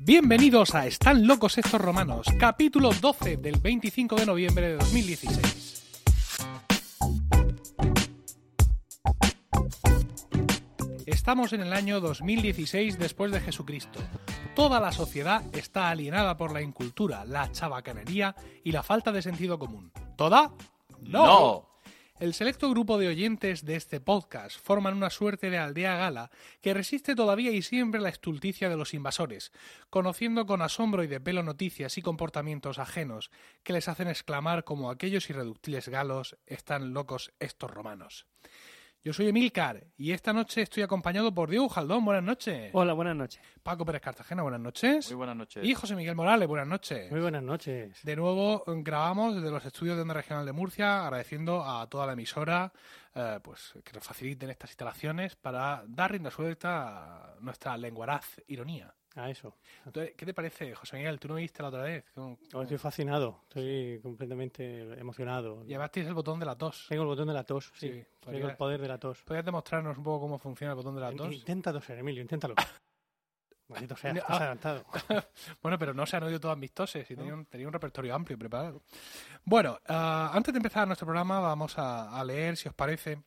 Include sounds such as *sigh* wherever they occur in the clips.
Bienvenidos a Están locos estos romanos, capítulo 12 del 25 de noviembre de 2016. Estamos en el año 2016 después de Jesucristo. Toda la sociedad está alienada por la incultura, la chabacanería y la falta de sentido común. ¿Toda? No. El selecto grupo de oyentes de este podcast forman una suerte de aldea gala que resiste todavía y siempre la estulticia de los invasores, conociendo con asombro y de pelo noticias y comportamientos ajenos que les hacen exclamar como aquellos irreductibles galos están locos estos romanos. Yo soy Emilcar y esta noche estoy acompañado por Diego Jaldón, buenas noches. Hola, buenas noches. Paco Pérez Cartagena, buenas noches. Muy buenas noches. Y José Miguel Morales, buenas noches. Muy buenas noches. De nuevo eh, grabamos desde los estudios de Onda Regional de Murcia, agradeciendo a toda la emisora eh, pues que nos faciliten estas instalaciones para dar rienda suelta a nuestra lenguaraz ironía. A eso. Entonces, ¿Qué te parece, José Miguel? ¿Tú no viste la otra vez? ¿Cómo- Ahora estoy fascinado, estoy completamente emocionado. Llevas tienes el botón de la tos. Tengo el botón de la tos, sí. Sí, Tengo el poder de la tos. ¿Podrías demostrarnos un poco cómo funciona el botón de la tos? Intenta toser, Emilio, inténtalo. *laughs* Maldito sea, estás adelantado. *laughs* Bueno, pero no se han oído todas mis toses y tenía un, tenía un repertorio amplio preparado. Bueno, ah, antes de empezar nuestro programa vamos a, a leer, si os parece,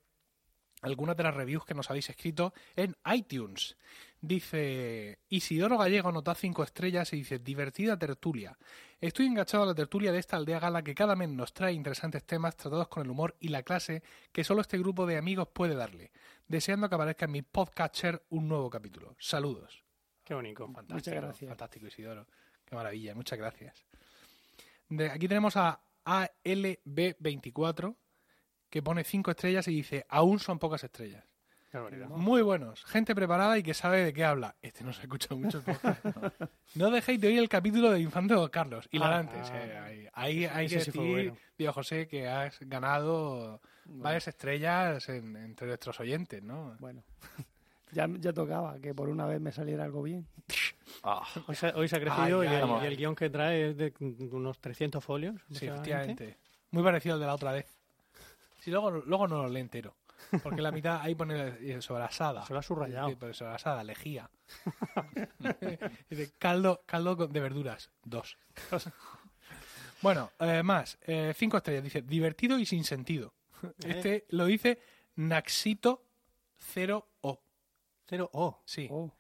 algunas de las reviews que nos habéis escrito en iTunes. Dice Isidoro Gallego nota 5 estrellas y dice divertida tertulia. Estoy enganchado a la tertulia de esta aldea gala que cada mes nos trae interesantes temas tratados con el humor y la clase que solo este grupo de amigos puede darle. Deseando que aparezca en mi podcatcher un nuevo capítulo. Saludos. Qué bonito. Fantástico, Muchas gracias. Fantástico, Isidoro. Qué maravilla, muchas gracias. De, aquí tenemos a ALB24, que pone 5 estrellas y dice, aún son pocas estrellas. Muy buenos, gente preparada y que sabe de qué habla. Este no se escucha mucho. el podcast. *laughs* no dejéis de oír el capítulo de Infante Don Carlos. Hilarante. Ah, sí, ah. ahí, ahí hay que sí decir, bueno. Diego José, que has ganado varias estrellas en- entre nuestros oyentes, ¿no? Bueno, *laughs* ya, ya tocaba que por una vez me saliera algo bien. *laughs* Ah, Hoy se, hoy se ha crecido Ay, y, ay, el, y guion que trae es de unos 300 folios. Sí, efectivamente. Muy parecido al de la otra vez. Si luego, luego no lo lee entero. Porque la mitad ahí pone eh, sobrasada. Se lo ha subrayado. Sí, pero sobrasada, lejía. *laughs* Dice, caldo, caldo de verduras. Dos. *laughs* bueno, eh, más. eh, cinco estrellas. Dice, divertido y sin sentido. *laughs* Este lo dice Naxito 0O. Cero O. Sí. Oh,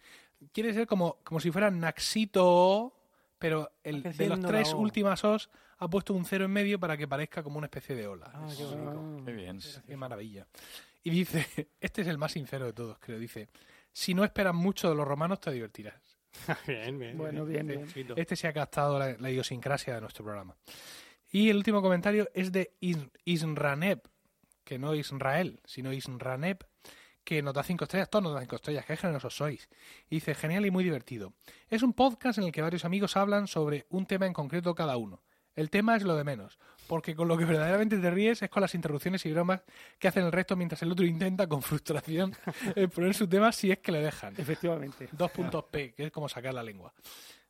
Quiere ser como, como si fuera Naxito, pero el, de los tres O. últimas O's ha puesto un cero en medio para que parezca como una especie de ola. Ah, qué bonito. ah, qué bien. Qué maravilla. Y dice, *laughs* este es el más sincero de todos, creo. Dice, si no esperas mucho de los romanos, te divertirás. *laughs* bien, bien. Bueno, bien, bien. Este se ha captado la, la idiosincrasia de nuestro programa. Y el último comentario es de Is- Israneb, que no Israel, sino Israneb, que nota cinco estrellas, todos notan cinco estrellas, qué generosos sois. Y dice, genial y muy divertido. Es un podcast en el que varios amigos hablan sobre un tema en concreto cada uno. El tema es lo de menos, porque con lo que verdaderamente te ríes es con las interrupciones y bromas que hacen el resto mientras el otro intenta con frustración *laughs* eh, poner su tema si es que le dejan. Efectivamente. Dos puntos P, que es como sacar la lengua.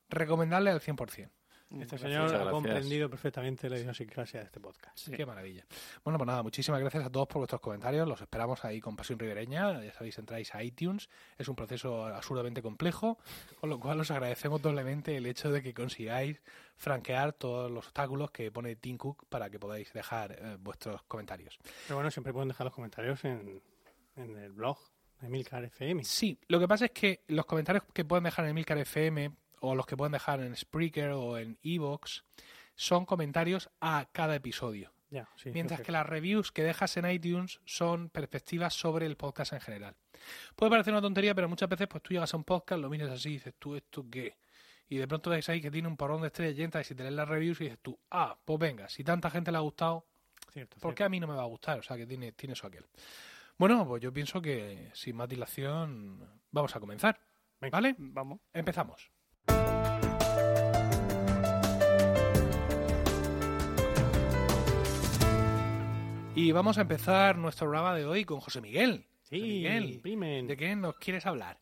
Recomendable al 100%. Este señor ha comprendido perfectamente la idiosincrasia de este podcast. Sí. Qué maravilla. Bueno, pues nada, muchísimas gracias a todos por vuestros comentarios. Los esperamos ahí con Pasión Ribereña. Ya sabéis, entráis a iTunes. Es un proceso absurdamente complejo, con lo cual os agradecemos doblemente el hecho de que consigáis franquear todos los obstáculos que pone Tim Cook para que podáis dejar eh, vuestros comentarios. Pero bueno, siempre pueden dejar los comentarios en, en el blog de Milcar FM. Sí, lo que pasa es que los comentarios que pueden dejar en Milcar FM o los que pueden dejar en Spreaker o en Evox son comentarios a cada episodio. Ya, sí, Mientras que las reviews que dejas en iTunes son perspectivas sobre el podcast en general. Puede parecer una tontería, pero muchas veces pues tú llegas a un podcast, lo miras así y dices, ¿tú esto qué? Y de pronto ves ahí que tiene un porrón de estrellas y si te lees las reviews y dices tú, ah, pues venga, si tanta gente le ha gustado, Cierto, ¿por qué cierto. a mí no me va a gustar? O sea, que tiene, tiene eso aquel. Bueno, pues yo pienso que sin más dilación vamos a comenzar. Venga. ¿Vale? Vamos. Empezamos. Y vamos a empezar nuestro programa de hoy con José Miguel. José Sí, Miguel, primen. ¿de qué nos quieres hablar?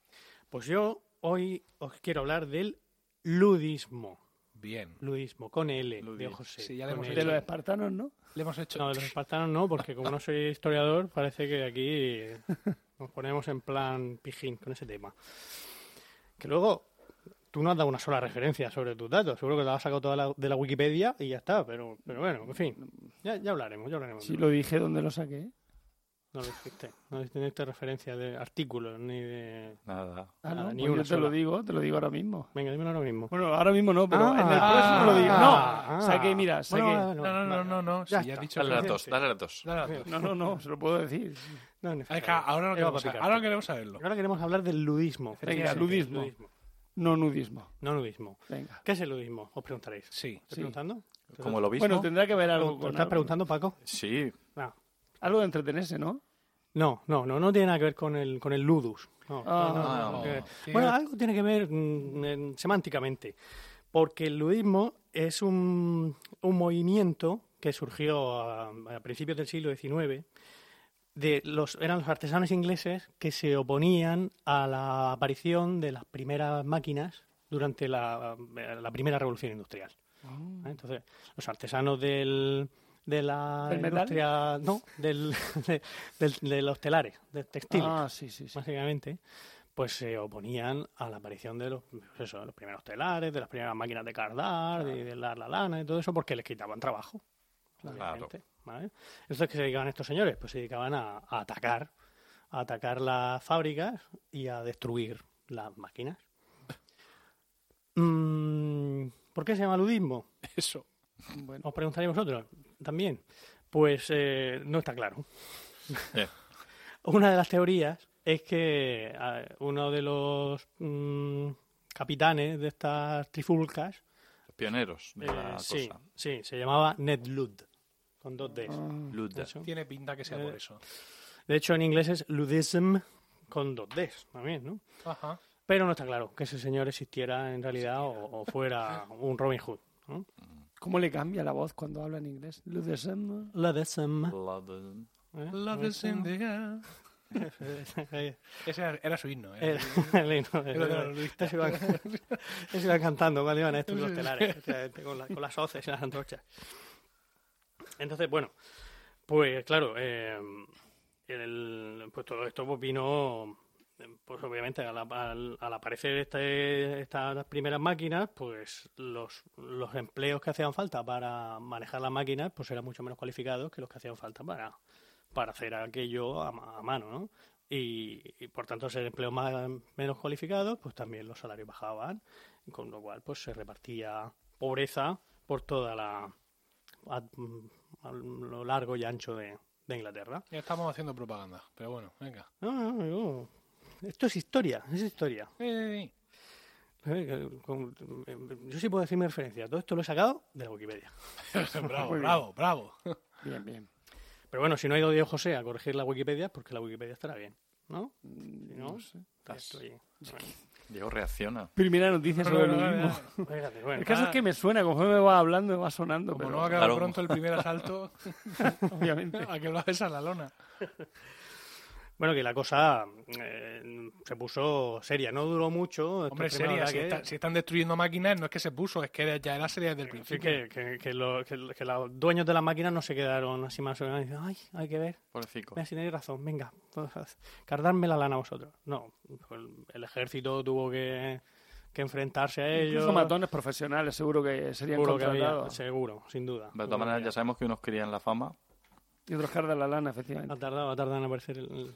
Pues yo hoy os quiero hablar del ludismo. Bien. Ludismo, con L, de Ludismo. José. Sí, ya le con hemos L. De los espartanos, ¿no? Le hemos hecho... No, de los espartanos no, porque como no soy historiador, parece que aquí *laughs* nos ponemos en plan pijín con ese tema. Que luego, tú no has dado una sola referencia sobre tus datos, seguro que te has sacado toda la, de la Wikipedia y ya está, pero, pero bueno, en fin, ya, ya hablaremos, ya hablaremos. Si lo dije, ¿dónde lo saqué? No lo dijiste, no teniste referencia de artículos ni de... Nada. Ah, no, ni pues una yo te lo sola. digo, te lo digo ahora mismo. Venga, dímelo ahora mismo. Bueno, ahora mismo no, pero Ah, en el ah, próximo lo digo. No, ah, saqué, mira, saqué. Bueno, No, no, no, vale. no, no. Ya si ya has está. dicho Dale que- las dos, dale las dos. No, no, no, se lo puedo decir. No, en que efecto. ahora no queremos, ahora queremos saberlo. Ahora queremos hablar del ludismo. Venga, Efectivamente, ludismo. No nudismo. No nudismo. Venga. ¿Qué es el ludismo? Os preguntaréis. Sí. ¿Estás Sí. preguntando? Como lo mismo. Bueno, tendrá que ver algo ¿Te con estás algo. preguntando, Paco? Sí, No. Algo de entretenerse, ¿no? No, no, no, no tiene nada que ver con el, con el ludus. No, Ah, no, no, no, no, que- sí. Bueno, algo tiene que ver mm, en- semánticamente, porque el ludismo es un, un movimiento que surgió a, a principios del siglo XIX. De los, eran los artesanos ingleses que se oponían a la aparición de las primeras máquinas durante la, la primera revolución industrial. ¿eh? Entonces, los artesanos del, de la industria, no, del, *laughs* de, del- de los telares, de textiles, Ah, sí, sí, sí. básicamente, pues se oponían a la aparición de los, pues eso, los primeros telares, de las primeras máquinas de cardar, de, de la, la lana y todo eso, porque les quitaban trabajo. obviamente, ¿vale? Entonces, ¿qué se dedicaban estos señores? Pues se dedicaban a, a atacar, a atacar las fábricas y a destruir las máquinas. Mm, ¿Por qué se llama ludismo? *laughs* Eso. Bueno, Os preguntaréis vosotros también. Pues eh, no está claro. Eh. *laughs* Una de las teorías es que uno de los mm, capitanes de estas trifulcas, los pioneros de eh, la sí, cosa. sí, se llamaba Ned Ludd, con dos Ds. ah. Tiene pinta que sea Eh, por eso. De hecho, en inglés es ludism con dos Ds también, ¿no? Ajá. Pero no está claro que ese señor existiera en realidad o, o fuera un Robin Hood. ¿no? ¿Cómo le cambia la voz cuando habla en inglés? Ludism. Ludism. Lud. ¿eh? Love is in the air. Eh, Ese era, era su himno. ¿eh? El- *laughs* el himno, Era de los *laughs* eso iban cantando cuando iban estos los telares, con, la- con las hoces y las antorchas. Entonces, bueno, pues claro, eh, el- pues todo esto pues vino, eh, pues obviamente al, al- al aparecer este, estas primeras máquinas, pues los, los empleos que hacían falta para manejar las máquinas, pues eran mucho menos cualificados que los que hacían falta para, para hacer aquello a, a mano, ¿no? Y, y, por tanto ser empleos más, menos cualificados, pues también los salarios bajaban, con lo cual pues se repartía pobreza por toda la a, a lo largo y ancho de, de Inglaterra. Ya estamos haciendo propaganda, pero bueno, venga. No, no, no, yo- esto es historia, es historia. Eh, Eh, con- eh, Yo sí puedo decir mi referencia. Todo esto lo he sacado de la Wikipedia. *laughs* bravo, bravo, bravo. Bien, bien. Pero bueno, si no ha ido Diego José a corregir la Wikipedia, porque la Wikipedia estará bien, ¿no? Si no, No sé. estás. Bueno, Diego reacciona. Primera noticia sobre el No, no, fíjate, bueno, El caso es que me suena, conforme me va hablando, me va sonando. Como pero, no va a acabar Claro. pronto el primer asalto, *laughs* obviamente. a que lo haces a la lona. Bueno, que la cosa eh, se puso seria. No duró mucho. Hombre, seria, si, ataques. está- si están destruyendo máquinas, no es que se puso, es que ya era seria desde el Sí, principio. que, que, que, lo- que- que los dueños de las máquinas no se quedaron así más o menos. Dicen, Ay, hay que ver. Pobrecito. Mira, si tenéis razón, venga, cardarme la lana vosotros. No, el, el ejército tuvo que, que enfrentarse a ellos. Incluso matones profesionales seguro que serían seguro que había, seguro, sin duda. De todas maneras, ya sabemos que unos querían la fama. Y otros cardan la lana, Ha efectivamente. tardado, ha tardado en aparecer el... el-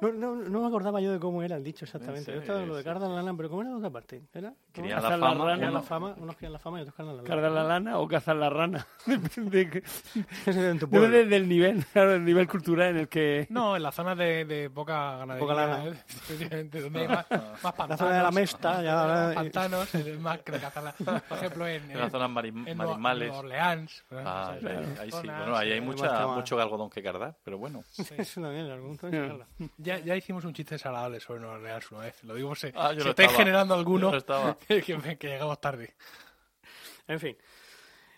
no, no, no me acordaba yo de cómo era el dicho exactamente. Sí, Yo estaba en lo de sí. cardan la lana, pero ¿cómo era la otra parte? ¿Era? ¿Cómo Querían era? la Cazar la fama. rana. La unos- fama, unos querían la fama y otros cardan la lana. ¿Cardan la lana o cazan la rana? *laughs* *laughs* Depende, en depende del nivel, claro, del nivel cultural en el que... No, en las zonas de, de poca ganadería. Poca lana. ¿eh? *laughs* Efectivamente, donde hay más, más pantanos. La zona de la Mesta, ya ahora- Pantanos, es más que de cazar la- Por ejemplo, en, En las zonas en marismales. Nueva Orleans. Ah, ¿sabes? ahí, ahí sí. Bueno, ahí hay eh, mucha, mucho algodón que cardar, pero bueno. Es una mierda, algún momento de sacarla. Ya, ya hicimos un chiste desagradable sobre Nueva Orleans una vez. Lo digo, si, Ah, yo si no estáis estaba. generando alguno, no estaba. *laughs* que, que llegamos tarde. En fin.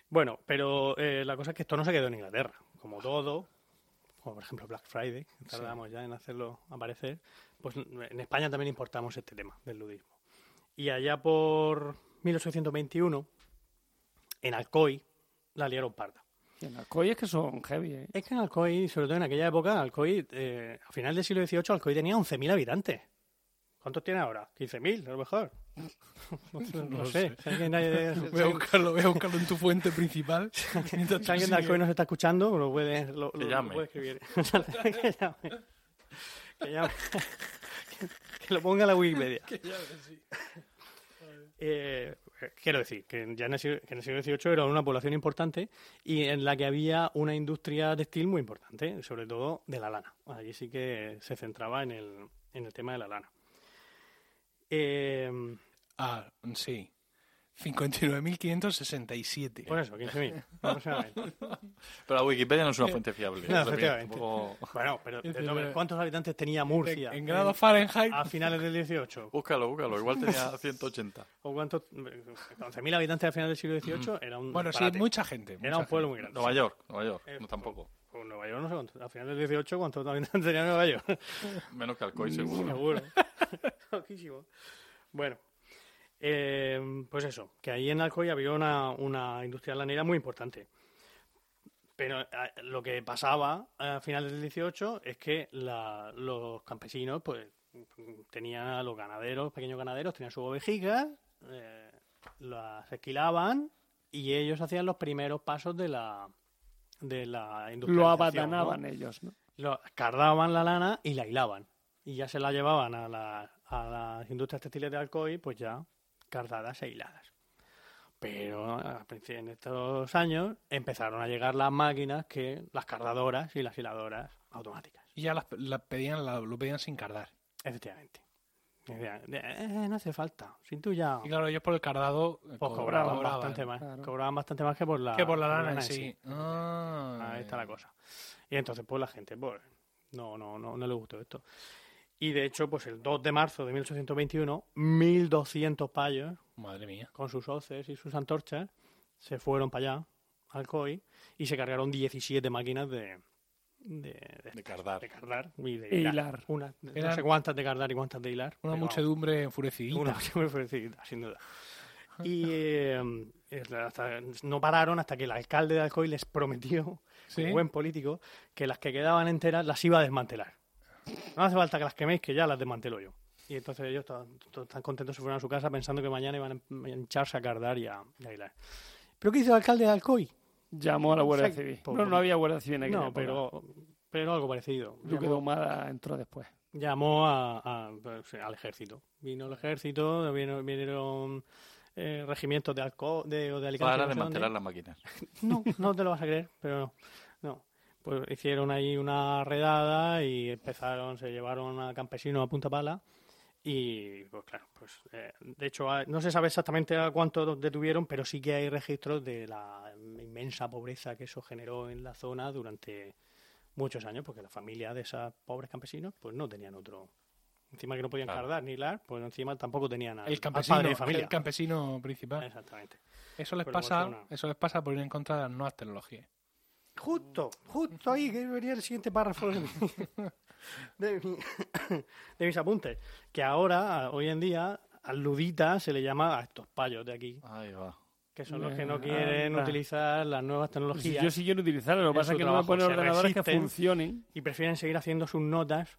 Bueno, pero eh, la cosa es que esto no se quedó en Inglaterra. Como todo, como por ejemplo Black Friday, que tardamos ya en hacerlo aparecer, pues en España también importamos este tema del ludismo. Y allá por 1821, en Alcoy, la liaron parda. Y en Alcoy es que son heavy, ¿eh? Es que en Alcoy, sobre todo en aquella época, Alcoy, eh, a final del siglo XVIII, Alcoy tenía 11.000 habitantes. ¿Cuántos tiene ahora? ¿15.000 a lo mejor? No, *laughs* sé, no No sé. Si Voy a buscarlo, voy a buscarlo en tu fuente principal. *laughs* Si alguien de. Alcoy nos está escuchando, lo puede, lo, Que lo- lo llame. puede escribir. *laughs* que llame. Que llame. que lo ponga en la Wikipedia. Eh, quiero decir que ya en el, siglo, en el siglo XVIII era una población importante y en la que había una industria textil muy importante, sobre todo de la lana. Allí sí que se centraba en el, en el tema de la lana. Eh, Ah, sí. 59.567. por eso, 15.000 *laughs* aproximadamente. Pero la Wikipedia no es una fuente fiable. No, efectivamente. poco- Bueno, pero *laughs* de ¿cuántos habitantes tenía Murcia? en, en grado Fahrenheit. a finales del 18. *laughs* Búscalo, búscalo. Igual tenía 180. ¿O cuántos? 11.000 habitantes al final del siglo XVIII era un bueno, sí, disparate. mucha gente. Era mucha un pueblo gente. muy grande. Nueva York, Nueva York. Eh, No tampoco. Pues Nueva York no sé cuánto. Al final del 18, ¿cuántos habitantes tenía Nueva York? Menos que Alcoy, seguro. Seguro. Loquísimo. Bueno, eh, pues eso, que ahí en Alcoy había una, una industria lanera muy importante. Pero lo que pasaba a finales del 18 es que la- los campesinos, pues, tenían a los ganaderos, pequeños ganaderos, tenían sus ovejicas, eh, las esquilaban y ellos hacían los primeros pasos de la de la Lo industrialización, ¿no? abatanaban ellos, ¿no? lo cardaban la lana y la hilaban. Y ya se la llevaban a, la- a las industrias textiles de Alcoy, pues ya cardadas e hiladas. Pero en estos años empezaron a llegar las máquinas que las cardadoras y las hiladoras automáticas. Y ya las, las pedían, la- lo pedían sin cardar. Efectivamente. "Eh, no hace falta. Si tú ya... Y claro, ellos por el cardado eh, Pues co- cobraban, cobraban. bastante más. claro. Cobraban bastante más que por la, Que por la lana en sí. Ah. Ahí está la cosa. Y entonces, pues la gente, pues, no, no, no, no le gustó esto. Y de hecho, pues el 2 de marzo de 1821, 1200 payos Madre mía. con sus hoces y sus antorchas se fueron para allá, al COI, y se cargaron 17 máquinas de, de, de, De cardar. de cardar y de E hilar. hilar. Una, no sé cuántas de cardar y cuántas de hilar. Una muchedumbre enfurecida. una muy ofrecida, sin duda. Y eh, hasta- no pararon hasta que el alcalde de Alcoy les prometió, Sí. como buen político, que las que quedaban enteras las iba a desmantelar. No hace falta que las queméis, que ya las desmantelo yo. Y entonces ellos tan contentos se fueron a su casa pensando que mañana iban a em- a hincharse a cardar y a, y a hilar. ¿Pero qué hizo el alcalde de Alcoy? Llamó a la Guardia Civil. por- No, no había Guardia Civil en aquella No, época. pero, pero algo parecido. Duque de Ahumada entró después. llamó a, a, pues, al ejército. Vino el ejército, vino- vinieron eh, regimientos de alcohol, de, o de Alicante. Para desmantelar las máquinas. *laughs* No, no te lo vas a creer, pero no. Pues hicieron ahí una redada y empezaron, se llevaron a campesinos a punta pala y, pues claro, pues eh, de hecho hay- no se sabe exactamente a cuánto detuvieron, pero sí que hay registros de la inmensa pobreza que eso generó en la zona durante muchos años, porque la familia de esos pobres campesinos pues no tenían otro. Encima que no podían Claro. cardar ni hilar, pues encima tampoco tenían al, El al campesino, padre de familia. el campesino principal. Exactamente. Eso les pasa, eso les pasa por ir en contra de las nuevas tecnologías. Justo, justo ahí que venía el siguiente párrafo de, mi- *laughs* de mi- de mis apuntes. Que ahora, hoy en día, al ludita se le llama a estos payos de aquí, Ahí va. que son los que no quieren Anda. Utilizar las nuevas tecnologías Yo sí quiero utilizarlo, lo que pasa es que no me ponen ordenadores que funcionen, y prefieren seguir haciendo sus notas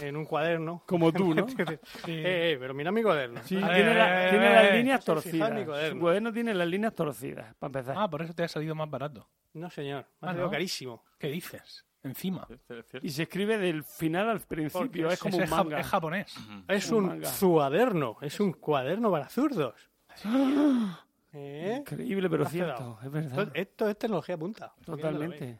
en un cuaderno. como tú, ¿no? *laughs* eh, eh, pero mira mi cuaderno. Sí, Eh, tiene, la- tiene las líneas fijar mi torcidas. cuaderno. Su cuaderno tiene las líneas torcidas, para empezar. Ah, por eso te ha salido más barato. No, señor. Me Ah, ha salido ¿no? carísimo. ¿Qué dices? Encima. Y se escribe del final al principio, es como un manga. es japonés. Es Un un manga. cuaderno. Es un cuaderno para zurdos. ¿Eh? Increíble, pero cierto, quedado. es verdad. Esto, esto es tecnología punta. Totalmente.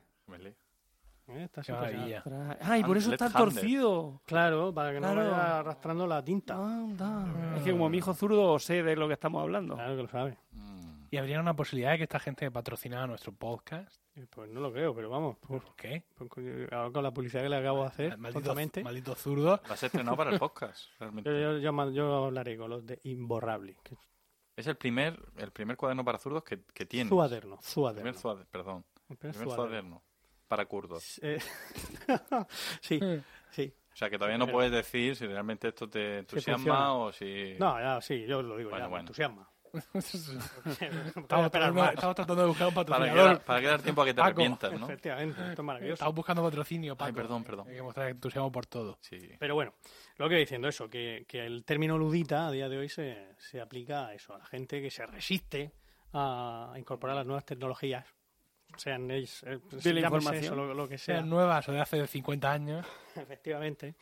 ¿Eh? Está Qué súper maravilla. Ostras. Ay, por eso está torcido. Claro, para que no Claro. vaya arrastrando la tinta. Anda. Es que como mi hijo zurdo sé de lo que estamos hablando. Claro que lo sabe. Mm. Y habría una posibilidad de que esta gente patrocinara nuestro podcast. Eh, Pues no lo creo, pero vamos. Pues, ¿Por qué? pues con- ahora con la publicidad que le acabo de hacer, malditos zurdos. Lo has estrenado para el podcast, *laughs* realmente. yo, yo, yo hablaré con los de Imborrable. Que Es el primer, el primer cuaderno para zurdos que, que tienes. Zuaderno, El Zuaderno. primer zuaderno, perdón. El El primer primer Zuaderno. Para kurdos. Eh, *laughs* sí, sí. O sea, que todavía no puedes decir si realmente esto te entusiasma o si... No, ya, sí, yo lo digo Bueno, ya, me bueno. entusiasma. *laughs* estamos, tratando, estamos tratando de buscar un Para patrocinador. para que dar tiempo a que te Paco. arrepientas, ¿no? Efectivamente, esto es maravilloso. Estamos buscando patrocinio, Paco. Ay, perdón, perdón. Hay que mostrar entusiasmo por todo. Sí. Pero bueno, lo que iba diciendo eso, que, que el término ludita a día de hoy se, se aplica a eso, a la gente que se resiste a incorporar las nuevas tecnologías, sean ellos, eh, De la llámese información. eso, lo, lo que sea, Sean nuevas o de hace 50 años. *laughs* efectivamente,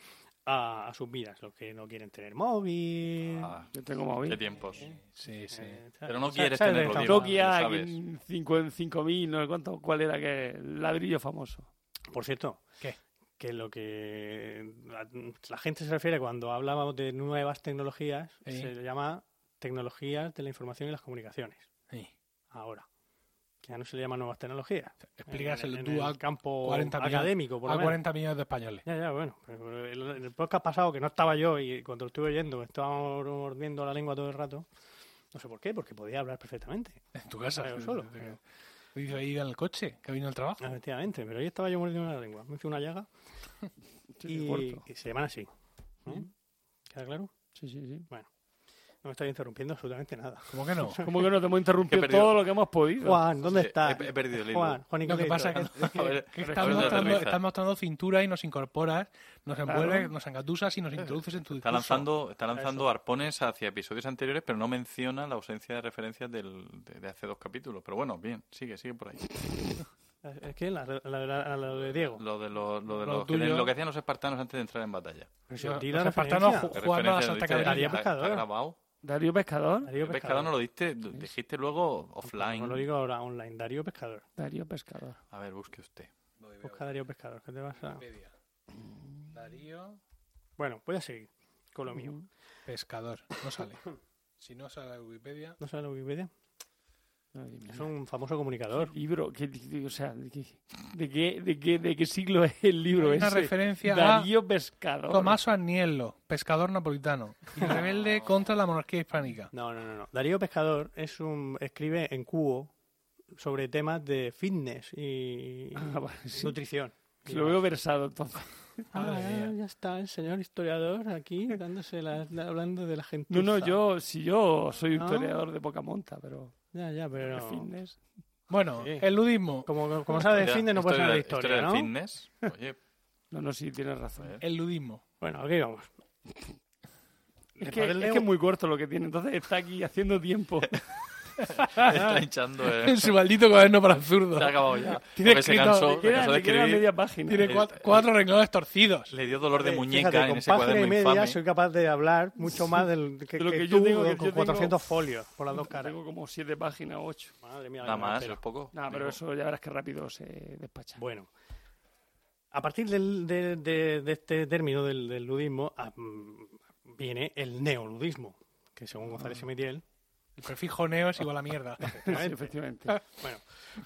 a, a sus vidas. Los que no quieren tener móvil. Ah, Yo tengo móvil. tiempos. Sí, sí. eh, Pero no ¿sabes- quieres sabes de tenerlo, estamos Nokia lo sabes. en 5 en 5000, no sé cuánto, cuál era que el ladrillo famoso. Por cierto, ¿Qué? que lo que la, la gente se refiere cuando hablamos de nuevas tecnologías, Sí. se llama tecnologías de la información y las comunicaciones. Sí. Ahora. Que ya no se le llama nuevas tecnologías. Explícaselo en, tú en a, el campo 40 millones- académico, por a lo menos. 40 millones de españoles. Ya, ya, bueno. pero el- podcast pasado, que no estaba yo y cuando lo estuve oyendo, me estaba mordiendo la lengua todo el rato. No sé por qué, porque podía hablar perfectamente. En tu casa. Yo solo. Dice ahí en el coche, que vino al trabajo. Efectivamente, pero ahí estaba yo mordiendo la lengua. Me hice una llaga *laughs* y, y se llaman así. ¿eh? ¿Queda claro? Sí, sí, sí. No me estoy interrumpiendo absolutamente nada. ¿Cómo que no? *laughs* ¿Cómo que no te hemos interrumpido todo lo que hemos podido? Juan, ¿dónde Sí, estás? he- he perdido el hilo. Juan, Juan Lo que pasa es que, ver, estás, mostrando, estás mostrando cintura y nos incorporas, nos Claro. envuelves, nos engatusas y nos introduces en tu Está discurso. lanzando, está lanzando arpones hacia episodios anteriores, pero no menciona la ausencia de referencias del, de, de hace dos capítulos. Pero bueno, bien, sigue, sigue por ahí. Es que la, la, la- la de Diego. Lo de, lo, lo de Lo que, tuyo. lo que hacían los espartanos antes de entrar en batalla. Pero si Los- espartanos Jugando a Santa. Darío está- está grabado. Darío Pescador. Darío pescador Pescador. no lo diste, lo dijiste luego offline. No lo digo ahora online. Darío Pescador. Darío Pescador. A ver, busque usted. Busca Darío Pescador. ¿Qué te vas a...? Darío Bueno, voy a seguir con lo mío. Ujú. Pescador. No sale. *coughs* Si no sale Wikipedia. ¿No sabes la Wikipedia? Es un famoso comunicador. ¿Qué libro? ¿Qué, o sea, ¿de qué, de, qué, de, qué, ¿de qué siglo es el libro Hay una ese? referencia a Darío Pescador. Tommaso Agnello, pescador napolitano y rebelde *laughs* contra la monarquía hispánica. No, no, no, no. Darío Pescador es un escribe en cubo sobre temas de fitness y Ah, vale, sí. nutrición. Y Lo veo versado entonces. Ah, mía. ya está el señor historiador aquí dándose la- hablando de la gente. No, no, yo, si yo soy un ¿No? historiador de poca monta, pero Ya, ya, pero fitness. Bueno, Sí. el ludismo. como, como sabe de fitness no puede saber de historia, del ¿no? fitness. Oye, *laughs* No, no, sí, tienes razón. El ludismo. Bueno, aquí vamos. *laughs* Es que es muy corto lo que tiene, entonces está aquí haciendo tiempo. *laughs* *laughs* está hinchando. En eh. *laughs* su maldito cuaderno para zurdo. Se ha acabado ya. Tiene Porque se escrito- cansó, se cansó de escribir. media página. Tiene Eh, cuatro, cuatro renglones torcidos. Le dio dolor de Eh, muñeca fíjate, en con ese página y cuaderno media infame. soy capaz de hablar mucho más del, que, De lo que que yo tú, tengo, que con yo 400 tengo- folios por las dos caras. Tengo como siete páginas, ocho. Madre mía, Nada más, espera. es poco. No, pero Digo, eso ya verás que rápido se despacha. Bueno, a partir del- de, de- de este término del, del ludismo ah, mm, viene el neoludismo, que según González y Metiel, El prefijo neo es igual a mierda. *laughs* Sí, efectivamente. *laughs* bueno,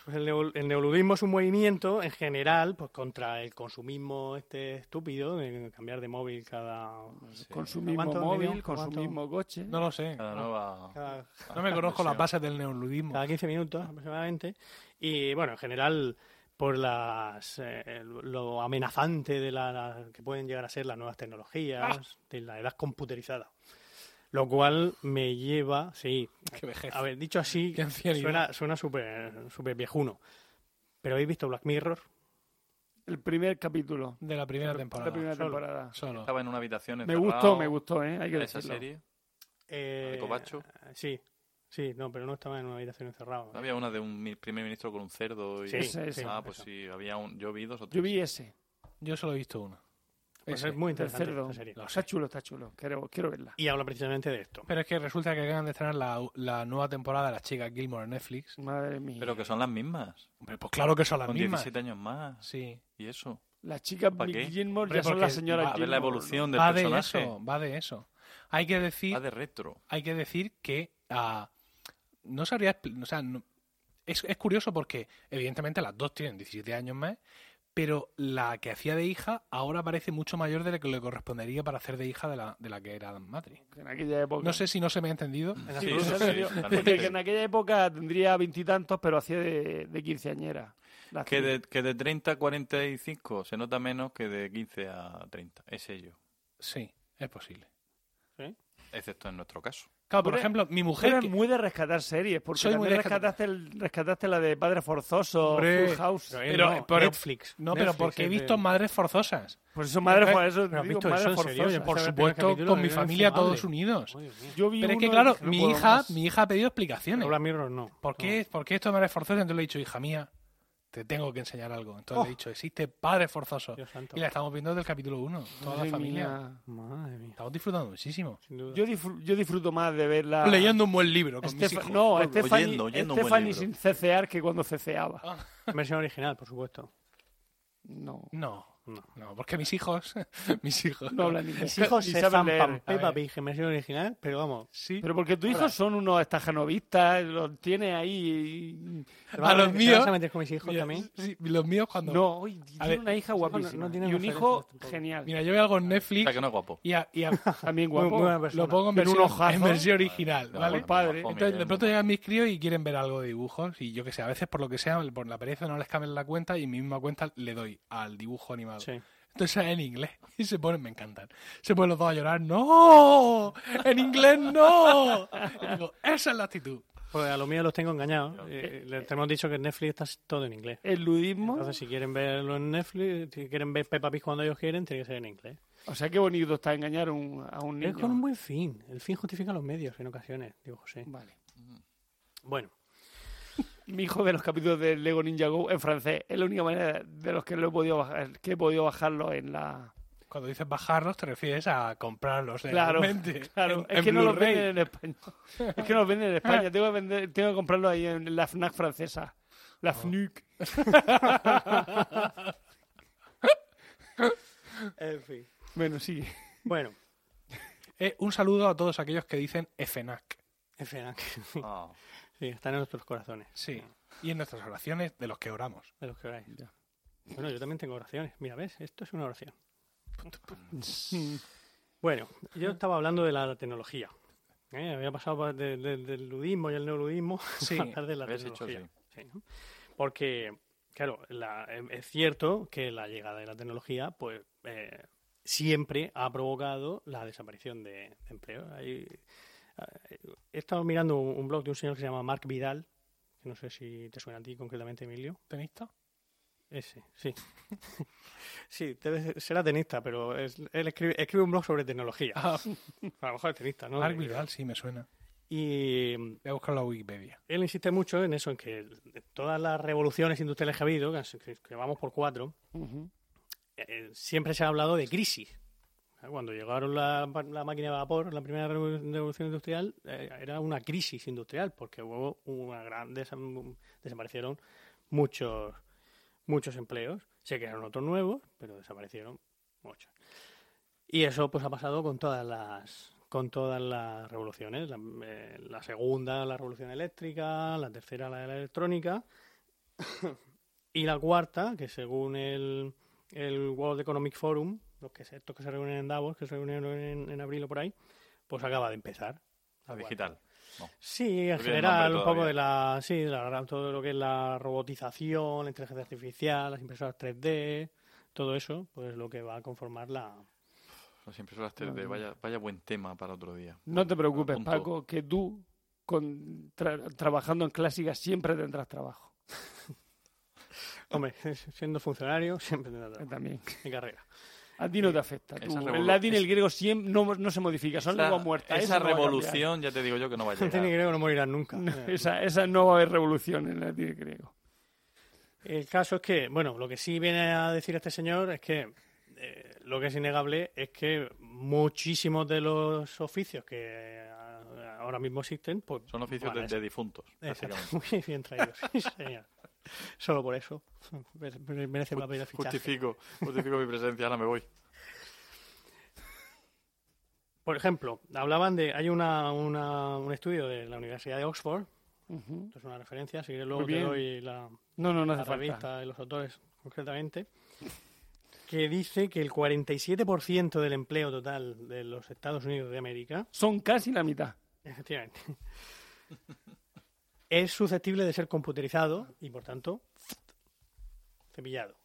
pues el, neo- el neoludismo es un movimiento en general pues contra el consumismo este estúpido de cambiar de móvil cada... sí. Con su mismo ¿Cuánto, móvil, Emilio? con su ¿Cuánto? mismo coche. No lo sé. Cada nueva. cada *laughs* No me conozco las bases del neoludismo. cada 15 minutos aproximadamente. Y bueno, en general por las eh, lo amenazante de la, la- que pueden llegar a ser las nuevas tecnologías, de la edad computerizada. Lo cual me lleva, sí, *laughs* Qué vejez. a ver, dicho así, suena suena súper súper viejuno. Pero ¿habéis visto Black Mirror? El primer capítulo. De la primera La temporada. primera Solo. temporada. Solo. Estaba en una habitación Me encerrado. gustó, me gustó, ¿eh? Hay que Esa decirlo. serie. Eh, de Covacho? Sí, sí, no, pero no estaba en una habitación encerrado. Había una de un primer ministro con un cerdo. Y... Sí, Esa, sí, esa. ah, pues esa. sí, había un. Yo vi dos o tres. Yo vi ese, Yo solo he visto uno. Pues es muy interesante serie. Está chulo, está chulo. Quiero, quiero verla. Y habla precisamente de esto. Pero es que resulta que acaban de estrenar la, la nueva temporada de las chicas Gilmore en Netflix. Madre mía. Pero que son las mismas. Hombre, pues claro que son las Con mismas. 17 años más. Sí. Y eso. Las chicas. Gilmore ya son las señoras Va a ver la Gilmore, evolución del Va de personaje. eso, va de eso. Hay que decir, Va de retro. hay que decir que ah, no sabría, o sea, no- es, es curioso porque evidentemente las dos tienen 17 años más, pero la que hacía de hija ahora parece mucho mayor de lo que le correspondería para hacer de hija de la, de la que era Matri. ¿no? En aquella época. No sé si no se me ha entendido. En Sí, absoluto. sí, en que aquella época tendría veintitantos, pero hacía de, de quinceañera. La Que de, que de 30 a 45 se nota menos que de 15 a 30. Es ello. Sí, es posible. Excepto en nuestro caso. Claro, por ejemplo, mi mujer... que- muy de rescatar series, porque Soy muy también de rescatar- rescataste, el- rescataste la de Padre Forzoso, Hombre, Full House. Pero, Pero- no, pero- Netflix. No, pero porque he de- visto Madres Forzosas. Por eso, madre, Pero- por eso pero has digo, visto madre eso en serio, forzosa. yo Por supuesto, con mi familia todos unidos. Yo vi Pero es que, claro, no mi hija, mi hija ha pedido explicaciones. Mirror no. ¿Por qué, ¿Por qué esto de Madres Forzosas? Entonces le he dicho, hija mía, te tengo que enseñar algo. Entonces Oh. le he dicho, existe Padres Forzosos. Dios santo. Y la estamos viendo desde el capítulo 1, toda la Madre familia. mía. Madre mía. Estamos disfrutando muchísimo. Sin duda. Yo, disfru- yo disfruto más de verla. Leyendo un buen libro con mis Estef- hijos. no, Oyendo, Stephanie, oyendo un buen Stephanie libro. sin cecear que cuando ceceaba. Versión original, por supuesto. No, No, No. no, porque mis hijos, *laughs* mis hijos. no hablan inglés. *laughs* Mis hijos se zampan Peppa. Pig en versión original, pero vamos. Sí. Pero porque tus hijos son unos estajanovistas, los tiene ahí. ¿te A los ¿te míos- vas a meter con mis hijos Mira, también? sí, los míos cuando... No, uy, tiene ver, una hija no- guapísima. no tienen y un hijo genial. Mira, yo veo algo en O Netflix sea que no es guapo. y, a- y a- *laughs* También guapo. lo pongo en versión, ojazo. en versión original, No, ¿vale? bueno, padre. guapo, Entonces, de pronto no. llegan mis críos y quieren ver algo de dibujos y yo que sé, a veces por lo que sea, por la pereza no les cambian la cuenta y en mi misma cuenta le doy al dibujo animado. Sí. Entonces es en inglés *laughs* y se ponen, me encantan. Se ponen los dos a llorar, ¡no! ¡En inglés no! Y digo, esa es la actitud. Pues a los míos los tengo engañados. Eh, les hemos dicho que en Netflix está todo en inglés. El ludismo. Entonces, si quieren verlo en Netflix, si quieren ver Peppa Pig cuando ellos quieren, tiene que ser en inglés. O sea, qué bonito está engañar a un, a un Es niño. con un buen fin. El fin justifica los medios en ocasiones, digo José. Vale. Bueno, Mi hijo ve los capítulos de Lego Ninja Go en francés. Es la única manera de los que lo he podido bajar, que he podido bajarlo en la. Cuando dices bajarlos, te refieres a comprarlos Claro, realmente. claro. en- es en que no los venden en España. Es que no los venden en España. Tengo que, vender- tengo que comprarlo ahí en la FNAC francesa. La FNUC. *laughs* en fin. Bueno, sí. Bueno, Eh, un saludo a todos aquellos que dicen FNAC. en fin. Sí, están en nuestros corazones. Sí. Y en nuestras oraciones de los que oramos. De los que oráis. Bueno, yo también tengo oraciones. Mira, ¿ves? Esto es una oración. Bueno, yo estaba hablando de la tecnología. ¿eh? Había pasado de- de- del ludismo y el neoludismo *laughs* Sí, a hablar de la hecho tecnología. Sí, ¿no? Porque, claro, la- em, es cierto que la llegada de la tecnología, pues, eh, siempre ha provocado la desaparición de, de empleo. Hay- he estado mirando un, blog de un señor que se llama Mark Vidal, que no sé si te suena a ti concretamente, Emilio. ¿Tenista? Ese, sí. *laughs* sí, será tenista, pero es- él escribe, escribe un blog sobre tecnología. Ah, *laughs* A lo mejor es tenista, ¿no? Mark Vidal, sí, me suena. Y Voy a buscarlo la Wikipedia. él insiste mucho en eso, en que todas las revoluciones industriales que ha habido, que, que vamos por cuatro, eh, siempre se ha hablado de crisis. Cuando llegaron la, la máquina de vapor, la primera revo- revolución industrial, eh, era una crisis industrial, porque hubo una gran desa- desaparecieron muchos muchos empleos, se crearon otros nuevos, pero desaparecieron muchos. Y eso pues ha pasado con todas las con todas las revoluciones, la, eh, la segunda la revolución eléctrica, la tercera la de la electrónica *coughs* y la cuarta, que según el, el World Economic Forum, los que se- estos que se reúnen en Davos, que se reunieron en, en abril o por ahí, pues acaba de empezar. la digital. No. Sí, en No general, un poco de la, sí, de la- todo lo que es la robotización, la inteligencia artificial, las impresoras 3D, todo eso, pues lo que va a conformar la... Las impresoras 3D, vaya, vaya buen tema para otro día. No te preocupes, Punto. Paco, que tú, con, tra- trabajando en clásicas, siempre tendrás trabajo. *laughs* Hombre, *laughs* siendo funcionario, siempre tendrá Eh, trabajo. También. mi carrera. A ti no te afecta. Esa Tú, el latín y el griego siempre no, no se modifica, son Esa- lenguas muertas. Esa eso no va a cambiar. revolución, ya te digo yo que no va a *laughs* Latín y llegar. griego no morirán nunca. No, Eh, esa, esa no va a haber revolución en el latín y griego. El caso es que, bueno, lo que sí viene a decir este señor es que eh, lo que es innegable es que muchísimos de los oficios que ah, ahora mismo existen, pues Son oficios de, de difuntos, *laughs* básicamente. Muy bien traído, sí, señor. *laughs* Solo por eso merece la pena fichaje. Justifico, justifico mi presencia, ahora me voy. Por ejemplo, hablaban de. Hay una, una- un estudio de la Universidad de Oxford, Ujú. esto es una referencia, si quieres luego te doy la, No, no, no la hace falta. revista y los autores concretamente, que dice que el 47% del empleo total de los Estados Unidos de América, Son casi la mitad. efectivamente, es susceptible de ser computerizado y por tanto cepillado,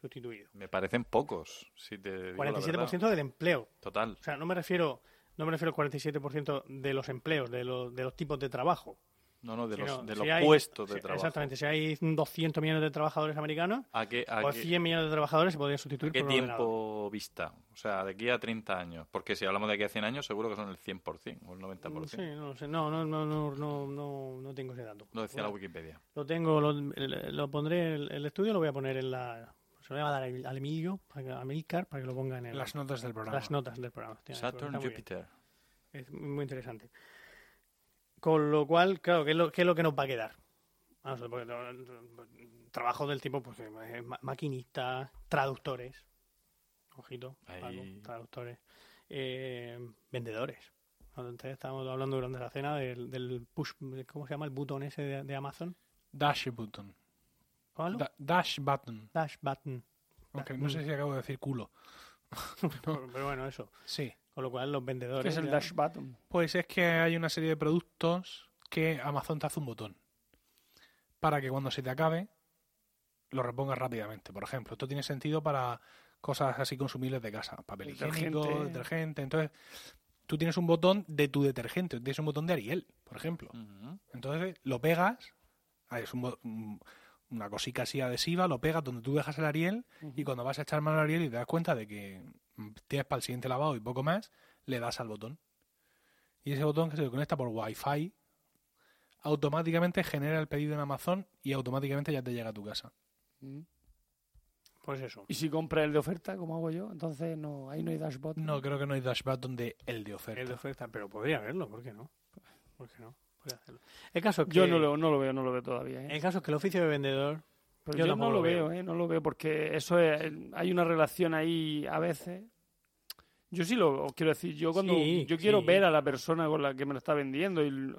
sustituido. Me parecen pocos, si te digo la 47% verdad. del empleo. Total. O sea, no me refiero, no me refiero al 47% de los empleos, de los, de los tipos de trabajo. No, no, de sino los, de si los hay- puestos de si- trabajo. Exactamente, si hay 200 millones de trabajadores americanos, ¿A qué, a pues qué- 100 millones de trabajadores se podrían sustituir a qué por un ordenador. tiempo vista? O sea, de aquí a 30 años. Porque si hablamos de aquí a 100 años, seguro que son el 100% o el 90%. Sí, no lo sé. No, no, no, no, no, no, no tengo ese dato. Lo decía la Bueno, Wikipedia. Lo tengo, lo, lo pondré, el, el estudio lo voy a poner en la... Se lo voy a dar al Emilio, a Milcar, para que lo ponga en el- Las notas del programa. las notas del programa. Hostia, Saturn, muy. Jupiter. Es muy interesante. Con lo cual, claro, ¿qué es lo, qué es lo que nos va a quedar? Vamos a ver, porque, no, trabajo del tipo, pues, eh, ma- maquinistas, traductores, ojito. Paco, traductores, eh, vendedores. Entonces estábamos hablando durante la cena del, del push, ¿cómo se llama el botón ese de, de Amazon? Dash button. ¿Cuál? Da- dash button. Dash button. Aunque no sé si acabo de decir culo. Pero, *laughs* pero bueno, eso. Sí. Con lo cual los vendedores... ¿Qué es el ya- dash button? Pues es que hay una serie de productos que Amazon te hace un botón para que cuando se te acabe lo repongas rápidamente. Por ejemplo, esto tiene sentido para cosas así consumibles de casa, papel higiénico, Detergente. detergente. Entonces, tú tienes un botón de tu detergente, tienes un botón de Ariel, por ejemplo. Entonces, lo pegas, es un una cosica así adhesiva, lo pegas donde tú dejas el Ariel y cuando vas a echar mano al Ariel y te das cuenta de que tienes para el siguiente lavado y poco más, le das al botón. Y ese botón que se conecta por Wi-Fi automáticamente genera el pedido en Amazon y automáticamente ya te llega a tu casa. Mm. Pues eso. Y si compras el de oferta, como hago yo, entonces no, ahí no hay dash button. No, creo que no hay dash button de el de oferta. El de oferta, pero podría haberlo, ¿por qué no? ¿Por qué no? Podría hacerlo. El caso es que, Yo no lo, no lo veo, no lo veo todavía. ¿eh? el caso es que el oficio de vendedor Pero yo no lo veo. veo, ¿eh? No lo veo porque eso es, hay una relación ahí a veces. Yo sí lo quiero decir, yo cuando Sí, yo quiero sí. ver a la persona con la que me lo está vendiendo y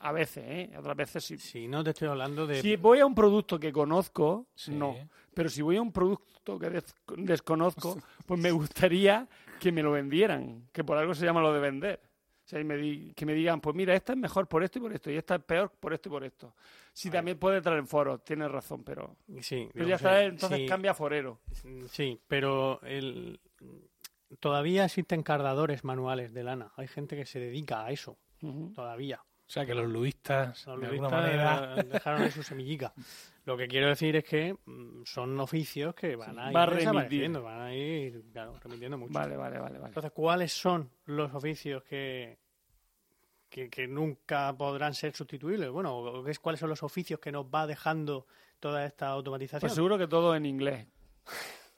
a veces, ¿eh? Otras veces sí. Si no te estoy hablando de. Si voy a un producto que conozco, Sí. no. Pero si voy a un producto que des- desconozco, *laughs* pues me gustaría que me lo vendieran, que por algo se llama lo de vender. O sea, y me di- que me digan, pues mira, esta es mejor por esto y por esto, y esta es peor por esto y por esto. Si también puede traer foros, tienes razón, pero, Sí, pero ya sea, está, entonces sí, cambia a forero. Sí, pero el... todavía existen cardadores manuales de lana. Hay gente que se dedica a eso, todavía. O sea que los luistas, Los de alguna ludistas, manera, dejaron ahí su semillica. Lo que quiero decir es que mm, son oficios que van a ir va desapareciendo, van a ir claro, remitiendo mucho. Vale, vale, vale, vale. Entonces, ¿cuáles son los oficios que, que, que nunca podrán ser sustituibles? Bueno, es- ¿cuáles son los oficios que nos va dejando toda esta automatización? Pues seguro que todo en inglés. *laughs*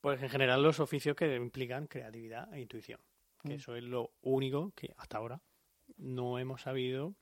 Pues en general los oficios que implican creatividad e intuición. Que Mm. eso es lo único que hasta ahora no hemos sabido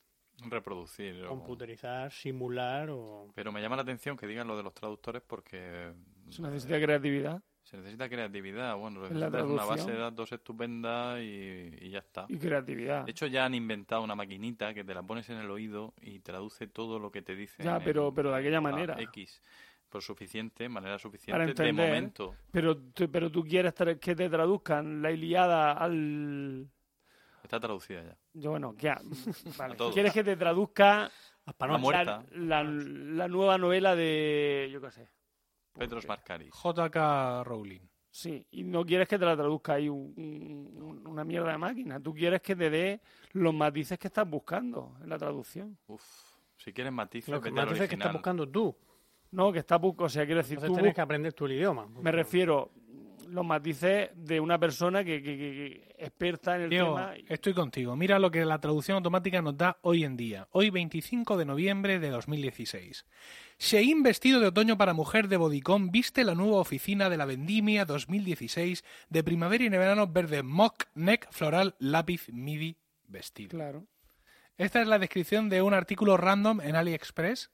Reproducir. o- computerizar, simular o... Pero me llama la atención que digan lo de los traductores porque Se necesita creatividad se necesita creatividad. Bueno, necesitas una base de datos estupenda y, y ya está. y creatividad. De hecho, ya han inventado una maquinita que te la pones en el oído y traduce todo lo que te dice. Ya, pero, el- pero de aquella manera. X. Por suficiente, manera Para suficiente de entender. momento. Pero, tú- pero tú quieres que te traduzcan la Iliada al... Está traducida ya. Yo, bueno, ¿qué ha- *laughs* vale. A todos. ¿Quieres que te traduzca la, la, la nueva novela de... Yo qué sé. Petros Marcaris. JK Rowling. Sí, y no quieres que te la traduzca ahí un- un- una mierda de máquina. Tú quieres que te dé los matices que estás buscando en la traducción. Uf. Si quieres matices, Lo que vete al matices que estás buscando tú. No, que está buscando... O sea, quiero decir, Entonces tú tienes que aprender tú el idioma. me refiero los matices de una persona que, que- experta en el Diego, tema. estoy contigo. Mira lo que la traducción automática nos da hoy en día. Hoy 25 de noviembre de 2016. Shein vestido de otoño para mujer de Bodicón viste la nueva oficina de la Vendimia 2016 de primavera y verano verde mock neck floral lápiz midi vestido. Claro. Esta es la descripción de un artículo random en AliExpress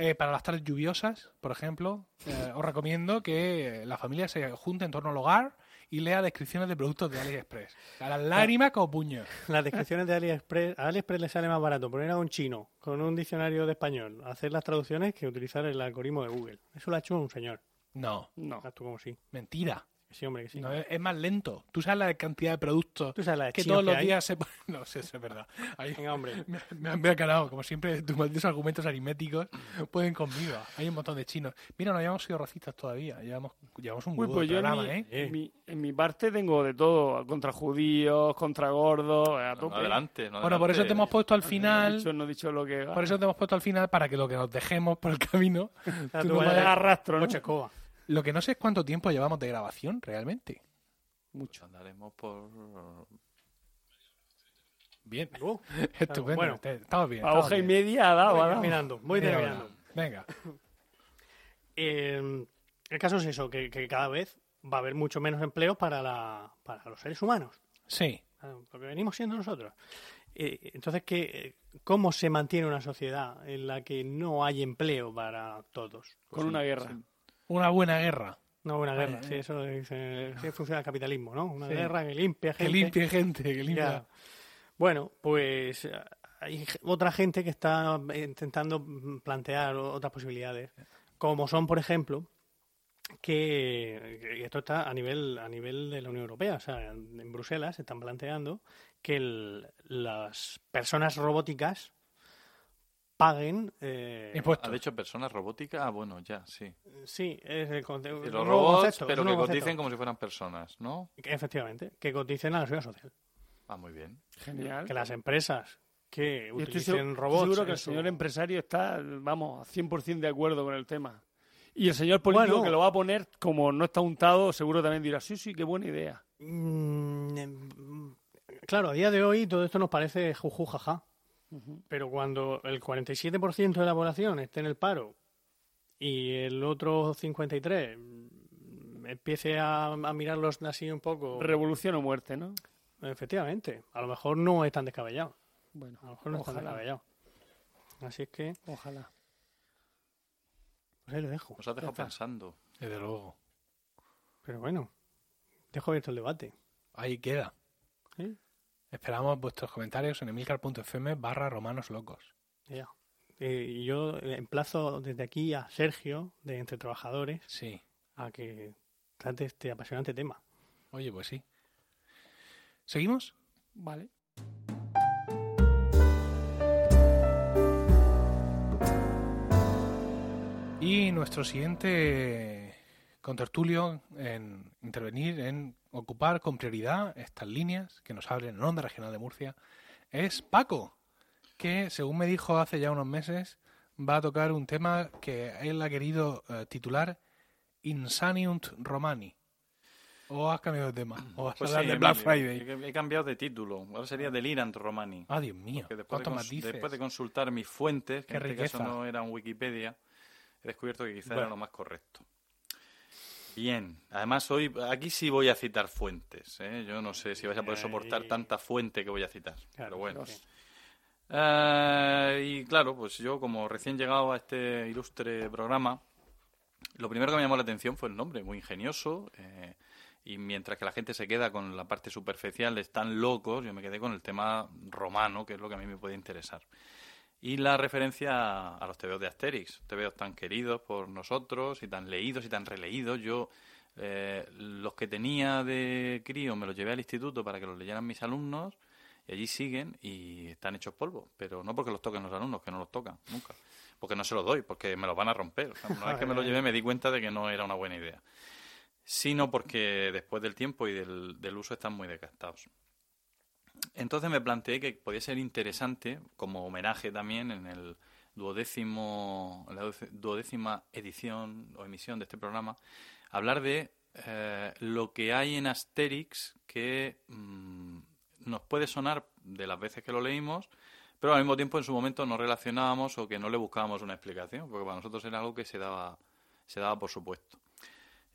eh, para las tardes lluviosas, por ejemplo. Eh, os recomiendo que la familia se junte en torno al hogar y lea descripciones de productos de AliExpress. A las lágrimas como puños. *laughs* Las descripciones de AliExpress, a AliExpress le sale más barato poner a un chino con un diccionario de español hacer las traducciones que utilizar el algoritmo de Google. Eso lo ha hecho un señor. No, No. Haz tú como sí. mentira. Sí, hombre, que sí. No, es, más lento. Tú sabes la cantidad de productos Tú sabes la de que todos los días se ponen- *laughs* No sé, eso es verdad. Ahí- Venga, hombre. me, me, me ha calado. Como siempre, tus malditos argumentos aritméticos *laughs* pueden conmigo. Hay un montón de chinos. Mira, no habíamos sido racistas todavía. Llevamos, llevamos un Uy, pues de en programa, mi, ¿eh? en, mi, en mi parte tengo de todo, contra judíos, contra gordos, a No, tope. adelante. no Bueno, por eso te hemos puesto al No he final... dicho, no he dicho lo que... Por eso te hemos puesto al final para que lo que nos dejemos por el camino... *laughs* Ya tú tú no vayas a arrastro, ¿no? Coche escoba. Lo que no sé es cuánto tiempo llevamos de grabación realmente. Mucho. Andaremos por. Bien. *laughs* Uh, Estupendo. bueno. Te- estamos bien. A hoja y bien. media ha dado, voy terminando, voy terminando. Venga. *laughs* Eh, el caso es eso, que, que cada vez va a haber mucho menos empleos para, la, para los seres humanos, Sí. lo que venimos siendo nosotros. Eh, entonces, ¿qué, ¿cómo se mantiene una sociedad en la que no hay empleo para todos? Con una guerra. Una buena guerra. Una guerra, Ay, sí, eso dice, así funciona el capitalismo, ¿no? Una Sí. guerra que limpia Que gente. limpie gente, que limpia. Ya. Bueno, pues hay otra gente que está intentando plantear otras posibilidades, como son, por ejemplo, que, que esto está a nivel a nivel de la Unión Europea, o sea, en, en Bruselas se están planteando que el- las personas robóticas paguen eh, Impuestos. ¿Ha dicho personas robóticas? Ah, bueno, ya, sí. sí, es el conce- Y un los robots, concepto, pero que concepto. coticen como si fueran personas, ¿no? efectivamente, que coticen a la seguridad social, Ah, muy bien. Genial. que las empresas que Yo estoy utilicen robots seguro que el su- señor empresario está, vamos, 100% de acuerdo con el tema. Y el señor político Bueno. que lo va a poner, como no está untado, seguro también dirá, sí, sí, qué buena idea. Mm, em, Claro, a día de hoy todo esto nos parece Pero cuando el 47% de la población esté en el paro y el otro 53% mm, empiece a, a mirarlos así un poco, Revolución o muerte, ¿no? efectivamente, a lo mejor no es tan descabellado. Bueno, A lo mejor no es tan ojalá, descabellado. Así es que, ojalá. pues ahí lo dejo. Nos has dejado pensando. Desde luego. Pero bueno, dejo abierto el debate. Ahí queda. ¿sí? Esperamos vuestros comentarios en emilcar.fm barra romanos locos. Ya. Eh, y yo emplazo desde aquí a Sergio, de Entre Trabajadores, Sí. a que trate este apasionante tema. Oye, pues sí. ¿Seguimos? Vale. Y nuestro siguiente contertulio en intervenir, en ocupar con prioridad estas líneas que nos abren en Onda Regional de Murcia, es Paco, que según me dijo hace ya unos meses, va a tocar un tema que él ha querido eh, titular Insaniunt Romani. ¿O has cambiado de tema? ¿O vas a Pues sí, de Black Friday? He, he cambiado de título. Ahora sería Delirant Romani. Ah, Dios mío. Que después, de ¿Cuántos cons- matices? después de consultar mis fuentes, que Qué en este caso no era un Wikipedia, he descubierto que quizá Bueno. era lo más correcto. Bien, además hoy aquí sí voy a citar fuentes. ¿eh? Yo no sé si vais a poder soportar tanta fuente que voy a citar. Claro, pero bueno. sí. Eh, y claro, pues yo como recién llegado a este ilustre programa, lo primero que me llamó la atención fue el nombre, muy ingenioso. eh, y mientras que la gente se queda con la parte superficial, están locos, yo me quedé con el tema romano, que es lo que a mí me puede interesar. Y la referencia a los TVOs de Asterix, TVOs tan queridos por nosotros y tan leídos y tan releídos. Yo, eh, los que tenía de crío, me los llevé al instituto para que los leyeran mis alumnos y allí siguen y están hechos polvo. Pero no porque los toquen los alumnos, que no los tocan, nunca. Porque no se los doy, porque me los van a romper. O sea, una vez que me los llevé me di cuenta de que no era una buena idea. Sino porque después del tiempo y del, del uso están muy desgastados. Entonces me planteé que podía ser interesante, como homenaje también en el duodécimo, la duodécima edición o emisión de este programa, hablar de eh, lo que hay en Asterix que mm, nos puede sonar de las veces que lo leímos, pero al mismo tiempo en su momento no relacionábamos o que no le buscábamos una explicación, porque para nosotros era algo que se daba, se daba por supuesto.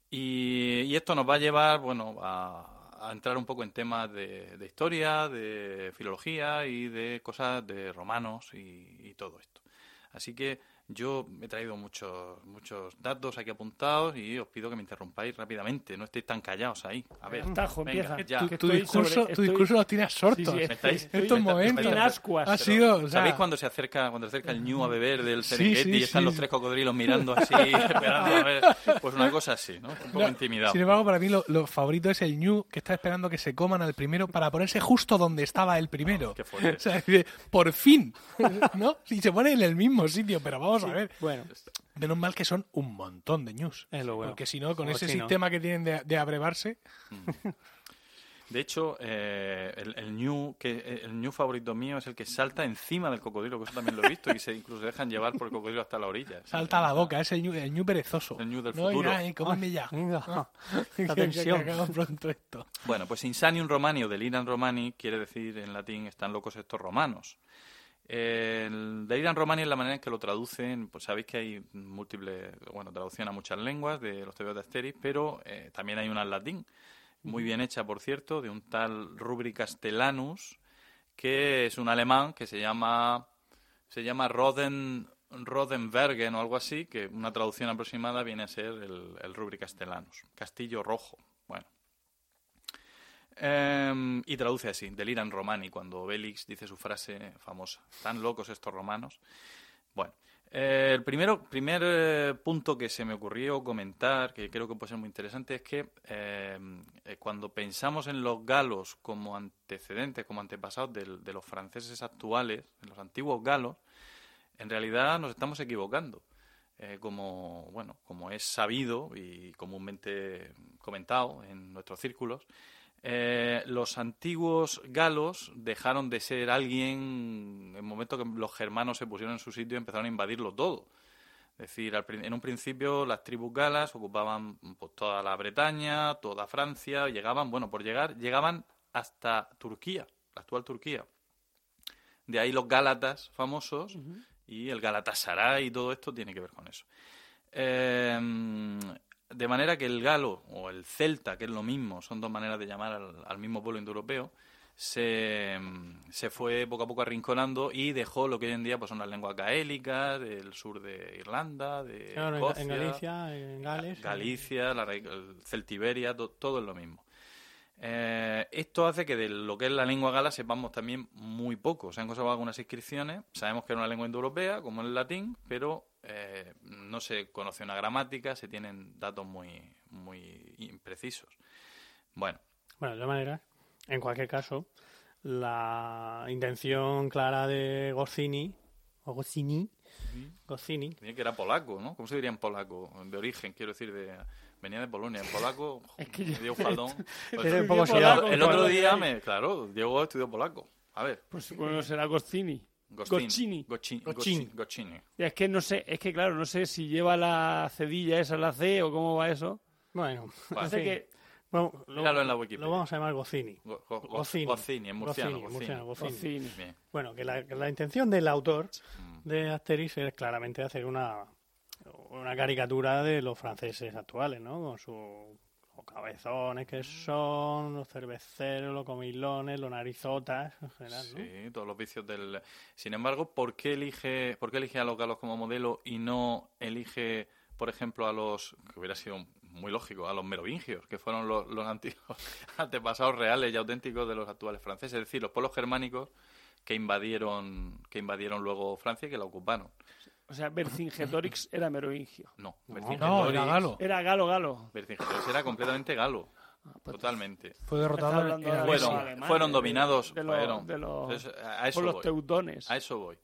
Y, y esto nos va a llevar, bueno, a, a entrar un poco en temas de, de historia, de filología y de cosas de romanos y, y todo esto. Así que Yo he traído muchos muchos datos aquí apuntados y os pido que me interrumpáis rápidamente. No estéis tan callados ahí. A ver, Tajo, venga, empieza. ya. Tu, estoy discurso, sobre- tu discurso los tienes sortos. Sí, sí, estáis- Estos momentos. Ascuas. Ha sido, o sea, ¿Sabéis cuando se acerca cuando se acerca el ñu a beber del Serengeti sí, y están sí. los tres cocodrilos mirando así, *laughs* esperando a ver? Pues una cosa así, ¿no? Un poco No, intimidado. Sin embargo, para mí lo, lo favorito es el Ñu, que está esperando que se coman al primero para ponerse justo donde estaba el primero. Qué fuerte. O sea, por fin, *laughs* ¿no? Y se pone en el mismo sitio, pero vamos a ver. Bueno, Menos mal que son un montón de news. es lo bueno. Porque si no, con ese sistema que tienen de, de abrevarse, De hecho, eh, el, el ñu que eh, el ñu favorito mío es el que salta encima del cocodrilo, que eso también lo he visto, y se incluso se dejan llevar por el cocodrilo hasta la orilla. salta a la boca, es el Ñu, el ñu perezoso. El ñu del No, futuro. eh, cómeme ya. *laughs* Que acaba pronto esto. Bueno, pues Insanium Romani o Delirium Romani quiere decir en latín están locos estos romanos. El Delirium Romani es la manera en que lo traducen, pues sabéis que hay múltiples, bueno, traducción a muchas lenguas de los tebeos de Asterix, pero eh, también hay una en latín, muy bien hecha, por cierto, de un tal Rubri Castellanus, que es un alemán que se llama se llama Roden Rodenbergen o algo así, que una traducción aproximada viene a ser el, el Rubri Castellanus, Castillo Rojo. Em, y traduce así, deliran romani, cuando Obelix dice su frase famosa. Tan locos estos romanos. Bueno, eh, el primero, primer eh, punto que se me ocurrió comentar, que creo que puede ser muy interesante, es que eh, eh, cuando pensamos en los galos como antecedentes, como antepasados del- de los franceses actuales, en los antiguos galos, en realidad nos estamos equivocando. Como bueno como es sabido y comúnmente comentado en nuestros círculos eh, los antiguos galos dejaron de ser alguien en el momento que los germanos se pusieron en su sitio y empezaron a invadirlo todo es decir, al en un principio las tribus galas ocupaban pues, toda la Bretaña, toda Francia, llegaban, bueno, por llegar, llegaban hasta Turquía, la actual Turquía. De ahí los gálatas famosos y el Galatasaray y todo esto tiene que ver con eso. Eh, de manera que el galo o el celta, que es lo mismo, son dos maneras de llamar al, al mismo pueblo indoeuropeo, se, se fue poco a poco arrinconando y dejó lo que hoy en día pues, son las lenguas gaélicas del sur de Irlanda, de Claro, en, Escocia, en Galicia, en Gales. Galicia, la, el Celtiberia, to- todo es lo mismo. Eh, esto hace que de lo que es la lengua gala sepamos también muy poco. Se han conservado algunas inscripciones, sabemos que era una lengua indoeuropea, como el latín, pero eh, no se conoce una gramática, se tienen datos muy, muy imprecisos. Bueno, Bueno, de todas maneras, en cualquier caso, la intención clara de Goscini, o Goscini, Goscini, tenía que era polaco, ¿no? ¿Cómo se diría en polaco? De origen, quiero decir, de venía de Polonia. En polaco, *laughs* Es que me dio un faldón. Pues, *laughs* Eres un poco el- polaco, el otro día, me, claro, Diego estudió polaco. A ver, Pues bueno, será Goscini. Goscini. Goscini. Es que no sé, es que claro, no sé si lleva la cedilla esa la C o cómo va eso. bueno, Vale. fin. que Bueno, lo, Míralo en la Wikipedia. lo vamos a llamar Goscini. Go- go- go- Goscini. Goscini, en murciano. Goscini. murciano. Bien. Bueno, que la, que la intención del autor Mm. de Asterix es claramente hacer una, una caricatura de los franceses actuales, ¿no? Con los cabezones que son, los cerveceros, los comilones, los narizotas, en general, ¿no? Sí, todos los vicios del... Sin embargo, ¿por qué, elige, ¿por qué elige a los galos como modelo y no elige, por ejemplo, a los... que hubiera sido muy lógico, a los merovingios, que fueron los, los antiguos *laughs* antepasados reales y auténticos de los actuales franceses, es decir, los pueblos germánicos que invadieron, que invadieron luego Francia y que la ocuparon. O sea, Vercingetorix era merovingio. No, No, No, era Vercingetorix- galo. Era galo, galo. Vercingetorix era completamente galo, Ah, pues totalmente. Fue derrotado de Fueron, alemanes, fueron de- dominados de los- fueron- de los- Entonces, a eso por los voy. teutones. A eso voy.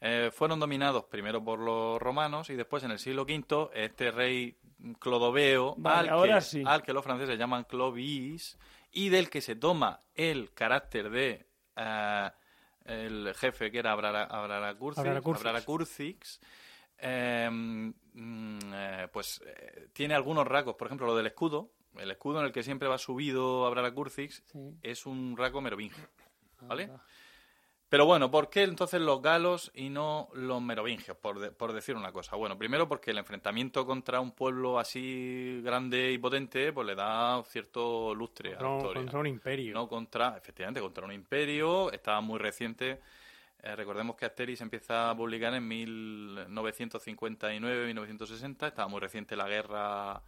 Eh, fueron dominados primero por los romanos y después en el siglo V este rey Clodoveo Vale, al, ahora que, sí. al que los franceses llaman Clovis y del que se toma el carácter de eh, el jefe que era Abrara. Abraracurcix, eh, mm, eh, pues eh, tiene algunos rasgos, por ejemplo lo del escudo, el escudo en el que siempre va subido Abraracurcix Sí. es un rasgo merovingio, ¿vale? Ah, Pero bueno, ¿por qué entonces los galos y no los merovingios? Por, de- por decir una cosa. Bueno, primero porque el enfrentamiento contra un pueblo así grande y potente, pues le da cierto lustre a Contra, la un- historia. contra un imperio. No contra, efectivamente, contra un imperio. Estaba muy reciente Eh, recordemos que Asterix empieza a publicar en 1959-1960, estaba muy reciente la guerra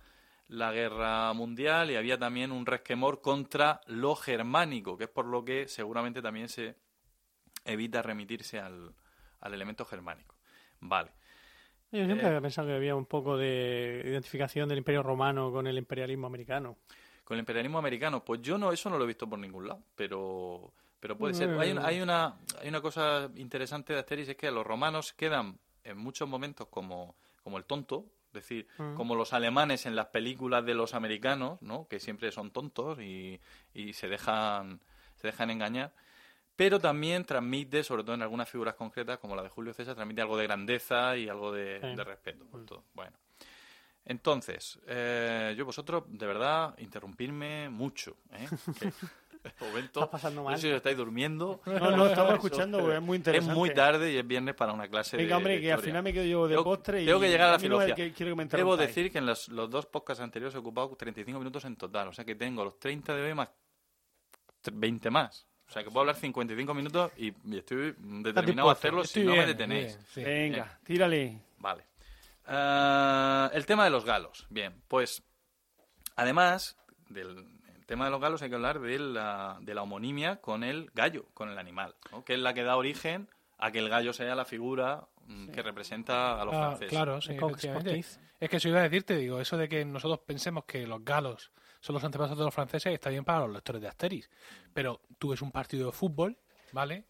la guerra mundial y había también un resquemor contra lo germánico, que es por lo que seguramente también se evita remitirse al, al elemento germánico. Vale. Yo siempre Eh, había pensado que había un poco de identificación del Imperio Romano con el imperialismo americano. Con el imperialismo americano, pues yo no, eso no lo he visto por ningún lado, pero, pero puede ser. Hay, una- hay, una, hay una cosa interesante de Asterix, es que los romanos quedan en muchos momentos como, como el tonto, es decir, Mm. como los alemanes en las películas de los americanos, ¿no? que siempre son tontos y, y se, dejan, se dejan engañar. Pero también transmite, sobre todo en algunas figuras concretas, como la de Julio César, transmite algo de grandeza y algo de, Sí. de respeto. por todo. Bueno. Entonces, eh, yo vosotros, de verdad, interrumpirme mucho. ¿eh? *laughs* Que de momento, Estás pasando no mal. sé si os estáis durmiendo. *laughs* No, no, estamos escuchando, porque es muy Es interesante. muy tarde y es viernes para una clase de Venga, hombre, de que al final me quedo yo de Tengo- postre y... tengo que llegar a la no es que que me Debo decir que en los, los dos podcasts anteriores he ocupado 35 minutos en total. O sea que tengo los 30 de hoy más tr- 20 más. O sea que puedo hablar 55 minutos y, estoy determinado a hacerlo Estoy si no me detenéis. bien, sí. Venga, tírale. Vale. Ah, el tema de los galos. Bien, pues además del el tema de los galos hay que hablar de la, de la homonimia con el gallo, con el animal, ¿no? que es la que da origen a que el gallo sea la figura mm, que representa a los Ah, franceses. claro, sí. Es que eso iba a decirte, digo, eso de que nosotros pensemos que los galos son los antepasados de los franceses está bien para los lectores de Asterix. Pero tú ves un partido de fútbol, ¿vale?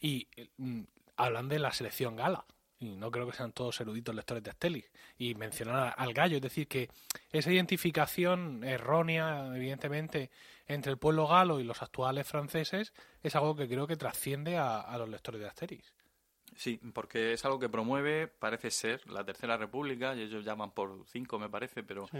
Y mm, hablan de la selección gala. Y no creo que sean todos eruditos lectores de Asterix. Y mencionan a- al gallo, es decir, que esa identificación errónea, evidentemente, entre el pueblo galo y los actuales franceses es algo que creo que trasciende a, a los lectores de Asterix. Sí, porque es algo que promueve, parece ser, la Tercera República, y ellos llaman por cinco, me parece, pero Sí,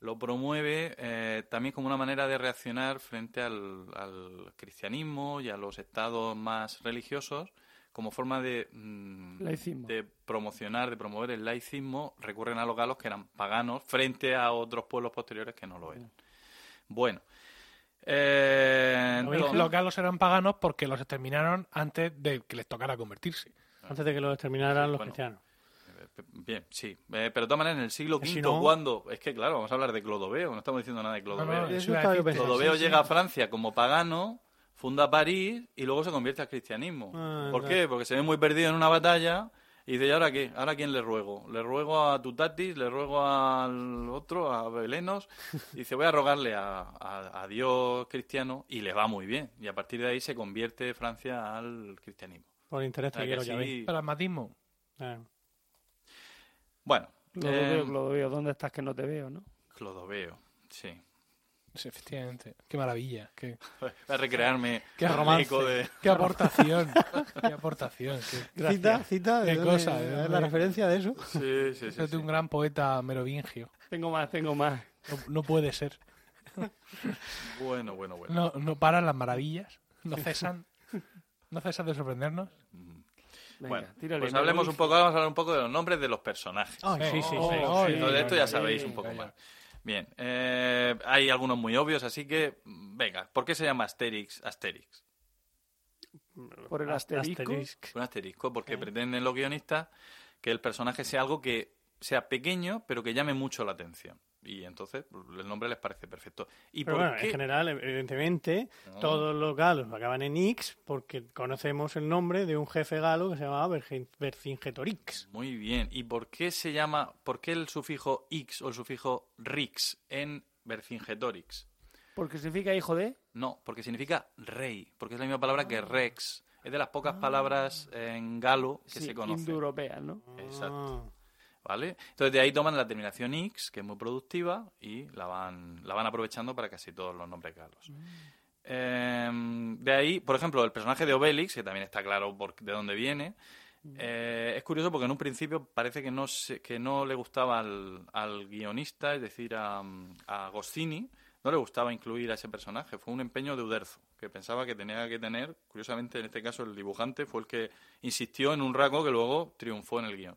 lo promueve eh, también como una manera de reaccionar frente al, al cristianismo y a los estados más religiosos como forma de, mm, de promocionar, de promover el laicismo, recurren a los galos que eran paganos frente a otros pueblos posteriores que no lo eran. Bueno, eh, entonces- Los galos eran paganos porque los exterminaron antes de que les tocara convertirse. Antes de que lo exterminaran los Bueno. cristianos. Eh, Bien, sí. Eh, pero de todas maneras, en el siglo Si V, no- cuando... Es que, claro, vamos a hablar de Clodoveo, no estamos diciendo nada de Clodoveo. no, eso. Clodoveo sí, sí. llega a Francia como pagano, funda París y luego se convierte al cristianismo. Ah, ¿Por qué? Porque se ve muy perdido en una batalla y dice, ¿y ahora qué? ¿Ahora a quién le ruego? Le ruego a Tutatis, le ruego al otro, a Belenos. Y dice, voy a rogarle a, a- a Dios cristiano y le va muy bien. Y a partir de ahí se convierte Francia al cristianismo. Por interés te que quiero ya así- ver. Pragmatismo. Ah. Bueno, Clodoveo, eh, Clodoveo, ¿dónde estás que no te veo, no? Clodoveo, sí. Sí, efectivamente. Qué maravilla. Qué, *laughs* Voy a recrearme Qué eco de... qué aportación. qué aportación. Qué, *laughs* Cita, cita, ¿de Qué dónde- cosa, ¿de la referencia de eso. Sí, sí, sí, es de sí. un gran poeta merovingio. Tengo más, tengo más. No, no puede ser. Bueno, bueno, bueno. No, no paran las maravillas. No cesan. No cesan de sorprendernos. Venga, Bueno, tírale. pues hablemos un poco, vamos a hablar un poco de los nombres de los personajes. Ay, sí, sí, Oh, sí. oh, sí. Entonces, de esto ya sabéis un poco más. Bien, eh, hay algunos muy obvios, así que, mm, venga, ¿por qué se llama Asterix Asterix? Por el Ast- asterisco. Asterisco. Un asterisco, porque pretenden los guionistas que el personaje sea algo que sea pequeño, pero que llame mucho la atención. Y entonces pues, el nombre les parece perfecto. ¿Y Pero por bueno, qué? en general, evidentemente, No. todos los galos acaban en X porque conocemos el nombre de un jefe galo que se llamaba Vercingetorix. Muy bien. ¿Y por qué se llama, por qué el sufijo x o el sufijo rix en Vercingetorix? Porque significa hijo de. No, porque significa rey, porque es la misma palabra Ah. que rex. Es de las pocas palabras en galo que Sí, se conocen. indoeuropeas, ¿no? Exacto. ¿Vale? Entonces de ahí toman la terminación x, que es muy productiva, y la van, la van aprovechando para casi todos los nombres galos. Eh, de ahí, por ejemplo, el personaje de Obelix, que también está claro por, de dónde viene, eh, es curioso porque en un principio parece que no, se- que no le gustaba al, guionista, es decir, a, a Goscinny, no le gustaba incluir a ese personaje. Fue un empeño de Uderzo, que pensaba que tenía que tener, curiosamente en este caso el dibujante fue el que insistió en un rasgo que luego triunfó en el guion.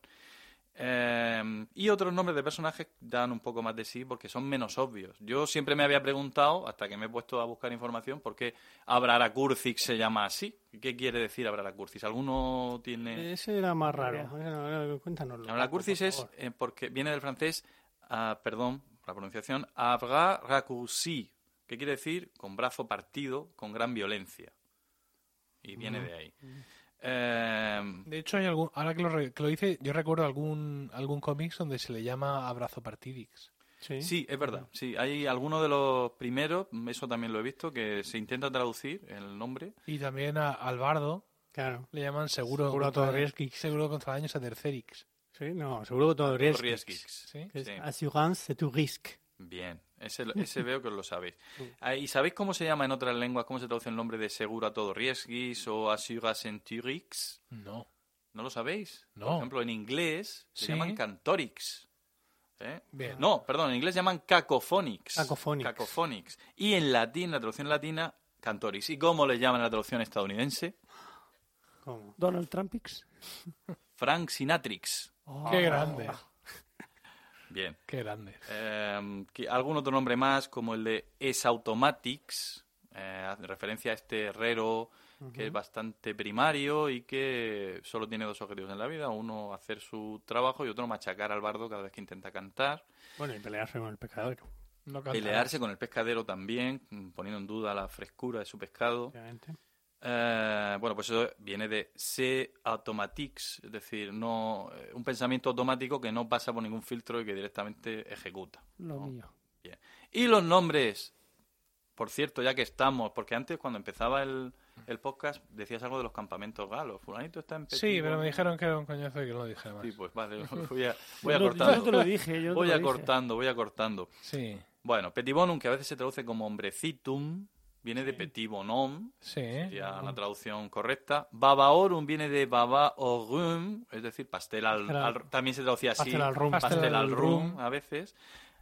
Eh, y otros nombres de personajes dan un poco más de sí porque son menos obvios. Yo siempre me había preguntado, hasta que me he puesto a buscar información, por qué Abraracurcix se llama así. ¿Qué quiere decir Abraracurcix? ¿Alguno tiene...? Ese era más raro. No, Cuéntanoslo. Por es eh, porque viene del francés, ah, perdón, la pronunciación, Abraracurci, que quiere decir con brazo partido, con gran violencia. Y viene de ahí. Eh, De hecho, hay algún, ahora que lo, re- que lo dice, yo recuerdo algún, algún cómics donde se le llama Abrazo Partidix. Sí. Sí, es verdad. Sí, hay algunos de los primeros, eso también lo he visto, que se intenta traducir el nombre. Y también a, al bardo Claro. le llaman seguro, Seguro contra, todo seguro contra daños a Tercerix. Sí, no, seguro todo. Riesgix. ¿Sí? Sí. Assurance de tu risque. Bien, ese, ese *laughs* veo que os lo sabéis. Ah, ¿Y sabéis cómo se llama en otras lenguas, cómo se traduce el nombre de seguro a todo riesgis o assurance No. ¿No lo sabéis? No. Por ejemplo, en inglés se Sí. llaman cantorix. ¿Eh? Bien. No, perdón, en inglés llaman cacophonics. Cacophonics. Cacophonics. Y en latín, la traducción latina, cantorix. ¿Y cómo le llaman en la traducción estadounidense? ¿Cómo? Donald Trumpix. Frank Sinatrix. Qué grande. Bien. Qué grande. Eh, que- algún otro nombre más, como el de Es-Automatics, eh, hace referencia a este herrero que es bastante primario y que solo tiene dos objetivos en la vida. Uno, hacer su trabajo y otro, machacar al bardo cada vez que intenta cantar. Bueno, y pelearse con el. No cantarás. Pelearse con el pescadero también, poniendo en duda la frescura de su pescado. Obviamente. Eh, bueno, pues eso viene de se automatics, es decir, no eh, un pensamiento automático que no pasa por ningún filtro y que directamente ejecuta. Lo mío. Bien. Y los nombres, por cierto, ya que estamos, porque antes cuando empezaba el, el podcast decías algo de los campamentos galos. Fulanito está en Sí, Petit pero me dijeron que era un coñazo y que no lo dije más. Sí, pues vale, *laughs* voy, a, voy Yo lo- Yo te acortando. lo dije. Yo te Voy acortando, voy acortando. Sí, Bueno, Petit Bonum, que a veces se traduce como hombrecitum, viene de Petit Bonhomme, sí. sería la traducción correcta. Babaorum viene de babaorum, es decir, pastel al, Pastel al- al- también se traducía así, pastel al rum. pastel, Pastel al rum rum. a veces.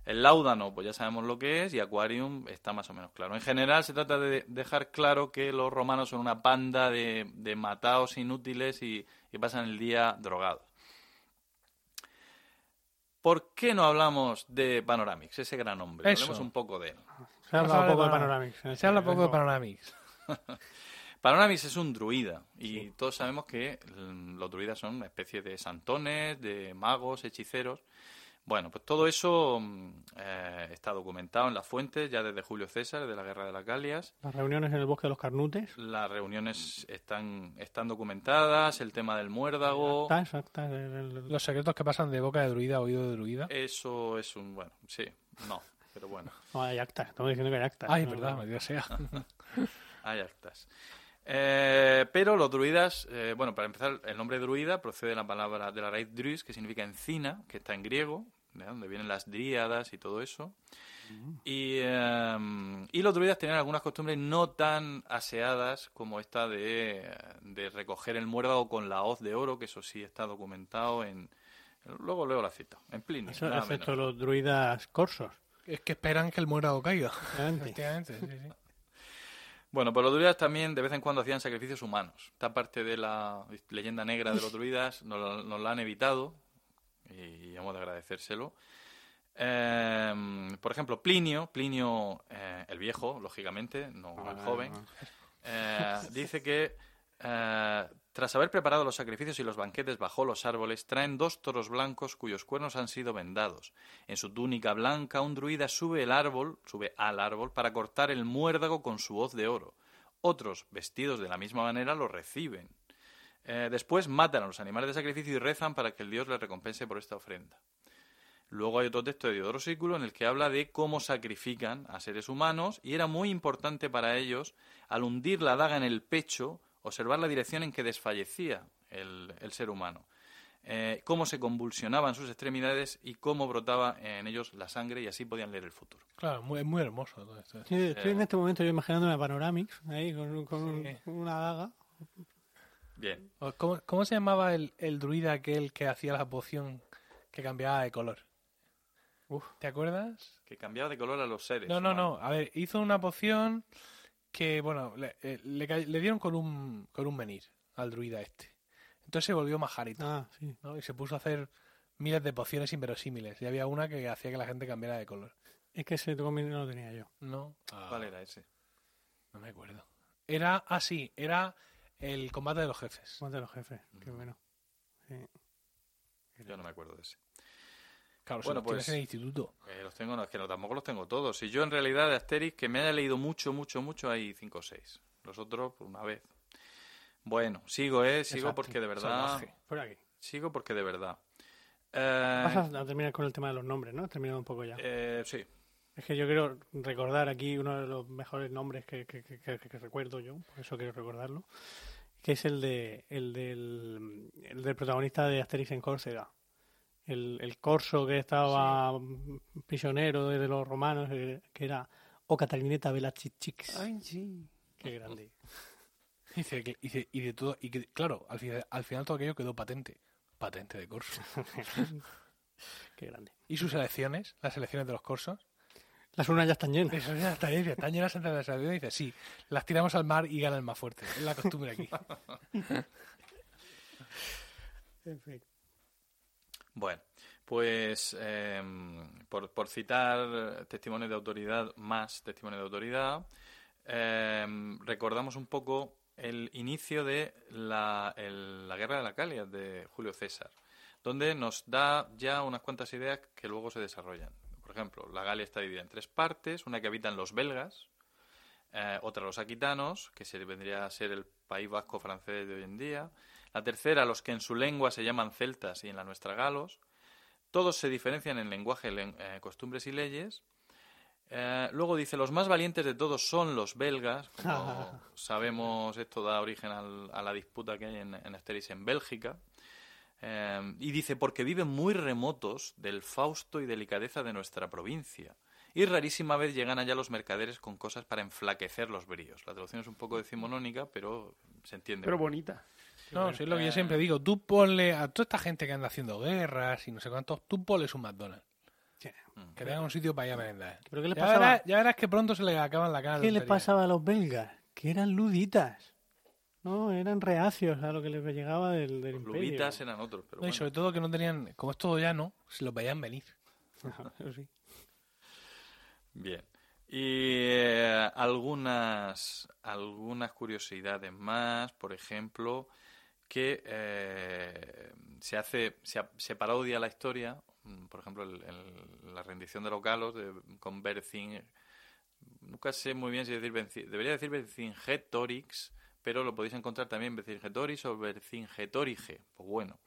El láudano, pues ya sabemos lo que es, y aquarium está más o menos claro. En general se trata de dejar claro que los romanos son una panda de, de mataos inútiles y, y pasan el día drogados. ¿Por qué no hablamos de Panoramix, ese gran hombre? Eso. Hablemos un poco de él. Se ha Vamos hablado a un poco de en Se este- habla poco de Panoramix. *laughs* Panoramix es un druida y todos sabemos que los druidas son una especie de santones, de magos, hechiceros. Bueno, pues todo eso mm, eh, está documentado en las fuentes ya desde Julio César, de la Guerra de las Galias. Las reuniones en el bosque de los Carnutes. Las reuniones están, están documentadas, el tema del muérdago. El- el- Los secretos que pasan de boca de druida a oído de druida. Eso es un, bueno, sí, no, pero bueno, No, hay actas. Estamos diciendo que hay actas. Ay, No, verdad, no. maldita sea. *laughs* hay actas. Eh, pero los druidas, eh, bueno, para empezar, el nombre druida procede de la palabra, de la raíz druis, que significa encina, que está en griego, de donde vienen las dríadas y todo eso. Y, eh, y los druidas tenían algunas costumbres no tan aseadas como esta de, de recoger el muérdago con la hoz de oro, que eso sí está documentado en... Luego leo la cita, en Plinio. Eso, nada excepto menos. los druidas corsos. Es que esperan que el muérdago caiga. Efectivamente, sí, sí. Bueno, pues los druidas también de vez en cuando hacían sacrificios humanos. Esta parte de la leyenda negra de los druidas nos, la- nos la han evitado y hemos de agradecérselo. Eh, por ejemplo, Plinio, Plinio eh, el viejo, lógicamente, no el joven, eh, dice que eh, tras haber preparado los sacrificios y los banquetes bajo los árboles, traen dos toros blancos cuyos cuernos han sido vendados. En su túnica blanca, un druida sube el árbol, sube al árbol, para cortar el muérdago con su hoz de oro. Otros, vestidos de la misma manera, lo reciben. Eh, después matan a los animales de sacrificio y rezan para que el dios les recompense por esta ofrenda. Luego hay otro texto de Diodoro Sículo en el que habla de cómo sacrifican a seres humanos y era muy importante para ellos, al hundir la daga en el pecho, observar la dirección en que desfallecía el, el ser humano, eh, cómo se convulsionaban sus extremidades y cómo brotaba en ellos la sangre y así podían leer el futuro. Claro, muy, es muy hermoso todo esto. Sí, estoy en este momento yo imaginando una Panoramix ahí con, con Sí. con una daga. Bien, ¿Cómo, cómo se llamaba el, el druida aquel que hacía la poción que cambiaba de color? ¿Te acuerdas? que cambiaba de color a los seres. No, no, humanos. no. A ver, hizo una poción que, bueno, le, eh, le, le dieron con un, con un menir al druida este. Entonces se volvió majarito, Ah, sí. ¿no? Y se puso a hacer miles de pociones inverosímiles. Y había una que hacía que la gente cambiara de color. Es que ese no lo tenía yo. No, Ah, ¿Cuál era ese? no me acuerdo. Era, ah, sí, era el combate de los jefes. Más de los jefes. Qué Mm. bueno. Sí. Yo no me acuerdo de ese. Claro, Bueno, bueno, pues pues- en el instituto. Eh, los tengo, no, es que no, tampoco los tengo todos. Si yo en realidad de Asterix, que me haya leído mucho, mucho, mucho, hay cinco o seis. Los otros, por una vez. Bueno, sigo, ¿eh? Sigo Exacto. porque de verdad... Salvaje. Por aquí. Sigo porque de verdad. Eh, Vas a, terminar con el tema de los nombres, ¿no? He terminado un poco ya. eh, sí. Es que yo quiero recordar aquí uno de los mejores nombres que, que- que- que- que recuerdo yo, por eso quiero recordarlo, que es el de el del, el del protagonista de Asterix en Córcega. El, el corso que estaba prisionero de los romanos, eh, que era O Catalineta Velachichix. Ay, sí. Qué grande. *laughs* Dice, y de todo, y que, claro, al final, al final todo aquello quedó patente. Patente de corso. *laughs* Qué grande. ¿Y sus elecciones? Las elecciones de los corsos. Las urnas ya están llenas. Eso ya está bien, están llenas entre las elecciones. Dice, sí, las tiramos al mar y gana el más fuerte. Es la costumbre aquí. *laughs* En fin. Bueno, pues eh, por, por citar testimonios de autoridad, más testimonios de autoridad, eh, recordamos un poco el inicio de la, la Guerra de la Calia de Julio César, donde nos da ya unas cuantas ideas que luego se desarrollan. Por ejemplo, la Galia está dividida en tres partes, una que habitan los belgas, eh, otra los aquitanos, que se vendría a ser el país vasco francés de hoy en día, la tercera los que en su lengua se llaman celtas y en la nuestra galos, todos se diferencian en lenguaje, len- eh, costumbres y leyes. Eh, luego dice, los más valientes de todos son los belgas. Como *laughs* sabemos, esto da origen al- a la disputa que hay en, en Asterix en Bélgica. Eh, y dice, porque viven muy remotos del fausto y delicadeza de nuestra provincia. Y rarísima vez llegan allá los mercaderes con cosas para enflaquecer los bríos. La traducción es un poco decimonónica, pero se entiende. Pero bonita. No, sí, es lo que yo siempre digo. Tú ponle a toda esta gente que anda haciendo guerras y no sé cuántos, tú ponle un McDonald's. Sí. Que tengan un sitio para ir a merendar. ¿Pero qué les Ya pasaba? verás, ya verás que pronto se les acaban la cara. ¿Qué les pasaba a los belgas? Que eran luditas. No, eran reacios a lo que les llegaba del, del Los imperio. lubitas eran otros, pero No, y sobre todo que no tenían, como es todo llano, se los veían venir. *laughs* Eso sí. Bien. Y eh, algunas, algunas curiosidades más, por ejemplo, que eh, se hace, se, se parodia la historia, mm, por ejemplo, el- el- la rendición de los galos de, con Bercin, nunca sé muy bien si decir, debería decir Vercingetorix, pero lo podéis encontrar también Vercingetorix o Vercingetorige. Pues bueno,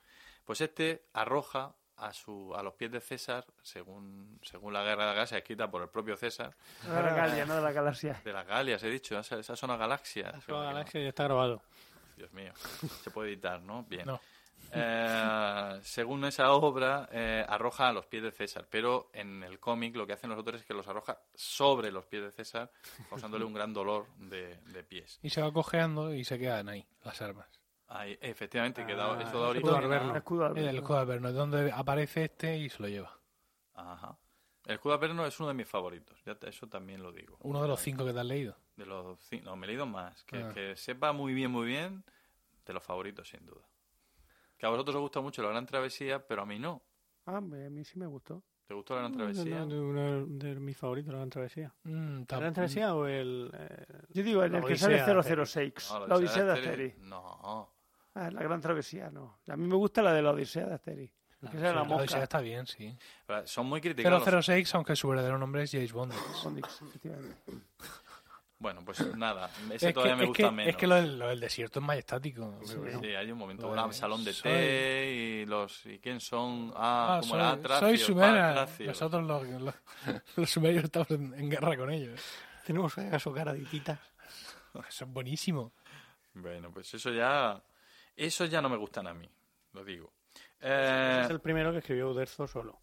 pues este arroja a, su, a los pies de César, según, según la guerra de la galaxia escrita por el propio César, No de la Galia, no de la galaxia. de las Galias, he dicho, esa, esa zona galaxia. La Sola Galaxia ya está grabado. Dios mío, se puede editar, ¿no? Bien. No. Eh, según esa obra, eh, arroja a los pies de César, pero en el cómic lo que hacen los autores es que los arroja sobre los pies de César, causándole un gran dolor de, de pies. Y se va cojeando y se quedan ahí, las armas. Ahí, efectivamente, da, Ah, eso da escudo origen Alberno. a- Escudo En el Alberno. escudo de Alberno, es donde aparece este y se lo lleva. Ajá. El escudo Alberno es uno de mis favoritos, ya te- eso también lo digo. Uno de los cinco que te has leído. De los cin- no, me he leído más. Que, Ah. que sepa muy bien, muy bien, de los favoritos, sin duda. Que a vosotros os gusta mucho la Gran Travesía, pero a mí no. Ah, a mí sí me gustó. ¿Te gustó la Gran Travesía? De, uno de mis favoritos, la Gran Travesía. Mm, ¿La Gran Travesía o el...? eh, Yo digo, en La el que sale de 006. No, la Odisea de Asterix. No. Ah, la gran travesía, no. A mí me gusta la de la Odisea de Asterix. Que sea la La Odisea está bien, sí. Pero Son muy criticados. 006, aunque su verdadero nombre es James Bond. Sondix, efectivamente. Bueno, pues nada, *laughs* ese Es que, todavía me es gusta que- menos. es que lo, del, lo del desierto es majestático. Sí, bueno. hay un momento, de- un salón de soy- té y los... ¿Y quién son? Ah, Ah, como soy, era Tracio, soy sumera. Nosotros los, los, *laughs* los sumerios estamos en, en guerra con ellos. Tenemos que hacer su cara de tita. Eso es buenísimo. Bueno, pues eso ya... Eso ya no me gustan a mí, lo digo. Eh, Es el primero que escribió Uderzo solo.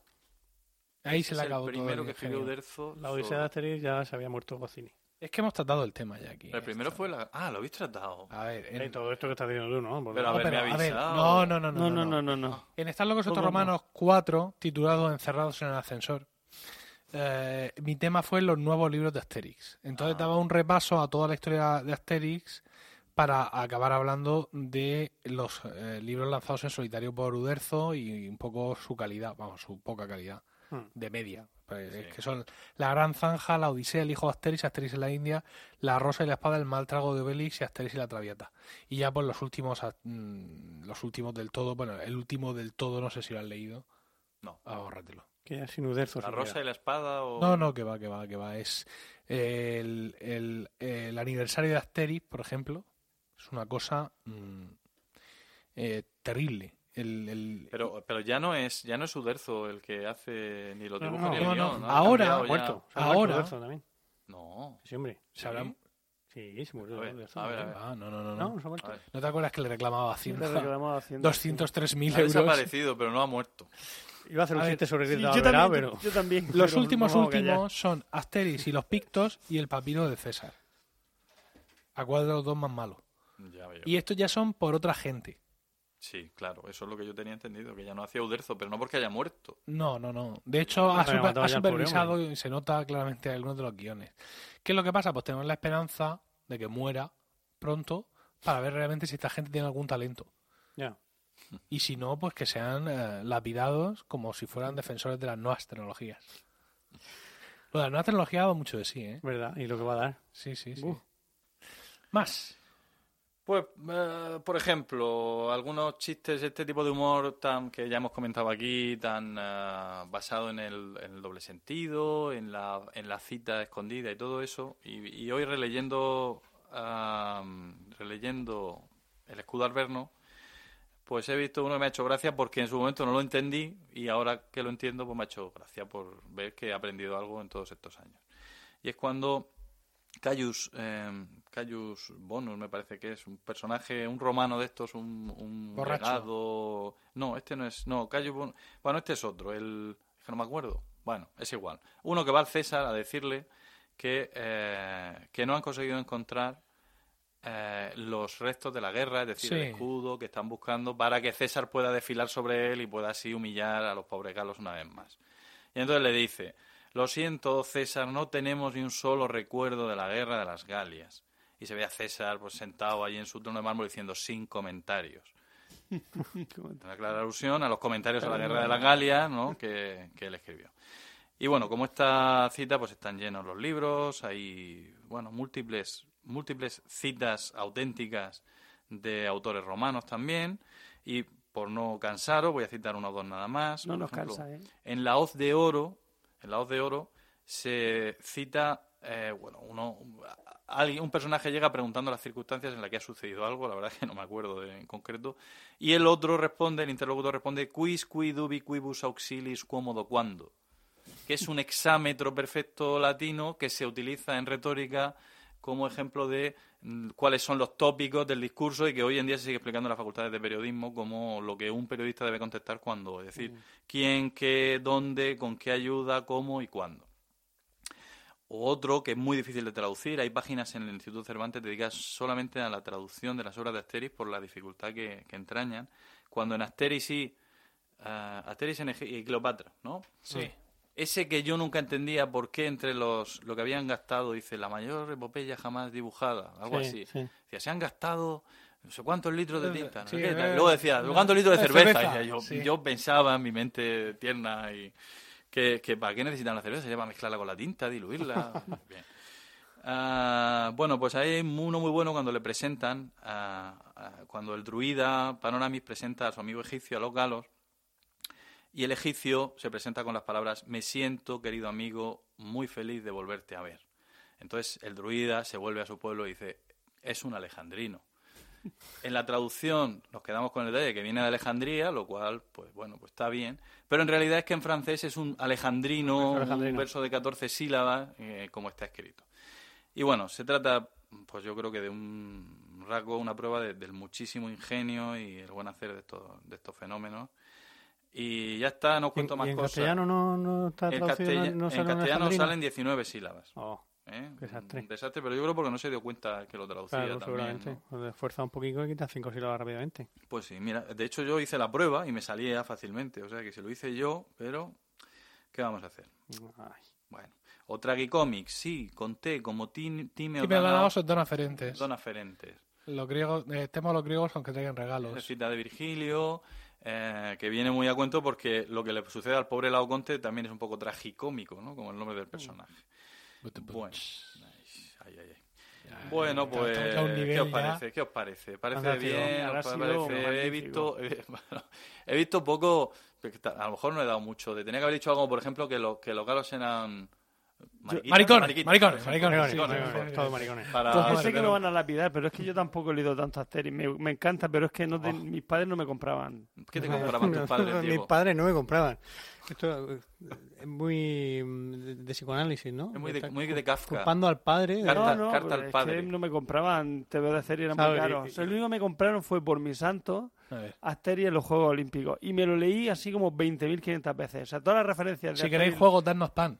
Ahí se le el acabó todo primero el que escribió. Uderzo. La Odisea solo. de Asterix ya se había muerto Gocini. Es que hemos tratado el tema ya aquí. El primero fue la... Ah, lo habéis tratado. A ver, en, Eh, todo esto que estás diciendo tú, ¿no? Pero a no, ver, me pero, a ver, no, no, no, no, No, no, no, no, no. En Están locos estos romanos 4, titulado Encerrados en el ascensor, eh, mi tema fue los nuevos libros de Asterix. Entonces Ah. daba un repaso a toda la historia de Asterix para acabar hablando de los eh, libros lanzados en solitario por Uderzo y un poco su calidad, vamos, su poca calidad Hmm. de media. Pues Sí. es que son La Gran Zanja, La Odisea, El Hijo de Asteris, Asteris en la India, La Rosa y la Espada, El Mal Trago de Obelix y Asteris y la Traviata. Y ya pues los últimos, ah, mm, los últimos del todo, bueno, el último del todo no sé si lo han leído, No. ahórratelo. Que ya sin Uderzo. La rosa y la espada o... No, no, que va, que va, que va. Es el, el- el aniversario de Asterix, por ejemplo, es una cosa mm, eh, terrible. El, el- Pero, pero ya no es ya no es Uderzo el que hace ni los No, dibujos no, ni el no, guion, no. Ha Ahora. Muerto. Se ha Ahora- muerto Uderzo también. No. Sí, hombre. se habrá- Sí, se murió A ver, Uderzo. a ver, a ¿no? ver. Ah, no, no, no, No, no. no se ha muerto. A. ¿No te acuerdas que le reclamaba Le Hacienda reclamamos Hacienda. 203.000 Ha euros? desaparecido, pero no ha muerto. Iba a hacer un A chiste sobre Sí, Grita yo, también, pero... yo también. *laughs* Los pero últimos no a últimos son Asterix y los Pictos y el papiro de César. ¿A cuál de los dos más malos? Ya. Y estos ya son por otra gente. Sí, claro, eso es lo que yo tenía entendido, que ya no hacía Uderzo, pero no porque haya muerto. No, no, no. De hecho, ha, super- supervisado y se nota claramente en algunos de los guiones. ¿Qué es lo que pasa? Pues tenemos la esperanza de que muera pronto para ver realmente si esta gente tiene algún talento. Ya. Y si no, pues que sean eh, lapidados como si fueran defensores de las nuevas tecnologías. Lo de las nuevas tecnologías va mucho de sí, ¿eh? ¿Verdad? ¿Y lo que va a dar? Sí, sí, sí. Más. Pues, eh, por ejemplo, algunos chistes, este tipo de humor tan que ya hemos comentado aquí, tan eh, basado en el, doble sentido, en la, en la cita escondida y todo eso. Y, y hoy releyendo, ah, releyendo El escudo alberno, pues he visto uno que me ha hecho gracia porque en su momento no lo entendí y ahora que lo entiendo, pues me ha hecho gracia por ver que he aprendido algo en todos estos años. Y es cuando Caius, eh, Caius Bonus, me parece que es un personaje, un romano de estos, un, un Borracho. legado- No, este no es. No, Caius Bonus. Bueno, este es otro, el. es que no me acuerdo. Bueno, es igual. Uno que va al César a decirle que, eh, que no han conseguido encontrar eh, los restos de la guerra, es decir, Sí. el escudo que están buscando para que César pueda desfilar sobre él y pueda así humillar a los pobres galos una vez más. Y entonces le dice, lo siento, César, no tenemos ni un solo recuerdo de la guerra de las Galias. Y se ve a César pues, sentado allí en su trono de mármol diciendo sin comentarios. *laughs* Una clara alusión a los comentarios a la guerra de las Galias ¿no? que, que él escribió. Y bueno, como esta cita, pues están llenos los libros, hay, bueno, múltiples, múltiples citas auténticas de autores romanos también, y por no cansaros, voy a citar uno o dos nada más. No Por nos ejemplo, cansa, ¿eh? En la hoz de oro, en la hoz de oro, se cita, eh, bueno, uno, alguien, un personaje llega preguntando las circunstancias en las que ha sucedido algo, la verdad es que no me acuerdo en concreto, y el otro responde, el interlocutor responde, quis qui dubi quibus auxilis quomodo quando, que es un exámetro perfecto latino que se utiliza en retórica como ejemplo de cuáles son los tópicos del discurso y que hoy en día se sigue explicando en las facultades de periodismo como lo que un periodista debe contestar cuando, es decir, quién, qué, dónde, con qué ayuda, cómo y cuándo. O otro que es muy difícil de traducir, hay páginas en el Instituto Cervantes dedicadas solamente a la traducción de las obras de Asterix por la dificultad que, que entrañan, cuando en Asterix y Asterix en Ege- y Cleopatra, ¿no? Sí. Ese que yo nunca entendía por qué entre los lo que habían gastado, dice, la mayor epopeya jamás dibujada, algo Sí, así. sí. Decía, se han gastado no sé cuántos litros de tinta. no sí, qué, tal. eh, Luego decía, ¿cuántos litros de eh, cerveza? cerveza, Decía, yo, sí. yo pensaba en mi mente tierna y que, que ¿para qué necesitan la cerveza? Ya para mezclarla con la tinta, diluirla. *laughs* Bien. Ah, bueno, pues hay uno muy bueno cuando le presentan, ah, cuando el druida Panoramis presenta a su amigo egipcio, a los galos, y el egipcio se presenta con las palabras, me siento, querido amigo, muy feliz de volverte a ver. Entonces el druida se vuelve a su pueblo y dice, es un alejandrino. En la traducción nos quedamos con el detalle que viene de Alejandría, lo cual, pues bueno, pues está bien. Pero en realidad es que en francés es un alejandrino, un verso de 14 sílabas, eh, como está escrito. Y bueno, se trata, pues yo creo que de un rasgo, una prueba de- del muchísimo ingenio y el buen hacer de estos, de estos fenómenos. Y ya está, no ¿Y en, cuento más y en cosas. castellano no, no está en traducido? castella- ¿No, no en sale un castellano salen 19 sílabas. Oh, ¿eh? Desastre. Un desastre, pero yo creo porque no se dio cuenta que lo traducía claro, también. seguramente. ¿no? Pues esfuerza un poquito y quita cinco sílabas rápidamente. Pues sí, mira, de hecho yo hice la prueba y me salía fácilmente, o sea que se lo hice yo, pero ¿qué vamos a hacer? Ay. Bueno, o Tragicomics, sí, conté como Tim- Timeo Y me Danao- ganamos Dona Ferentes. Dona Ferentes. Los griegos, eh, temo a los griegos aunque traigan regalos. cita de Virgilio, eh, que viene muy a cuento porque lo que le sucede al pobre Laoconte también es un poco tragicómico, ¿no? Como el nombre del personaje. Bueno, ay, ay, ay. Bueno, pues, ¿qué os parece? ¿Qué os parece? ¿Parece bien? *laughs* He visto, he, visto poco, a lo mejor no he dado mucho. De tenía que haber dicho algo, por ejemplo, que, los que los galos eran... Maricones, maricones, maricones, todos maricones. Yo sé que lo van a lapidar, pero es que yo tampoco he leído tanto Asterix. Me, me encanta, pero es que no te- mis padres no me compraban. ¿Qué te compraban tus padres, *laughs* Mis Diego? padres no me compraban. Esto eh, es muy mm, de, psicoanálisis, ¿no? Es muy de, muy de Kafka. Culpando al padre. de- Carta- no, no, carta al es padre. que no me compraban TV de serie, era muy ¿Sabes? caro. Y- O sea, lo único que me compraron fue por mi santo. Asterix en los Juegos Olímpicos. Y me lo leí así como 20.500 veces. O sea, todas las referencias de Si queréis Asterix- juegos, dadnos pan.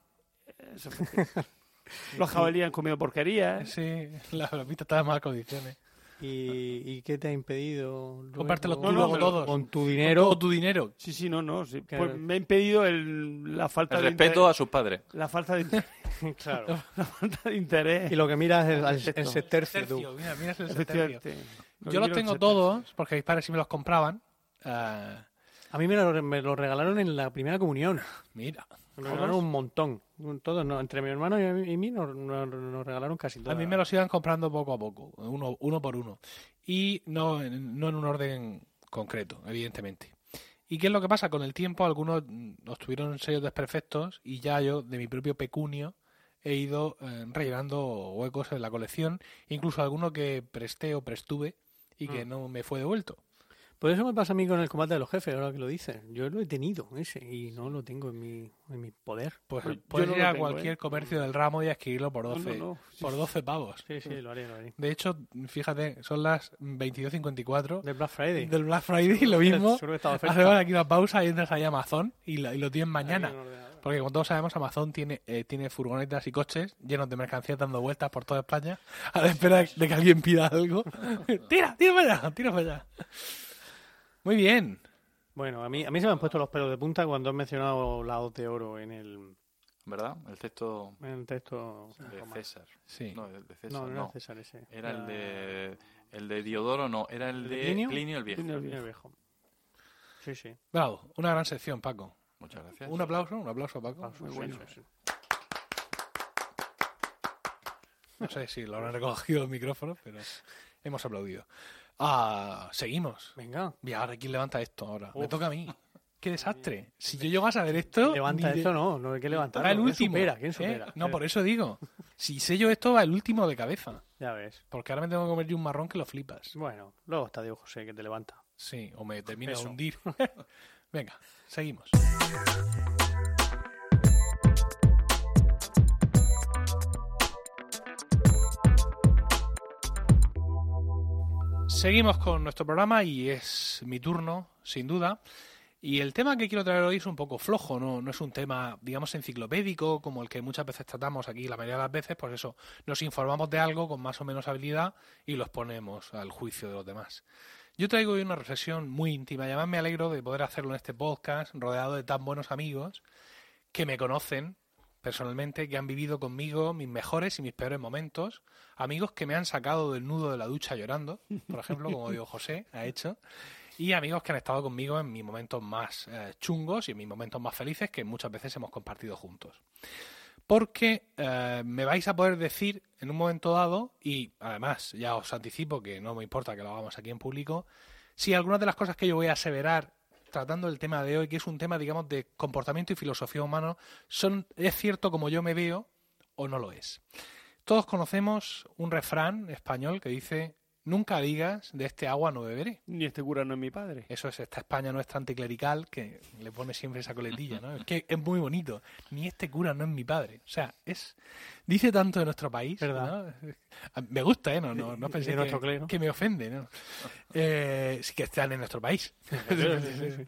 Eso fue. *laughs* Los jabalíes han comido porquerías. Sí, la bromita está en malas condiciones. ¿Y, y qué te ha impedido? luego, Compártelos tú no, luego pero todos. Con tu Con dinero. todo tu dinero. Sí, sí, no, no. sí. Claro. Pues me ha impedido el, la falta El de respeto interés- a sus padres. La falta de, inter- *laughs* claro. *laughs* la falta de interés. Y lo que miras es el tú. Tercio, mira, mira ese tercio. Efectivamente. Lo Yo los tengo todos, porque mis padres sí me los compraban. Ah, A mí me lo, me lo regalaron en la primera comunión. mira, Lo regalaron un montón. Todos, no, entre mi hermano y a mí, y mí nos, nos- nos regalaron casi a todos. mí me los iban comprando poco a poco, uno, uno por uno. Y no, en- no en un orden concreto, evidentemente. ¿Y qué es lo que pasa? Con el tiempo algunos obtuvieron sellos desperfectos y ya yo, de mi propio pecunio, he ido eh, rellenando huecos en la colección, incluso alguno que presté o prestuve y que Mm. no me fue devuelto. Por eso me pasa a mí con el combate de los jefes, ahora que lo dices. Yo lo he tenido ese y no lo tengo en mi, en mi poder. Pues Pues yo puedes no ir a tengo, cualquier ¿eh? comercio del ramo y adquirirlo por No, 12, no, no. Sí, por 12 pavos. Sí, sí, lo haré, lo haré. De hecho, fíjate, son las 22.54 Del Black Friday. del Black Friday y lo mismo. *laughs* Hacemos aquí una pausa y entras ahí a Amazon y lo, y lo tienes mañana. Porque como todos sabemos, Amazon tiene, eh, tiene furgonetas y coches llenos de mercancías dando vueltas por toda España a la espera de que alguien pida algo. *laughs* tira, tira para allá, tira para allá. Muy bien. Bueno, a mí, a mí se me han puesto los pelos de punta cuando has mencionado la hoz de oro en el, ¿Verdad? El texto en el texto. de César. Sí. No, el de César, No, no. no era César ese. Era el de, el de Diodoro, no. Era el ¿El de de Plinio? Plinio, el Viejo. Plinio el Viejo. el viejo. Sí, sí. Bravo, una gran sección, Paco. Muchas gracias. Un aplauso, un aplauso, Paco. Muy bueno. sí, sí. No sé si lo habrán recogido el micrófono, pero hemos aplaudido. Ah, seguimos. Venga. Y ahora, ¿quién levanta esto ahora? Me toca a mí. ¡Qué desastre! Si yo llego a saber esto... Levanta ni de- esto, no, no hay que levantarlo. Va el ¿Quién último. supera? ¿Quién ¿eh? supera? No, por eso digo. Si sé yo esto, va el último de cabeza. Ya ves. Porque ahora me tengo que comer yo un marrón que lo flipas. Bueno, luego está Diego José que te levanta. Sí, o me termino de hundir. *laughs* Venga, seguimos. Seguimos con nuestro programa y es mi turno, sin duda. Y el tema que quiero traer hoy es un poco flojo, no, no es un tema, digamos, enciclopédico, como el que muchas veces tratamos aquí, la mayoría de las veces, pues eso, nos informamos de algo con más o menos habilidad y los ponemos al juicio de los demás. Yo traigo hoy una reflexión muy íntima y además me alegro de poder hacerlo en este podcast, rodeado de tan buenos amigos que me conocen personalmente, que han vivido conmigo mis mejores y mis peores momentos, amigos que me han sacado del nudo de la ducha llorando, por ejemplo, como Diego José ha hecho, y amigos que han estado conmigo en mis momentos más eh, chungos y en mis momentos más felices que muchas veces hemos compartido juntos. Porque eh, me vais a poder decir en un momento dado, y además ya os anticipo que no me importa que lo hagamos aquí en público, si algunas de las cosas que yo voy a aseverar tratando el tema de hoy, que es un tema, digamos, de comportamiento y filosofía humano, son, es cierto como yo me veo o no lo es. Todos conocemos un refrán español que dice, nunca digas de este agua no beberé. Ni este cura no es mi padre. Eso es esta España nuestra anticlerical que le pone siempre esa coletilla, ¿no? Es que es muy bonito. Ni este cura no es mi padre. O sea, es dice tanto de nuestro país, ¿Verdad? ¿no? Me gusta, ¿eh? No, no, no pensé que, clero. que me ofende, ¿no? Eh, sí que están en nuestro país. *laughs*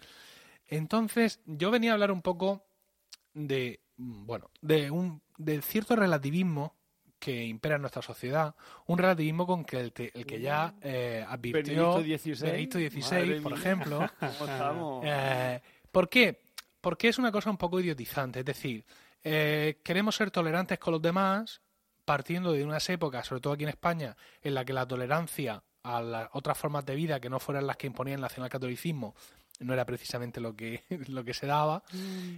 Entonces, yo venía a hablar un poco de, bueno, de un de cierto relativismo que impera en nuestra sociedad, un relativismo con que el, te- el que ya eh, advirtió Benedicto XVI. Benedicto XVI, Madre por mía. ejemplo. *laughs* ¿Cómo estamos? Eh, ¿Por qué? Porque es una cosa un poco idiotizante. Es decir, eh, queremos ser tolerantes con los demás partiendo de unas épocas, sobre todo aquí en España, en la que la tolerancia a las otras formas de vida que no fueran las que imponía el nacionalcatolicismo, no era precisamente lo que, *laughs* lo que se daba.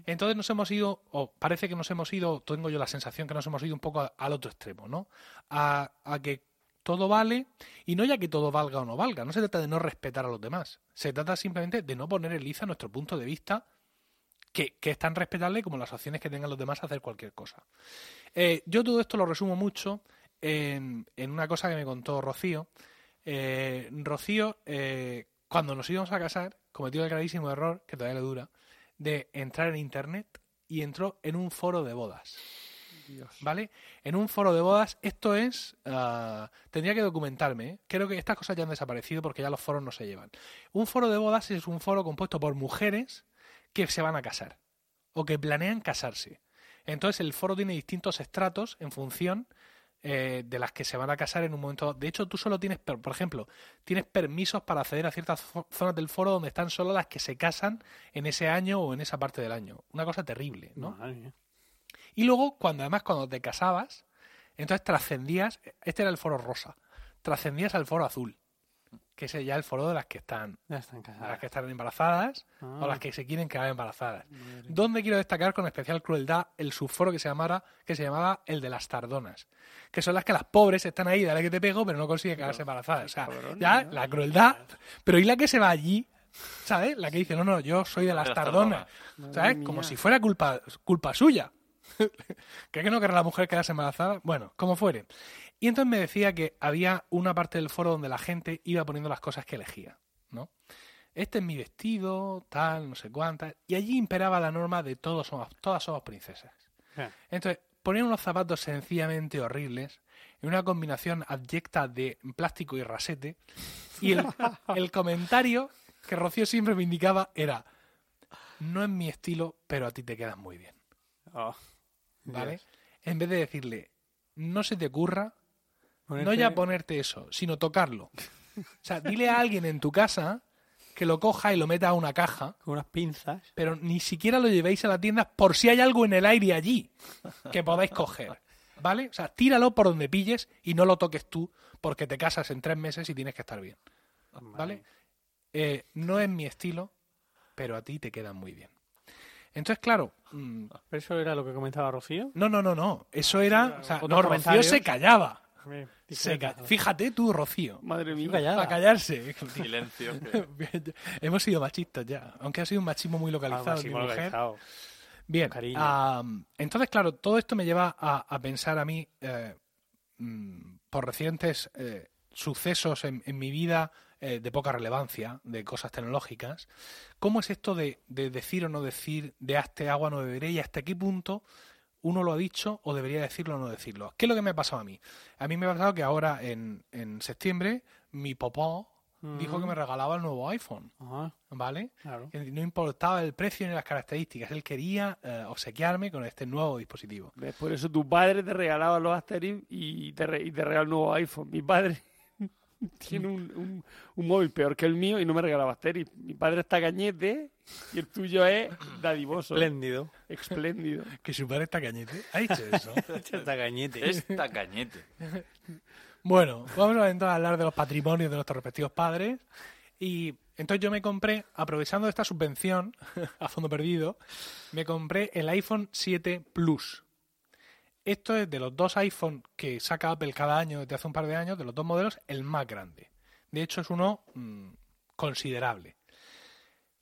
Entonces nos hemos ido, o parece que nos hemos ido, tengo yo la sensación que nos hemos ido un poco a- al otro extremo, ¿no? A, a que todo vale, y no ya que todo valga o no valga, no se trata de no respetar a los demás, se trata simplemente de no poner en liza nuestro punto de vista, que, que es tan respetable como las opciones que tengan los demás a hacer cualquier cosa. Eh, yo todo esto lo resumo mucho en, en una cosa que me contó Rocío. Eh, Rocío, eh, cuando nos íbamos a casar, cometió el gravísimo error, que todavía le dura, de entrar en internet y entró en un foro de bodas. ¿Vale? En un foro de bodas, esto es. ah, tendría que documentarme. ¿eh? Creo que estas cosas ya han desaparecido porque ya los foros no se llevan. Un foro de bodas es un foro compuesto por mujeres que se van a casar o que planean casarse. Entonces el foro tiene distintos estratos en función eh, de las que se van a casar en un momento. De hecho, tú solo tienes, por ejemplo, tienes permisos para acceder a ciertas zonas del foro donde están solo las que se casan en ese año o en esa parte del año. Una cosa terrible, ¿no? Madre. Y luego, cuando además cuando te casabas, entonces trascendías, este era el foro rosa, trascendías al foro azul, que es ya el foro de las que están, Ya están de las que están embarazadas Ah. o las que se quieren quedar embarazadas. Donde quiero destacar con especial crueldad el subforo que se llamara, que se llamaba el de las tardonas, que son las que las pobres están ahí, dale que te pego, pero no consiguen quedarse embarazadas. O sea, cabrón, ya ¿no? la crueldad, pero y la que se va allí, ¿sabes? La que dice, no, no, yo soy de las las tardonas, tardonas. ¿sabes? Madre Como si fuera culpa, culpa suya. *laughs* ¿Cree que no querrá la mujer quedarse embarazada? Bueno, como fuere. Y entonces me decía que había una parte del foro donde la gente iba poniendo las cosas que elegía, ¿no? Este es mi vestido, tal, no sé cuántas. Y allí imperaba la norma de todos somos, todas somos princesas. Ya. Entonces, ponían unos zapatos sencillamente horribles, en una combinación abyecta de plástico y rasete. Y el, *laughs* el comentario que Rocío siempre me indicaba era, no es mi estilo, pero a ti te quedan muy bien. Oh, ¿Vale? Dios. En vez de decirle, no se te ocurra, no ya ponerte eso, sino tocarlo. O sea, dile a alguien en tu casa que lo coja y lo meta a una caja, Con unas pinzas. pero ni siquiera lo llevéis a la tienda por si hay algo en el aire allí que podáis coger. ¿Vale? O sea, tíralo por donde pilles y no lo toques tú porque te casas en tres meses y tienes que estar bien. ¿Vale? Eh, no es mi estilo, pero a ti te quedan muy bien. Entonces, claro, mm, ¿Pero eso era lo que comentaba Rocío? no, no, no, no. Eso era. O sea, no, Rocío se callaba. Se ca- Fíjate tú, Rocío. Madre mía. callada. Para callarse. Silencio. *laughs* Hemos sido machistas ya. Aunque ha sido un machismo muy localizado. Algo en así, mi mujer. localizado. Bien. Entonces, claro, todo esto me lleva a, a pensar a mí, eh, mm, por recientes eh, sucesos en, en mi vida eh, de poca relevancia, de cosas tecnológicas, ¿cómo es esto de, de decir o no decir, de hasta agua no beberé y hasta qué punto uno lo ha dicho o debería decirlo o no decirlo? ¿Qué es lo que me ha pasado a mí? A mí me ha pasado que ahora, en, en septiembre, mi papá dijo que me regalaba el nuevo iPhone, Ajá, ¿vale? claro. No importaba el precio ni las características, él quería eh, obsequiarme con este nuevo dispositivo. Por eso tu padre te regalaba los Asterix y te, re- y te regaló el nuevo iPhone. Mi padre *laughs* tiene un, un- un móvil peor que el mío y no me regalaba Asterix. Mi padre está cañete y el tuyo es dadivoso. Espléndido. Espléndido. *laughs* Que su padre está cañete. ¿Ha dicho eso? *laughs* Está cañete. Esta cañete. bueno, vamos a entonces a hablar de los patrimonios de nuestros respectivos padres. Y entonces yo me compré, aprovechando esta subvención a fondo perdido, me compré el iPhone 7 Plus. Esto es de los dos iPhone que saca Apple cada año desde hace un par de años, de los dos modelos, el más grande. De hecho, es uno mm, considerable.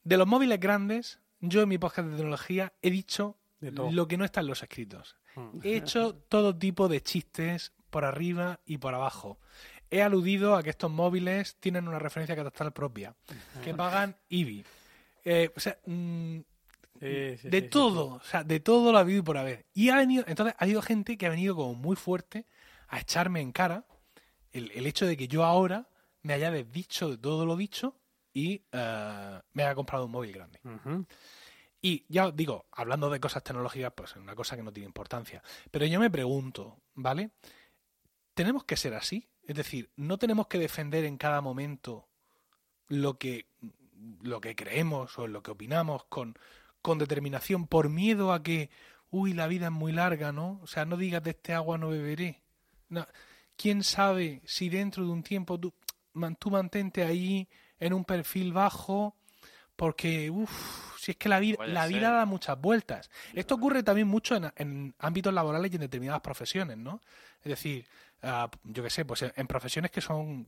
De los móviles grandes, yo en mi podcast de tecnología he dicho lo que no está en los escritos. Mm. He hecho *laughs* todo tipo de chistes por arriba y por abajo. He aludido a que estos móviles tienen una referencia catastral propia, que pagan IBI. Eh, o sea, mm, Sí, sí, de sí, todo, o sea, de todo lo ha habido y por haber. Y ha venido, entonces ha habido gente que ha venido como muy fuerte a echarme en cara el, el hecho de que yo ahora me haya desdicho de todo lo dicho y eh, me haya comprado un móvil grande. Y ya os digo, hablando de cosas tecnológicas, pues es una cosa que no tiene importancia. Pero yo me pregunto, ¿vale? ¿Tenemos que ser así? Es decir, ¿no tenemos que defender en cada momento lo que, lo que creemos o lo que opinamos con, con determinación por miedo a que, uy, la vida es muy larga, ¿no? O sea, no digas de este agua no beberé. No. ¿Quién sabe si dentro de un tiempo tú... man- tú mantente ahí en un perfil bajo, porque, uff, si es que la vida, la vida da muchas vueltas. Esto ocurre también mucho en, en ámbitos laborales y en determinadas profesiones, ¿no? Es decir, ah, yo qué sé, pues en, en profesiones que son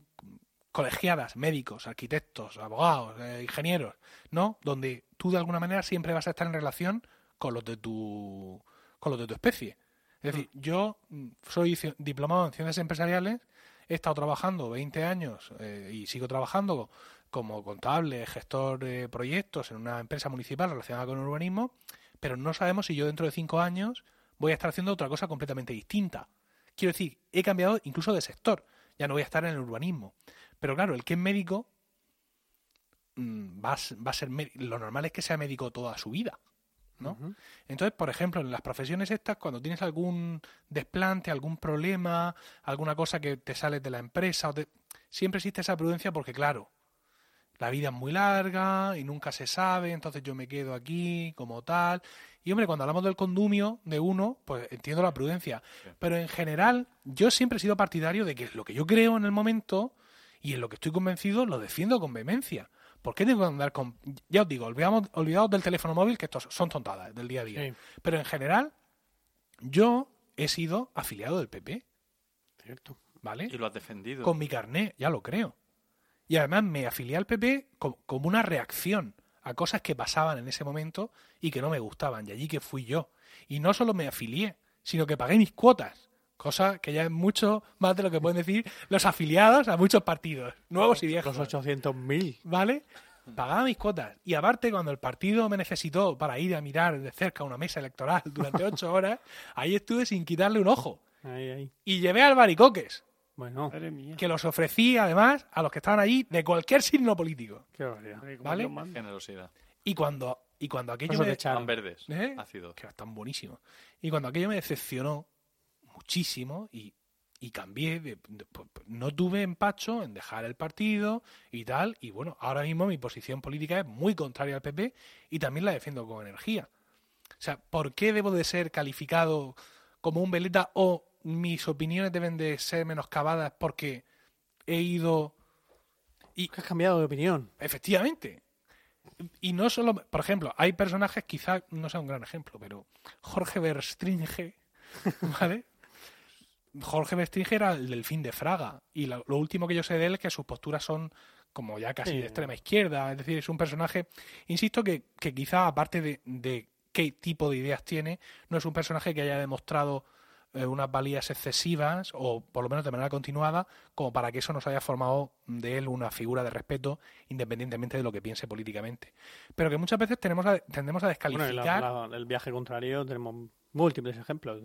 colegiadas, médicos, arquitectos, abogados, eh, ingenieros, ¿no? Donde tú de alguna manera siempre vas a estar en relación con los de tu, con los de tu especie. Es decir, yo mm, soy diplomado en ciencias empresariales, he estado trabajando 20 años eh, y sigo trabajando como contable, gestor de proyectos en una empresa municipal relacionada con el urbanismo, pero no sabemos si yo dentro de cinco años voy a estar haciendo otra cosa completamente distinta. Quiero decir, he cambiado incluso de sector, ya no voy a estar en el urbanismo. Pero claro, el que es médico mm, va a, va a ser lo normal es que sea médico toda su vida, ¿no? Entonces, por ejemplo, en las profesiones estas, cuando tienes algún desplante, algún problema, alguna cosa que te sale de la empresa, o te- siempre existe esa prudencia porque, claro, la vida es muy larga y nunca se sabe, entonces yo me quedo aquí como tal. Y hombre, cuando hablamos del condumio de uno, pues entiendo la prudencia. Pero en general, yo siempre he sido partidario de que lo que yo creo en el momento y en lo que estoy convencido lo defiendo con vehemencia. ¿Por qué tengo que andar con.? Ya os digo, olvidamos, olvidaos del teléfono móvil, que estos son tontadas del día a día. Sí. Pero en general, yo he sido afiliado del PP, Cierto. ¿vale? Y lo has defendido. Con mi carné, ya lo creo. Y además me afilié al PP co- como una reacción a cosas que pasaban en ese momento y que no me gustaban. Y allí que fui yo. Y no solo me afilié, sino que pagué mis cuotas. Cosa que ya es mucho más de lo que pueden decir los afiliados a muchos partidos, nuevos y viejos. Los 800.000. ¿Vale? Pagaba mis cuotas. Y aparte, cuando el partido me necesitó para ir a mirar de cerca una mesa electoral durante ocho *laughs* horas, ahí estuve sin quitarle un ojo. Ahí, ahí. Y llevé al Baricoques, Bueno, Madre mía. que los ofrecí además a los que estaban allí de cualquier signo político. qué ¿vale? Generosidad. Y cuando, y cuando aquello Eso me. Van verdes. ¿Eh? Ácidos. que están buenísimos. Y cuando aquello me decepcionó muchísimo y, y cambié, de- de- pues, pues, no tuve empacho en dejar el partido y tal. Y bueno, ahora mismo mi posición política es muy contraria al PP y también la defiendo con energía. O sea, ¿por qué debo de ser calificado como un veleta o mis opiniones deben de ser menoscabadas porque he ido Que has cambiado de opinión. Efectivamente. Y no solo, por ejemplo, hay personajes, quizá no sea un gran ejemplo, pero Jorge Verstringe, *laughs* ¿vale? Jorge Verstringe era el del fin de Fraga. Y lo, lo último que yo sé de él es que sus posturas son como ya casi Sí. de extrema izquierda. Es decir, es un personaje, insisto, que, que quizá aparte de, de qué tipo de ideas tiene, no es un personaje que haya demostrado eh, unas valías excesivas o por lo menos de manera continuada como para que eso nos haya formado de él una figura de respeto independientemente de lo que piense políticamente. Pero que muchas veces tenemos a- tendemos a descalificar. en la- la- el viaje contrario tenemos múltiples ejemplos.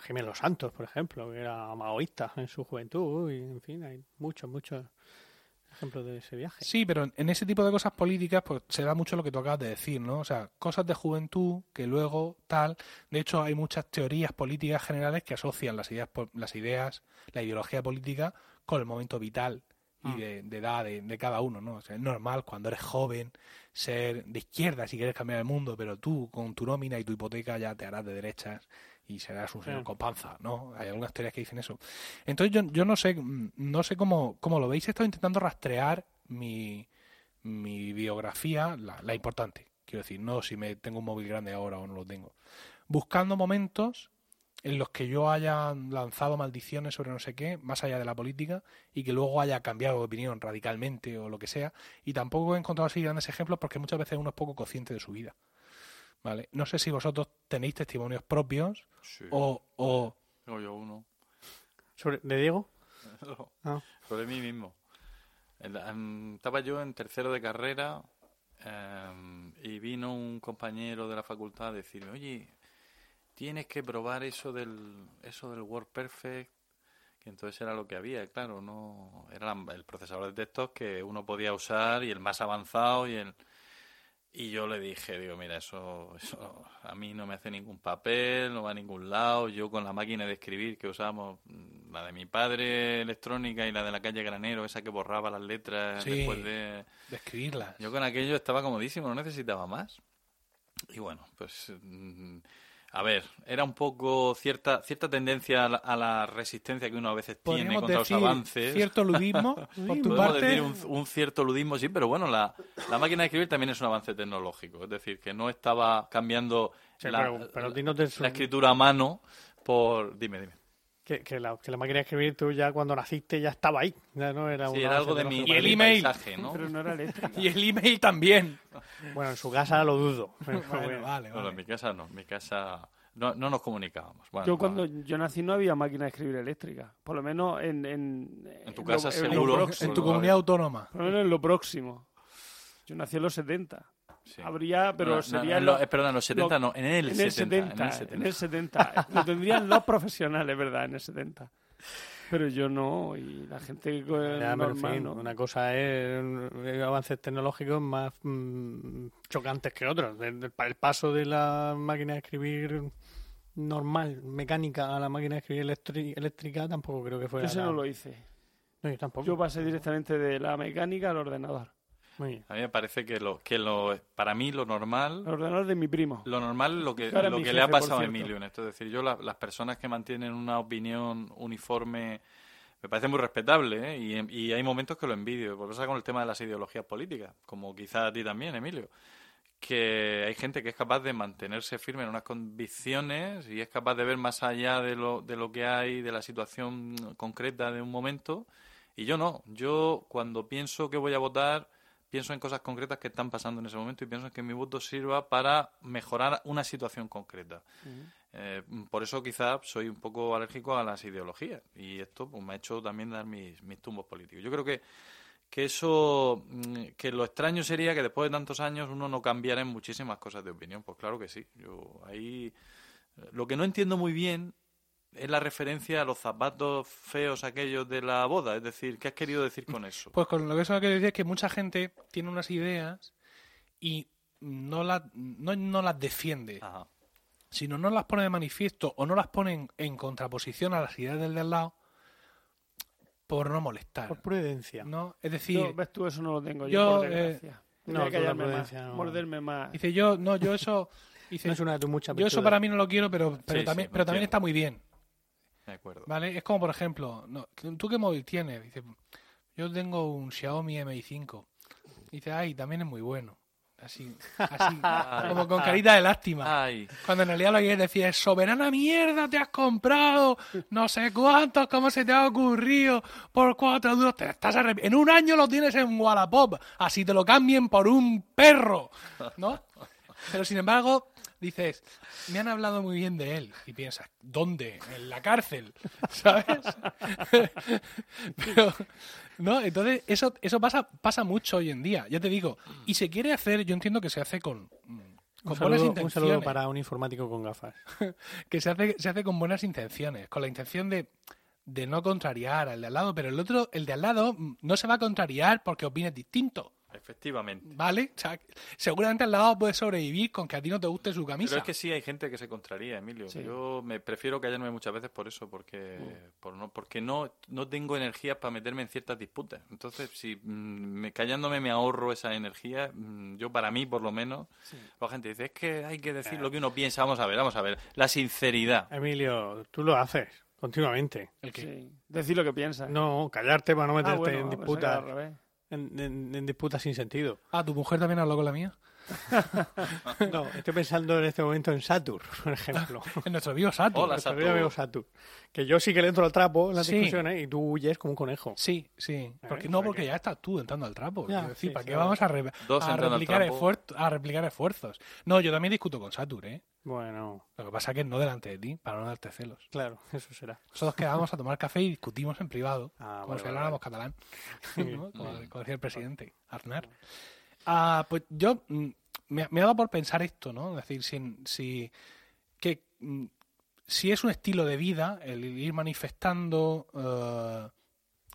Gemelo Santos, por ejemplo, que era maoísta en su juventud. Y, en fin, hay muchos, muchos ejemplos de ese viaje. Sí, pero en- ese tipo de cosas políticas pues se da mucho lo que tú acabas de decir, ¿no? O sea, cosas de juventud que luego tal. De hecho, hay muchas teorías políticas generales que asocian las ideas, las ideas, la ideología política con el momento vital y de, de edad de, de cada uno, ¿no? O sea, es normal cuando eres joven ser de izquierda si quieres cambiar el mundo, pero tú con tu nómina y tu hipoteca ya te harás de derechas y serás un señor con panza, ¿no? Hay algunas teorías que dicen eso. Entonces yo, yo no sé, mm, no sé cómo, cómo lo veis. He estado intentando rastrear mi, mi biografía, la, la importante. Quiero decir, no si me tengo un móvil grande ahora o no lo tengo. Buscando momentos en los que yo haya lanzado maldiciones sobre no sé qué, más allá de la política, y que luego haya cambiado de opinión radicalmente o lo que sea. Y tampoco he encontrado así grandes ejemplos porque muchas veces uno es poco consciente de su vida. ¿Vale? No sé si vosotros tenéis testimonios propios Sí. o, o Tengo yo uno. Sobre, ¿De Diego? *laughs* Ah. Sobre mí mismo. Estaba yo en tercero de carrera em, y vino un compañero de la facultad a decirme, oye, tienes que probar eso del, eso del Word Perfect, que entonces era lo que había, claro, no era la- el procesador de textos que uno podía usar y el más avanzado y el... Y yo le dije, digo, mira, eso, eso a mí no me hace ningún papel, no va a ningún lado. Yo con la máquina de escribir que usamos, mm, la de mi padre electrónica y la de la calle Granero, esa que borraba las letras Sí. después de... describirlas. Yo con aquello estaba comodísimo, no necesitaba más. Y bueno, pues mm, A ver, era un poco cierta cierta tendencia a la, a la resistencia que uno a veces tiene contra decir los avances. cierto ludismo *laughs* por tu Podemos parte. decir un, un cierto ludismo, sí, pero bueno, la, la máquina de escribir también es un avance tecnológico. Es decir, que no estaba cambiando Sí, la, pero, pero dinos de su- la escritura a mano por... Dime, dime. Que, que la, que la máquina de escribir tú ya cuando naciste ya estaba ahí. Ya no era Sí, un era algo de mi. Y el email. paisaje, ¿no? Pero no era eléctrica. *laughs* Y el email también. Bueno, en su casa lo dudo. *laughs* Bueno, bueno. vale, Bueno, vale. en mi casa no, en mi casa no, no nos comunicábamos. Bueno, Yo cuando yo nací no había máquina de escribir eléctrica. Por lo menos en... En, En tu lo- casa lo seguro. próximo. En tu comunidad autónoma. Por lo menos en lo próximo. Yo nací en los 70. Sí. Habría, pero No, no, sería... en lo- lo- eh, perdón, en los 70 no, en el, en el 70, 70, en el 70. en el 70. Lo tendrían los profesionales, ¿verdad? En el 70. Pero yo no, y la gente eh, Ya, pero en normal, fin, ¿no? una cosa es avances tecnológicos más mm, chocantes que otros. El, paso de la máquina de escribir normal, mecánica, a la máquina de escribir eléctrica tampoco creo que Yo fuera. ese no lo hice. No, yo tampoco. Yo pasé directamente de la mecánica al ordenador. Muy bien. A mí me parece que lo que lo para mí lo normal El ordenador de mi primo. Lo normal, lo que, lo mi que le ha pasado a cierto. Emilio en esto. Es decir, yo, la- las personas que mantienen una opinión uniforme me parece muy respetable, ¿eh? y, y hay momentos que lo envidio. Por pasa con el tema de las ideologías políticas, como quizá a ti también, Emilio. Que hay gente que es capaz de mantenerse firme en unas convicciones y es capaz de ver más allá de lo, de lo que hay, de la situación concreta de un momento. Y yo no. Yo, cuando pienso que voy a votar, pienso en cosas concretas que están pasando en ese momento y pienso en que mi voto sirva para mejorar una situación concreta. Eh, por eso quizá soy un poco alérgico a las ideologías y esto pues, me ha hecho también dar mis, mis tumbos políticos. Yo creo que, que eso, mm, que lo extraño sería que después de tantos años uno no cambiara en muchísimas cosas de opinión. Pues claro que sí. Yo ahí lo que no entiendo muy bien es la referencia a los zapatos feos aquellos de la boda. Es decir, ¿qué has querido decir con eso? Pues con lo que eso quiero decir es que mucha gente tiene unas ideas y no, las no, no las defiende, Ajá. sino no las pone de manifiesto o no las pone en, en contraposición a las ideas del de al lado por no molestar. Por prudencia. ¿no? Es decir, Yo, ¿Ves tú? Eso no lo tengo yo, yo, por eh, desgracia. no, Tendría que la callarme más, prudencia no. morderme más. dice yo, no, yo eso, *laughs* dice, No es una de tus muchas yo eso para mí no lo quiero, pero, pero Sí, también, sí, pero también está muy bien. De acuerdo. ¿Vale? Es como, por ejemplo, no, ¿tú qué móvil tienes? Dice, yo tengo un Xiaomi Mi5. Dice, ay, también es muy bueno. Así, así *laughs* como con carita de lástima. Ay, Cuando en realidad lo que decía es, soberana mierda, te has comprado no sé cuántos, cómo se te ha ocurrido, por cuatro duros, te estás En un año lo tienes en Wallapop, así te lo cambien por un perro, ¿no? *laughs* Pero sin embargo, dices, me han hablado muy bien de él. Y piensas, ¿dónde? En la cárcel, *laughs* ¿sabes? *laughs* Pero, ¿no? Entonces, eso, eso pasa, pasa mucho hoy en día, ya te digo. Y se quiere hacer, yo entiendo que se hace con, Un con buenas saludo, un saludo para un informático con gafas. *laughs* Que se hace, se hace con buenas intenciones, con la intención de, de no contrariar al de al lado, pero el otro, el de al lado, mm, no se va a contrariar porque opines distinto. Efectivamente. ¿Vale? O sea, seguramente al lado puede sobrevivir con que a ti no te guste su camisa. Pero es que sí hay gente que se contraría, Emilio. Sí. Yo me prefiero callarme muchas veces por eso, porque por no, porque no, no tengo energías para meterme en ciertas disputas. Entonces, si mm, me, callándome me ahorro esa energía, mm, yo para mí por lo menos, la gente dice, es que hay que decir lo que uno piensa. Vamos a ver, vamos a ver. La sinceridad. Emilio, tú lo haces continuamente. El que- Sí. Decir lo que piensas. No, callarte para no meterte Ah, bueno, en que disputas. En, en- en disputas sin sentido. Ah, ¿tu mujer también habló con la mía? *laughs* No, estoy pensando en este momento en Satur, por ejemplo. *laughs* En nuestro amigo Sato. Hola, Nuestro Satur. amigo Satur. Que yo sí que le entro al trapo en las Sí. discusiones y tú huyes como un conejo. Sí, sí. Porque, ¿Eh? no, ¿Para porque qué? ya estás tú entrando al trapo. Ya, decir, sí, ¿para sí, qué vamos a, re- a replicar, trapo. esfuer- a replicar esfuerzos? No, yo también discuto con Satur, ¿eh? Bueno, Lo que pasa es que no delante de ti, para no darte celos. claro, eso será. Nosotros quedábamos a tomar café y discutimos en privado, Ah, como vale, si vale, habláramos catalán, *laughs* ¿no? como, como decía el presidente Aznar. Ah, pues yo mm, me, me ha dado por pensar esto, ¿no? Es decir, si, si, que, mm, si es un estilo de vida el ir manifestando eh,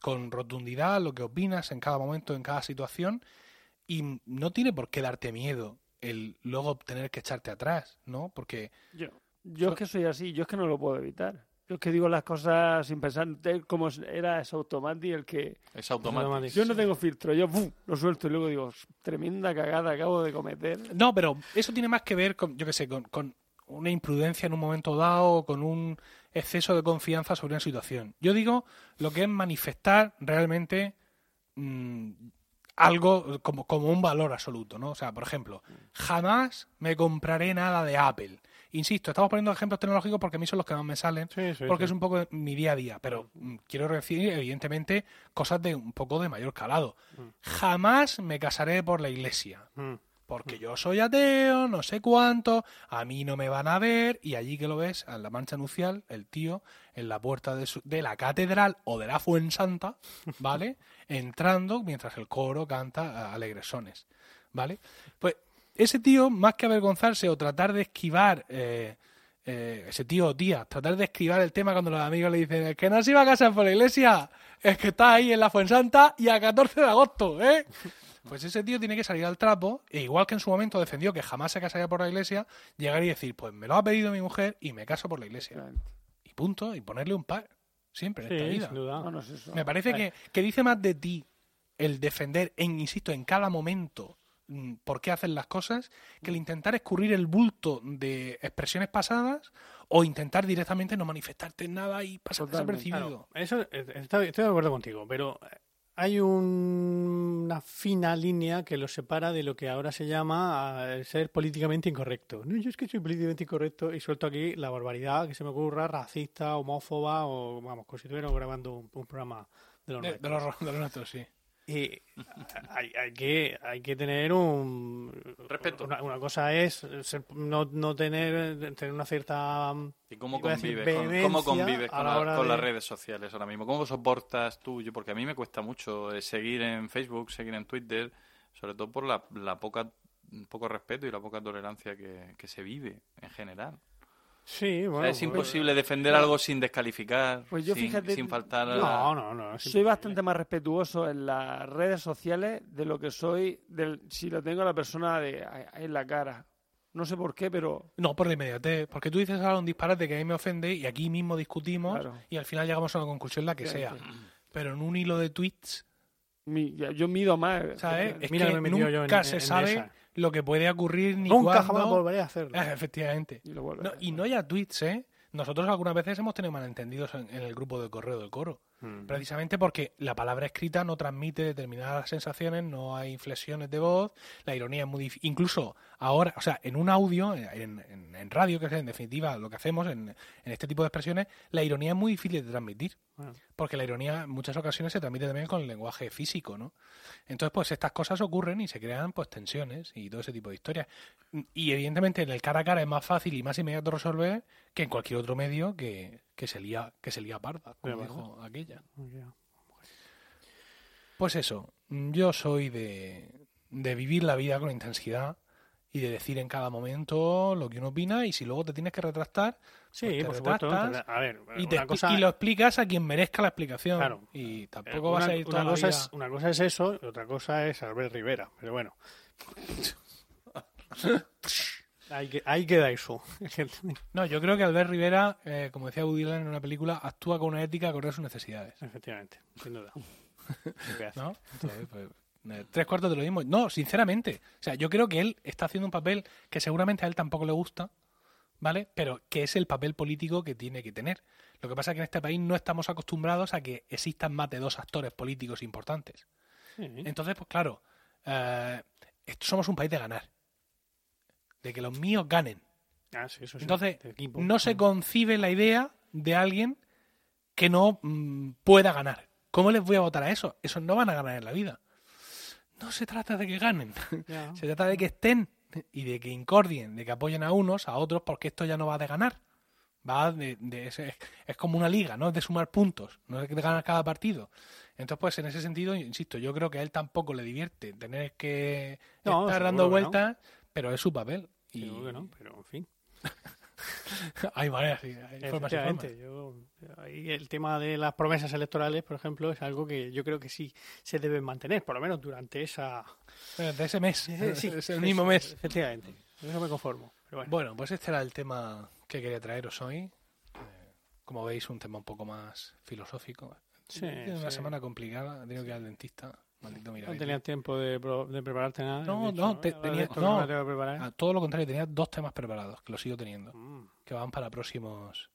con rotundidad lo que opinas en cada momento, en cada situación, y no tiene por qué darte miedo el luego tener que echarte atrás, ¿no? Porque Yo, yo es que soy así, yo es que no lo puedo evitar. Yo es que digo las cosas sin pensar, como era ese automático el que... Es. Yo no tengo filtro, yo ¡pum! lo suelto y luego digo, tremenda cagada acabo de cometer. No, pero eso tiene más que ver con, yo qué sé, con, con una imprudencia en un momento dado o con un exceso de confianza sobre una situación. Yo digo lo que es manifestar realmente mm, algo como, como un valor absoluto, ¿no? O sea, por ejemplo, jamás me compraré nada de Apple. Insisto, estamos poniendo ejemplos tecnológicos porque a mí son los que más me salen, Sí, sí, porque sí. es un poco mi día a día, pero mm, quiero decir, evidentemente, cosas de un poco de mayor calado. Jamás me casaré por la iglesia. Mm. Porque yo soy ateo, no sé cuánto, a mí no me van a ver, y allí que lo ves, en la mancha nupcial, el tío, en la puerta de, su- de la catedral o de la Fuensanta, ¿vale? *laughs* Entrando mientras el coro canta alegresones, ¿vale? Pues ese tío, más que avergonzarse o tratar de esquivar, eh, eh, ese tío o tía, tratar de esquivar el tema cuando los amigos le dicen, es que no se iba a casar por la iglesia, es que está ahí en la Fuensanta y a 14 de agosto, ¿eh? *laughs* Pues ese tío tiene que salir al trapo, e igual que en su momento defendió que jamás se casaría por la iglesia, llegar y decir, pues me lo ha pedido mi mujer y me caso por la iglesia. Y punto, y ponerle un par, siempre en Sí, esta vida. sin duda. No, no es eso. Me parece que, que dice más de ti el defender, en, insisto, en cada momento por qué hacen las cosas, que el intentar escurrir el bulto de expresiones pasadas o intentar directamente no manifestarte en nada y pasar desapercibido. Claro, eso eh, estoy, estoy de acuerdo contigo, pero hay un- una fina línea que los separa de lo que ahora se llama eh, ser políticamente incorrecto. No, yo es que soy políticamente incorrecto y suelto aquí la barbaridad que se me ocurra, racista, homófoba o, vamos, como si estuviéramos grabando un, un programa de los De, de los, de los nuestros, sí. Y hay, hay que hay que tener un Respeto. Una, una cosa es ser- no, no tener tener una cierta ¿Y cómo convives, con, cómo convives con, la con las de- redes sociales ahora mismo? ¿Cómo soportas tú? Yo, porque a mí me cuesta mucho eh, seguir en Facebook, seguir en Twitter, sobre todo por la, la poca poco respeto y la poca tolerancia que, que se vive en general. Sí, O sea, bueno. es pues- imposible defender algo sin descalificar, Pues yo sin, fíjate- sin faltar. No, no, no. es Soy bastante más respetuoso en las redes sociales de lo que soy del, si lo tengo a la persona de, en la cara. No sé por qué, pero No, por la inmediatez. Porque tú dices ahora un disparate que a mí me ofende y aquí mismo discutimos Claro. y al final llegamos a una conclusión la que sea. Pero en un hilo de tweets, mi- ya- yo mido más. ¿sabes? Es Mira, que me metido yo en- nunca en- se en sabe esa. Lo que puede ocurrir ni Nunca cuándo. jamás volveré a hacerlo. Ah, efectivamente. Y, lo No, y no ya tweets, ¿eh? Nosotros algunas veces hemos tenido malentendidos en, en el grupo de correo del coro. Mm. Precisamente porque la palabra escrita no transmite determinadas sensaciones, no hay inflexiones de voz, la ironía es muy difícil. Incluso ahora, o sea, en un audio, en, en- en radio, que es en definitiva lo que hacemos en, en este tipo de expresiones, la ironía es muy difícil de transmitir. Bueno. Porque la ironía en muchas ocasiones se transmite también con el lenguaje físico, ¿no? Entonces, pues estas cosas ocurren y se crean pues tensiones y todo ese tipo de historias. Y evidentemente en el cara a cara es más fácil y más inmediato resolver que en cualquier otro medio que, que se lía, que se lía parda, como Pero, dijo aquella. Pues eso, yo soy de, de vivir la vida con intensidad y de decir en cada momento lo que uno opina y si luego te tienes que retractar, Sí, pues por supuesto. A ver, y, te cosa, y lo explicas a quien merezca la explicación. Claro. Y eh, tampoco vas a ir toda una la vida- es una cosa es eso y otra cosa es Albert Rivera. Pero bueno. *laughs* Ahí, que- ahí queda eso. *laughs* No, yo creo que Albert Rivera, eh, como decía Woody Allen en una película, actúa con una ética acorde a sus necesidades. Efectivamente, sin duda. *laughs* ¿No? Entonces, pues, eh, tres cuartos de lo mismo. No, sinceramente. O sea, yo creo que él está haciendo un papel que seguramente a él tampoco le gusta, ¿vale? Pero que es el papel político que tiene que tener. Lo que pasa es que en este país no estamos acostumbrados a que existan más de dos actores políticos importantes. Sí. Entonces, pues claro, eh, esto- somos un país de ganar. De que los míos ganen. Ah, sí, eso sí, Entonces, no se concibe la idea de alguien que no mm, pueda ganar. ¿Cómo les voy a votar a eso? Esos no van a ganar en la vida. No se trata de que ganen. *laughs* Se trata de que estén y de que incordien, de que apoyen a unos, a otros, porque esto ya no va de ganar. Va de, de es como una liga, no es de sumar puntos, no es de ganar cada partido. Entonces, pues en ese sentido, insisto, yo creo que a él tampoco le divierte tener que No, estar dando no. vueltas, pero es su papel. Y Seguro que no, pero en fin. *laughs* *laughs* hay maneras, sí, hay formas y formas. Yo, el tema de las promesas electorales, por ejemplo, es algo que yo creo que sí se debe mantener, por lo menos durante esa... De ese mes, Eh, sí, *laughs* es el mismo mes. Efectivamente, con eso me conformo. Pero bueno, Bueno, pues este era el tema que quería traeros hoy. Eh, Como veis, un tema un poco más filosófico. Sí, una semana complicada, he tenido que ir al dentista. Maldito No tenías tiempo de, pro- de prepararte nada. No, no, te- que no. preparar. Ah, todo lo contrario, tenía dos temas preparados, que los sigo teniendo, Mm. que van para próximos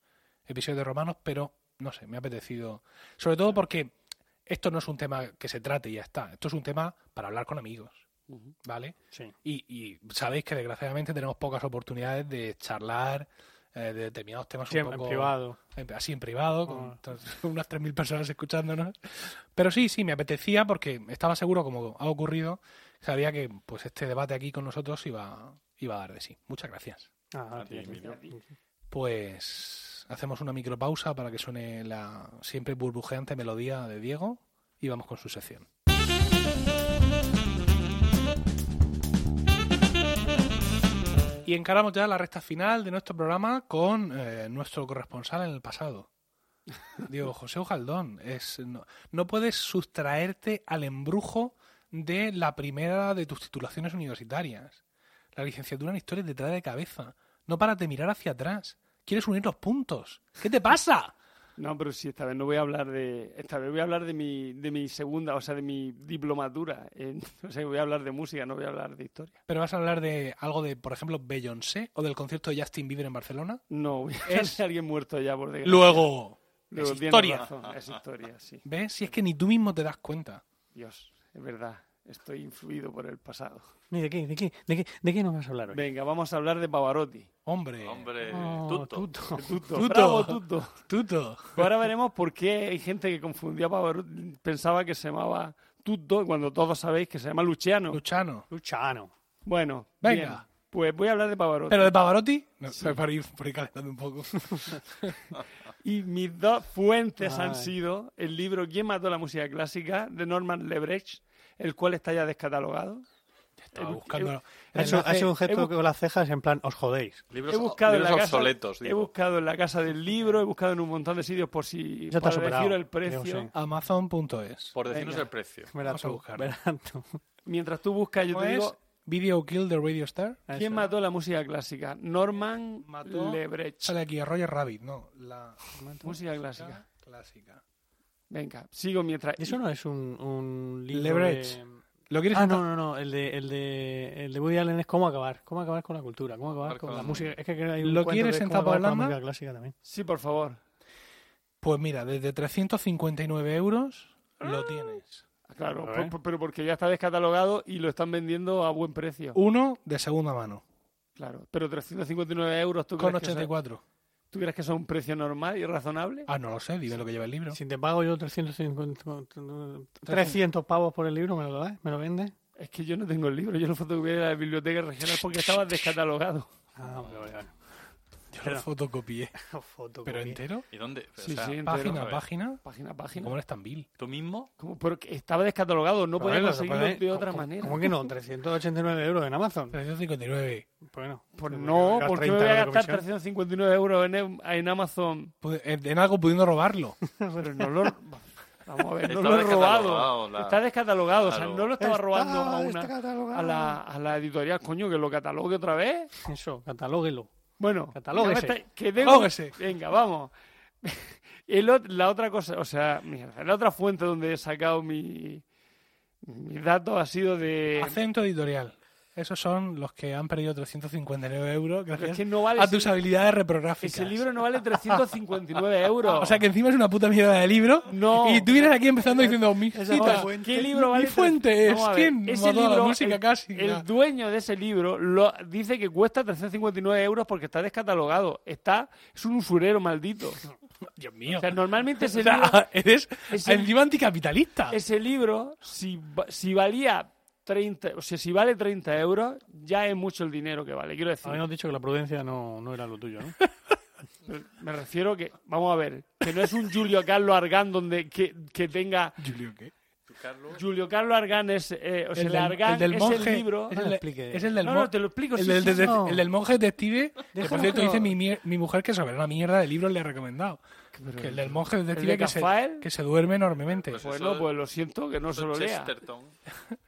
episodios de Romanos, pero no sé, me ha apetecido. Sobre todo porque esto no es un tema que se trate y ya está. Esto es un tema para hablar con amigos. ¿vale? Sí. Y, y sabéis que desgraciadamente tenemos pocas oportunidades de charlar eh, de determinados temas Siempre un en poco privado. en- así en privado, con Ah. *laughs* unas 3.000 personas escuchándonos. Pero sí, sí, me apetecía porque estaba seguro, como ha ocurrido, sabía que pues este debate aquí con nosotros iba, iba a dar de sí. Muchas gracias. Ah, A ti. Pues hacemos una micropausa para que suene la siempre burbujeante melodía de Diego y vamos con su sección. Y encaramos ya la recta final de nuestro programa con eh, nuestro corresponsal en el pasado. *laughs* Diego José Ojaldón, es, no, no puedes sustraerte al embrujo de la primera de tus titulaciones universitarias. La licenciatura en Historia te trae de cabeza. No paras de mirar hacia atrás. Quieres unir los puntos. ¿Qué te pasa? No, pero sí, esta vez no voy a hablar de. Esta vez voy a hablar de mi, de mi segunda, o sea, de mi diplomatura. en- *laughs* o sea, voy a hablar de música, no voy a hablar de historia. ¿Pero vas a hablar de algo de, por ejemplo, Beyoncé o del concierto de Justin Bieber en Barcelona? No, voy a hablar Es- de alguien muerto ya, por desgracia. Luego, Luego, es historia. razón, es historia, sí. ¿Ves? Si es que ni tú mismo te das cuenta. Dios, es verdad. Estoy influido por el pasado. ¿Y ¿De qué, de, qué, de, qué, ¿De qué nos vas a hablar hoy? Venga, vamos a hablar de Pavarotti. Hombre, Hombre, Oh, tuto. tuto. Tuto, Tuto. bravo, Tuto. tuto. Pues ahora veremos por qué hay gente que confundía a Pavarotti, pensaba que se llamaba Tutto, cuando todos sabéis que se llama Luciano. Luchano. Luchano. Bueno, Venga. bien, pues voy a hablar de Pavarotti. ¿Pero de Pavarotti? No, para, ir, para ir calentando un poco. *laughs* Y mis dos fuentes han sido el libro ¿Quién mató la música clásica? de Norman Lebrecht, el cual está ya descatalogado. Estaba He bu- buscando. Ha el hecho, ha enlace. hecho un he gesto con las cejas en plan, os jodéis. Libros, He buscado, en libros la casa, obsoletos, he buscado en la casa del libro, he buscado en un montón de sitios por si Ya te has para superado, deciros el precio. Amazon.es. Por decirnos Venga. el precio. Verás Vamos a tú, buscarlo. verás tú. Mientras tú buscas, yo ¿Cómo te es? digo Video Kill de Radio Star. ¿quién Eso. mató la música clásica? Norman Mató- Lebrecht. Sale aquí a Roger Rabbit, no. La Música clásica. clásica. Venga, sigo mientras. Eso no es un, un libro Lebrecht. de- ¿Lo quieres Ah, no, no, no. El de, el, de, el de Woody Allen es cómo acabar. Cómo acabar con la cultura. Cómo acabar con la música. Es que hay un ¿Lo cuento quieres que es en tapablanda? música clásica también. Sí, por favor. Pues mira, desde 359 euros Ah. lo tienes. Claro, A por- pero porque ya está descatalogado y lo están vendiendo a buen precio. Uno de segunda mano, Claro, pero 359 euros, ¿tú con crees, que eso, 84. ¿Tú crees que eso es un precio normal y razonable? Ah, no lo sé, dime lo que lleva el libro. Si te pago yo 350, 300 pavos por el libro, ¿me lo das? ¿Me lo vendes? Es que yo no tengo el libro, yo lo fotocopié de la biblioteca regional porque estaba descatalogado. Ah, vale, vale, vale. Yo Pero- *laughs* lo fotocopié. Foto, ¿Pero entero? ¿Y dónde? O Sí, sea, sí, entero. ¿Página a página? Página página. ¿Cómo eres tan vil? ¿Tú mismo? ¿Cómo? Porque estaba descatalogado, no podía conseguirlo de otra ¿cómo- manera. ¿Cómo que no? *laughs* 389 euros en Amazon. 359. Bueno, Pues no, llevas porque me 30 voy a gastar comisión. 359 euros en, en Amazon. Pu- En en algo pudiendo robarlo. *laughs* Pero no lo... Vamos a ver, no Está lo he robado. la- Está descatalogado, o sea, no lo estaba Está robando a, una, a, la, a la editorial. Coño, que lo catalogue otra vez. Eso, catalóguelo. Bueno, Catalóguese. que. Venga, vamos. *laughs* El la otra cosa, o sea, mierda, la otra fuente donde he sacado mi, mis datos ha sido de... Acento editorial. Esos son los que han perdido 359 euros gracias es que no vale a ese- tus habilidades reprográficas. Ese libro no vale 359 euros. *laughs* O sea que encima es una puta mierda de libro. No. Y tú vienes aquí empezando diciendo, mi cita. ¿Qué libro vale? mi fuente es quién ese la libro, música el, clásica. el dueño de ese libro lo, dice que cuesta 359 euros porque está descatalogado. Está, es un usurero maldito. *laughs* Dios mío. O sea, normalmente *laughs* ese O sea, libro, eres ese- encima anticapitalista. ese libro si, si valía 30, o sea, si vale 30 euros, ya es mucho el dinero que vale. Quiero decir, Habíamos dicho que la prudencia no, no era lo tuyo, ¿no? *laughs* me refiero que, vamos a ver, que no es un Julio Carlos Argán donde que, que tenga Julio, ¿qué? Carlos. Julio Carlos Argán es, eh, o sea, el, del- Argán el del es monje. el libro. Es No el, lo explique. es el del No, no, te lo explico. el sí, del, sí, detec- no. el del monje detective. Que por cierto dice mi, mi mujer que sobre una mierda de libros le ha recomendado. Que el del monje detective de que se, que se duerme enormemente. Pues Bueno, eso- pues lo siento que no se lo lea.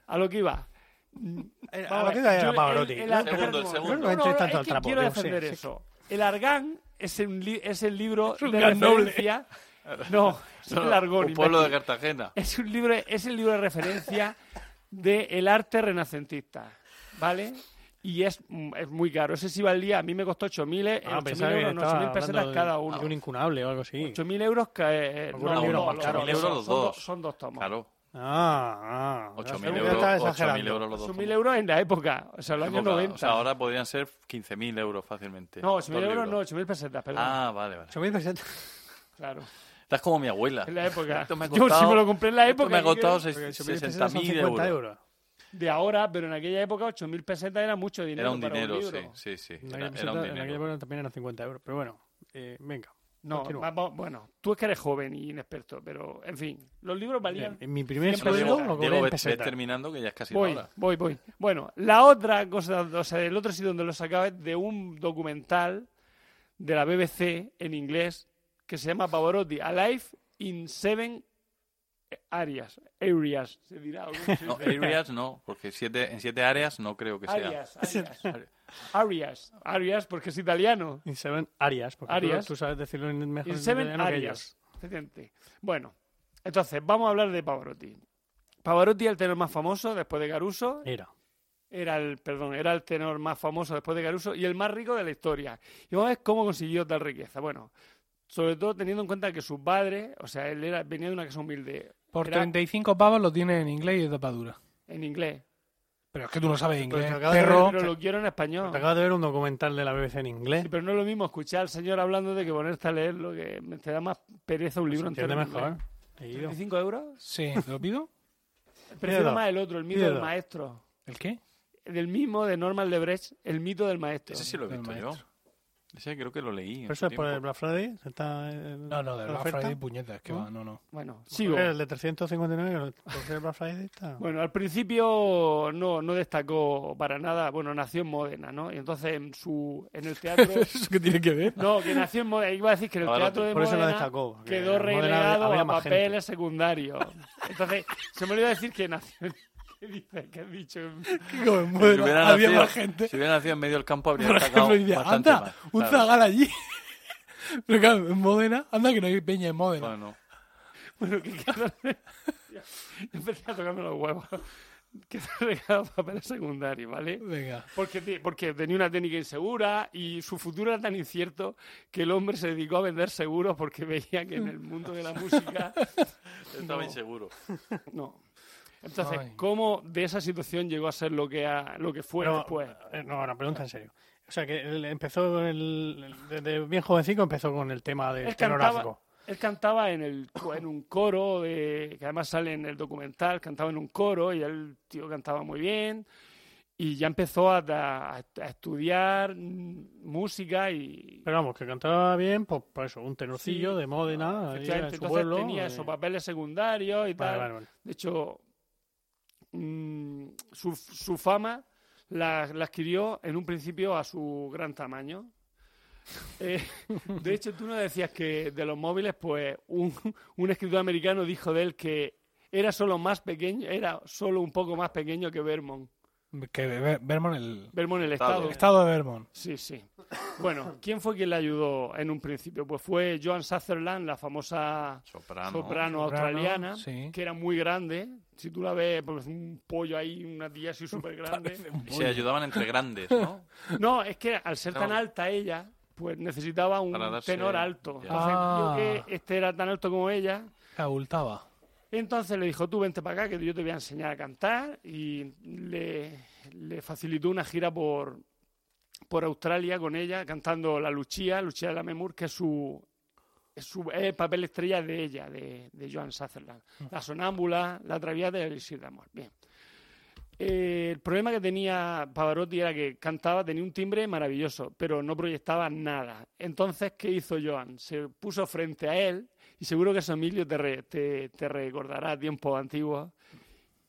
A lo que iba. *laughs* Eh, Vamos a a lo que iba era Pavarotti. el- el ¿no? Argán- Segundo, el No, segundo. no No, entres no, tanto es al que trapo. quiero defender sí, sí. eso. El Argán es, un li- es el libro un de noble. referencia *laughs* No, es el Argón. Un pueblo de. Cartagena. Es un libro, es el libro de referencia del arte renacentista, ¿vale? Y es, mm, es muy caro. Ese sí valía, a mí me costó 8.000 e- Ah, 8.000 pensaba que euros, no, estaba 8.000 pesetas de- cada uno. un incunable o algo así. 8.000 euros que... eh, Algunos no, libros no, los- 8.000 euros los son dos. Son dos tomos. Claro, Ah, ah. 8.000 Según que euros, estaba 8.000 exagerando. euros los dos. 8.000 euros en la época, o sea, los años Época. 90. O sea, ahora podrían ser 15.000 euros fácilmente. No, 8.000 Dos euros no, libros. 8.000 pesetas, perdón. Ah, vale, vale. 8.000 pesetas. Claro, Estás como mi abuela. en la época. Esto me ha Yo costado- si me lo compré en la esto época. me ha ¿qué costado quieres? Porque 8.000 seis- pesetas son 60.000 50 euros. euros. De ahora, pero en aquella época 8.000 pesetas era mucho dinero. Era un para dinero, libro. sí, sí, sí. En Era, aquella era un peseta- en aquella dinero. época también eran 50 euros. Pero bueno, eh, venga. No, vamos, bueno, tú es que eres joven y inexperto, pero en fin, los libros valían. En mi primer sueldo lo cobré en pesetas. terminando que ya es casi Voy, la hora. voy, voy. Bueno, la otra cosa, o sea, el otro sitio donde lo sacaba es de un documental de la BBC en inglés que se llama Pavarotti, Alive in Seven Areas. Areas, se dirá. ¿o cómo *laughs* se No, areas no, porque siete, en siete áreas no creo que sea. Arias, Arias. *laughs* Arias, Arias, porque es italiano. In Seven Arias, porque tú- Arias. Tú, sabes decirlo en mejor In en Seven italiano que ellos. Arias. Efectivamente. Bueno, entonces, vamos a hablar de Pavarotti. Pavarotti, el tenor más famoso después de Caruso, Era. era el, perdón, era el tenor más famoso después de Caruso y el más rico de la historia. Y vamos a ver cómo consiguió tal riqueza. Bueno, sobre todo teniendo en cuenta que su padre, o sea, él era, venía de una casa humilde Por Era- 35 pavos lo tienes en inglés y es tapadura. en inglés. Pero es que tú no sabes inglés. te acabas de Perro. Pero lo quiero en español. Te acabas de ver un documental de la BBC en inglés. Sí, pero no es lo mismo escuchar al señor hablando de que ponerte a leer lo que me te da más pereza un libro Se entiende entero. en mejor. inglés. Leído. ¿25 euros? Sí, ¿te lo pido? *laughs* Prefiero Pídelo. más el otro, el mito del maestro. ¿El qué? Del mismo de Norman Lebrecht, el mito del maestro. Ese sí lo he Del visto yo. maestro. Ese creo que lo leí. Pero eso es por el Black Friday. Está en No, no, de la Black oferta. Friday puñetas, que ¿No? va, no, no. Bueno, sigo. El de 359, que por ser el Black Friday está. Bueno, al principio no, no destacó para nada. Bueno, nació en Módena, ¿no? Y entonces en su en el teatro. *laughs* ¿Eso qué tiene que ver? No, que nació en Módena. Iba a decir que en el Ahora, teatro de por eso lo Módena destacó, quedó en Módena relegado a gente. papeles secundarios. Entonces, se me olvidó decir que nació. *laughs* en- ¿Qué dices? ¿Qué has dicho? Como en Módena Si hubiera había nacido- más gente. Si hubiera nacido en medio del campo habría Por destacado ejemplo, dice, bastante anda, más. un Claro. zagal allí. *laughs* Pero claro, en Módena, anda que no hay peña en Módena. Bueno, Bueno, que. Empecé a tocarme los huevos. Quedó relegado a papeles secundarios, ¿vale? Venga. Porque, te- porque tenía una técnica insegura y su futuro era tan incierto que el hombre se dedicó a vender seguros porque veía que en el mundo de la música *laughs* estaba No. inseguro. no. Entonces, Ay. ¿cómo de esa situación llegó a ser lo que, ha- lo que fue después? eh, no, una pregunta en serio. O sea, que él empezó el, desde bien jovencico empezó con el tema del Él cantaba, él cantaba en, el, en un coro, de, que además sale en el documental, cantaba en un coro y el tío cantaba muy bien. Y ya empezó a, a- a estudiar música y, Pero vamos, que cantaba bien, pues por eso, un tenorcillo Sí. de Módena, en su entonces pueblo. tenía eh, esos papeles secundarios y Vale, tal. vale, vale. De hecho, mm, su, su fama la, adquirió en un principio a su gran tamaño. *laughs* Eh, de hecho, tú no decías que de los móviles, pues un, un escritor americano dijo de él que era solo más pequeño, era solo un poco más pequeño que Vermont. Que Ver- Vermont, el, Vermont el Estado. estado. el estado de Vermont. Sí, sí. Bueno, ¿quién fue quien le ayudó en un principio? Pues fue Joan Sutherland, la famosa Soprano. soprano Soprano, australiana, sí. que era muy grande. Si tú la ves, pues un pollo ahí, una tía así súper grande. Y se ayudaban entre grandes, ¿no? *laughs* No, es que al ser tan alta ella, pues necesitaba un darse- tenor alto. Entonces, Ah. yo que este era tan alto como ella, Que abultaba. Entonces le dijo, tú vente para acá, que yo te voy a enseñar a cantar. Y le, le facilitó una gira por, por Australia con ella, cantando la Lucia, Lucia de la Memur, que es su, es su es el papel estrella de ella, de, de Joan Sutherland. La sonámbula, la traviata y el de amor. Bien. Eh, el problema que tenía Pavarotti era que cantaba, tenía un timbre maravilloso, pero no proyectaba nada. Entonces, ¿qué hizo Joan? Se puso frente a él, y seguro que eso Emilio te, re- te, te recordará tiempos antiguos,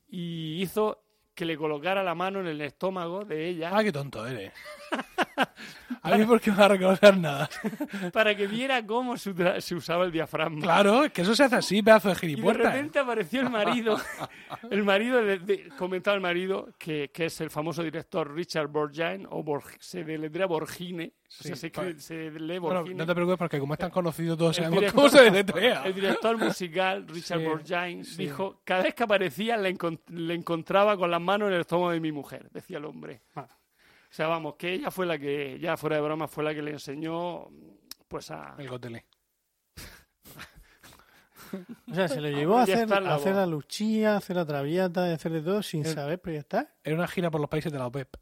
y hizo que le colocara la mano en el estómago de ella. Ah, qué tonto eres. *laughs* *laughs* A mí porque me va a reconocer nada. *laughs* para que viera cómo se, usaba el diafragma. Claro, que eso se hace así, pedazo de Y de gilipuerta. repente apareció el marido. *laughs* El marido, de- de- comentaba el marido, que, que es el famoso director Richard Borgine, o Borg- se deletrea Borgine. o sea, Sí, se, se lee Bueno, no te preocupes porque como es tan conocido todos sabemos director- cómo se deletrea. El director musical, Richard Sí, Borgine, sí. dijo, cada vez que aparecía le, encon- le encontraba con las manos en el estómago de mi mujer, decía el hombre. Ah. O sea, vamos, que ella fue la que, ya fuera de broma, fue la que le enseñó pues a... El gotelé. *laughs* O sea, se le *laughs* llevó a hacer, a hacer voz. la luchía, a hacer la traviata, y hacer de todo sin El- saber proyectar. Era una gira por los países de la OPEP.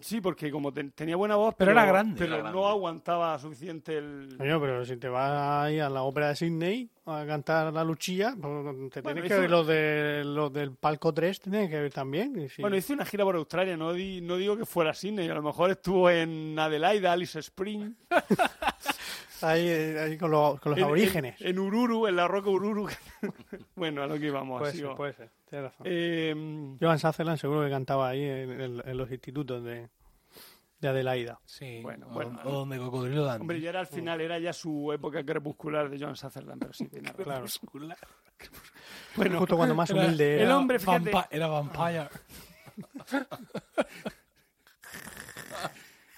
Sí, porque como ten- tenía buena voz, Pero era grande. pero Era no grande. aguantaba suficiente el... Coño, pero si te vas ahí a la ópera de Sydney a cantar la luchilla, pues te Bueno, tienes que ver los, de, los del palco 3, tienes que ver también. sí. Bueno, hice una gira por Australia, no, di- no digo que fuera Sydney, a lo mejor estuvo en Adelaida, Alice Spring, *laughs* ahí, ahí con los, con los en, aborígenes. En, en Ururu, en la roca Ururu. *laughs* bueno, a lo que íbamos. puede ser, puede ser. Tienes razón. Eh, Joan Sutherland seguro que cantaba ahí en, en- en los institutos de, de Adelaida. Sí. Bueno, o, bueno. o donde Cocodrilo Dan. hombre, ya era al final, era ya su época crepuscular de John Sutherland, pero sí, tiene. Claro. Bueno, Justo cuando más Era- humilde el era. hombre, fíjate, era Vampire.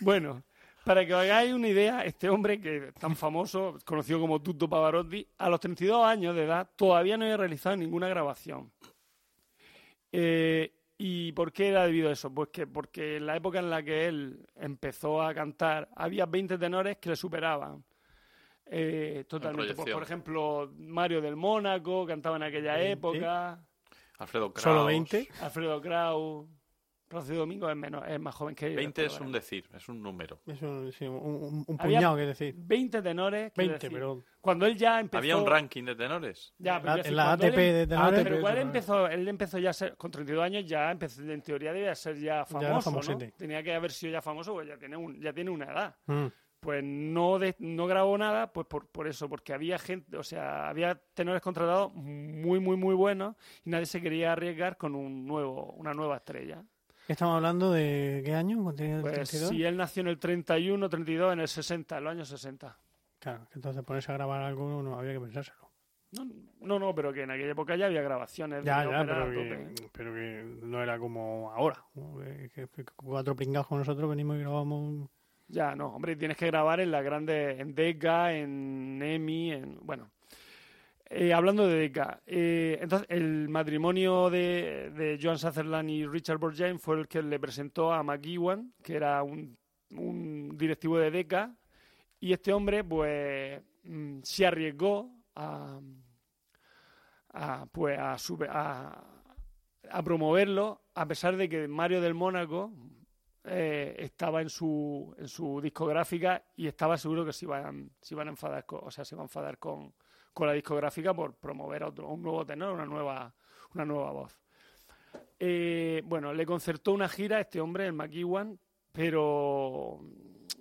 Bueno, para que os hagáis una idea, este hombre que es tan famoso, conocido como Tutto Pavarotti, a los 32 años de edad todavía no había realizado ninguna grabación. Eh, ¿Y por qué era debido a eso? Pues que porque en la época en la que él empezó a cantar había 20 tenores que le superaban. Eh, totalmente. Pues, por ejemplo, Mario del Mónaco cantaba en aquella 20. época. Alfredo Kraus. Solo 20. Alfredo Kraus. Plácido Domingo es, menos, es más joven que ellos. 20 pero es un decir, es un número. Es un, sí, un, un- un Había- puñado, que decir. 20 tenores. quiero 20, decir. pero Cuando él ya empezó... Había un ranking de tenores. Ya, pero la- quiero decir, en la cuando ATP él- de tenores. Pero tenores. empezó, él empezó ya a ser, con 32 años ya empezó, en teoría debía ser ya famoso, era ¿no? Tenía que haber sido ya famoso porque ya tiene, un, ya tiene una edad. Mm. Pues no, de- no grabó nada, pues por, por eso, porque había gente, o sea, había tenores contratados muy, muy, muy buenos y nadie se quería arriesgar con un nuevo, una nueva estrella. Estamos hablando de qué año? ¿Cuándo tenía Pues 32? si él nació en el 31, 32, en el 60, en los años 60. Claro, entonces ponerse a grabar algo no había que pensárselo. No, no, no, pero que en aquella época ya había grabaciones. de Ya, ya, ópera pero que, pero que no era como ahora. ¿no? Que, cuatro pringados con nosotros venimos y grabamos. Ya, no, hombre, tienes que grabar en las grandes, en Decca, en EMI, en, bueno. Eh, hablando de Decca, eh, entonces el matrimonio de, de Joan Sutherland y Richard Borgine fue el que le presentó a McEwan, que era un, un directivo de Decca, y este hombre, pues, mm, se arriesgó a, a, pues, a, sube- a, a promoverlo, a pesar de que Mario del Mónaco, eh, estaba en su, en su discográfica y estaba seguro que se iban, se iban a enfadar con, o sea, se iba a enfadar con, con la discográfica por promover otro, un nuevo tenor, una nueva, una nueva voz. Eh, bueno, le concertó una gira a este hombre, el McEwan, pero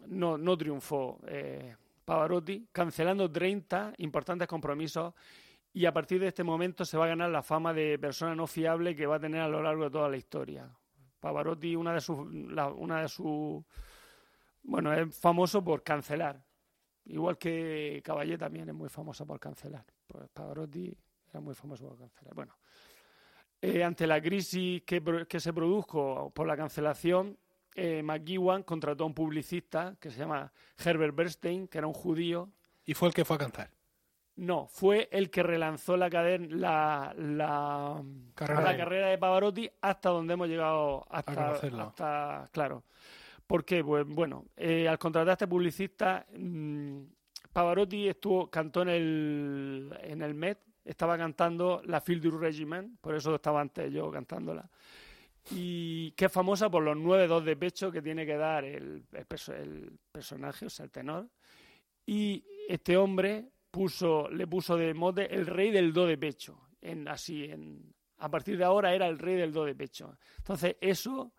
no, no triunfó eh, Pavarotti, cancelando 30 importantes compromisos y a partir de este momento se va a ganar la fama de persona no fiable que va a tener a lo largo de toda la historia. Pavarotti, una de sus, una de sus, bueno, es famoso por cancelar. Igual que Caballé también es muy famoso por cancelar. Pues Pavarotti era muy famoso por cancelar. Bueno, eh, ante la crisis que, se produjo por la cancelación, eh, contrató a un publicista que se llama Herbert Bernstein, que era un judío, Y fue el que fue a cantar. no, fue el que relanzó la, caden- la, la, Carrera. la carrera de Pavarotti hasta donde hemos llegado hasta, conocerlo. hasta- claro. ¿Por qué? Pues bueno, eh, al contratar a este publicista, mm, Pavarotti estuvo, cantó en el, en el Met, estaba cantando la Field du Regiment, por eso estaba antes yo cantándola. Y que es famosa por los nueve dos de pecho que tiene que dar el, el el personaje, o sea, el tenor. Y este hombre puso, le puso de mote el rey del do de pecho. En, así, en, a partir de ahora era el rey del do de pecho. Entonces, eso,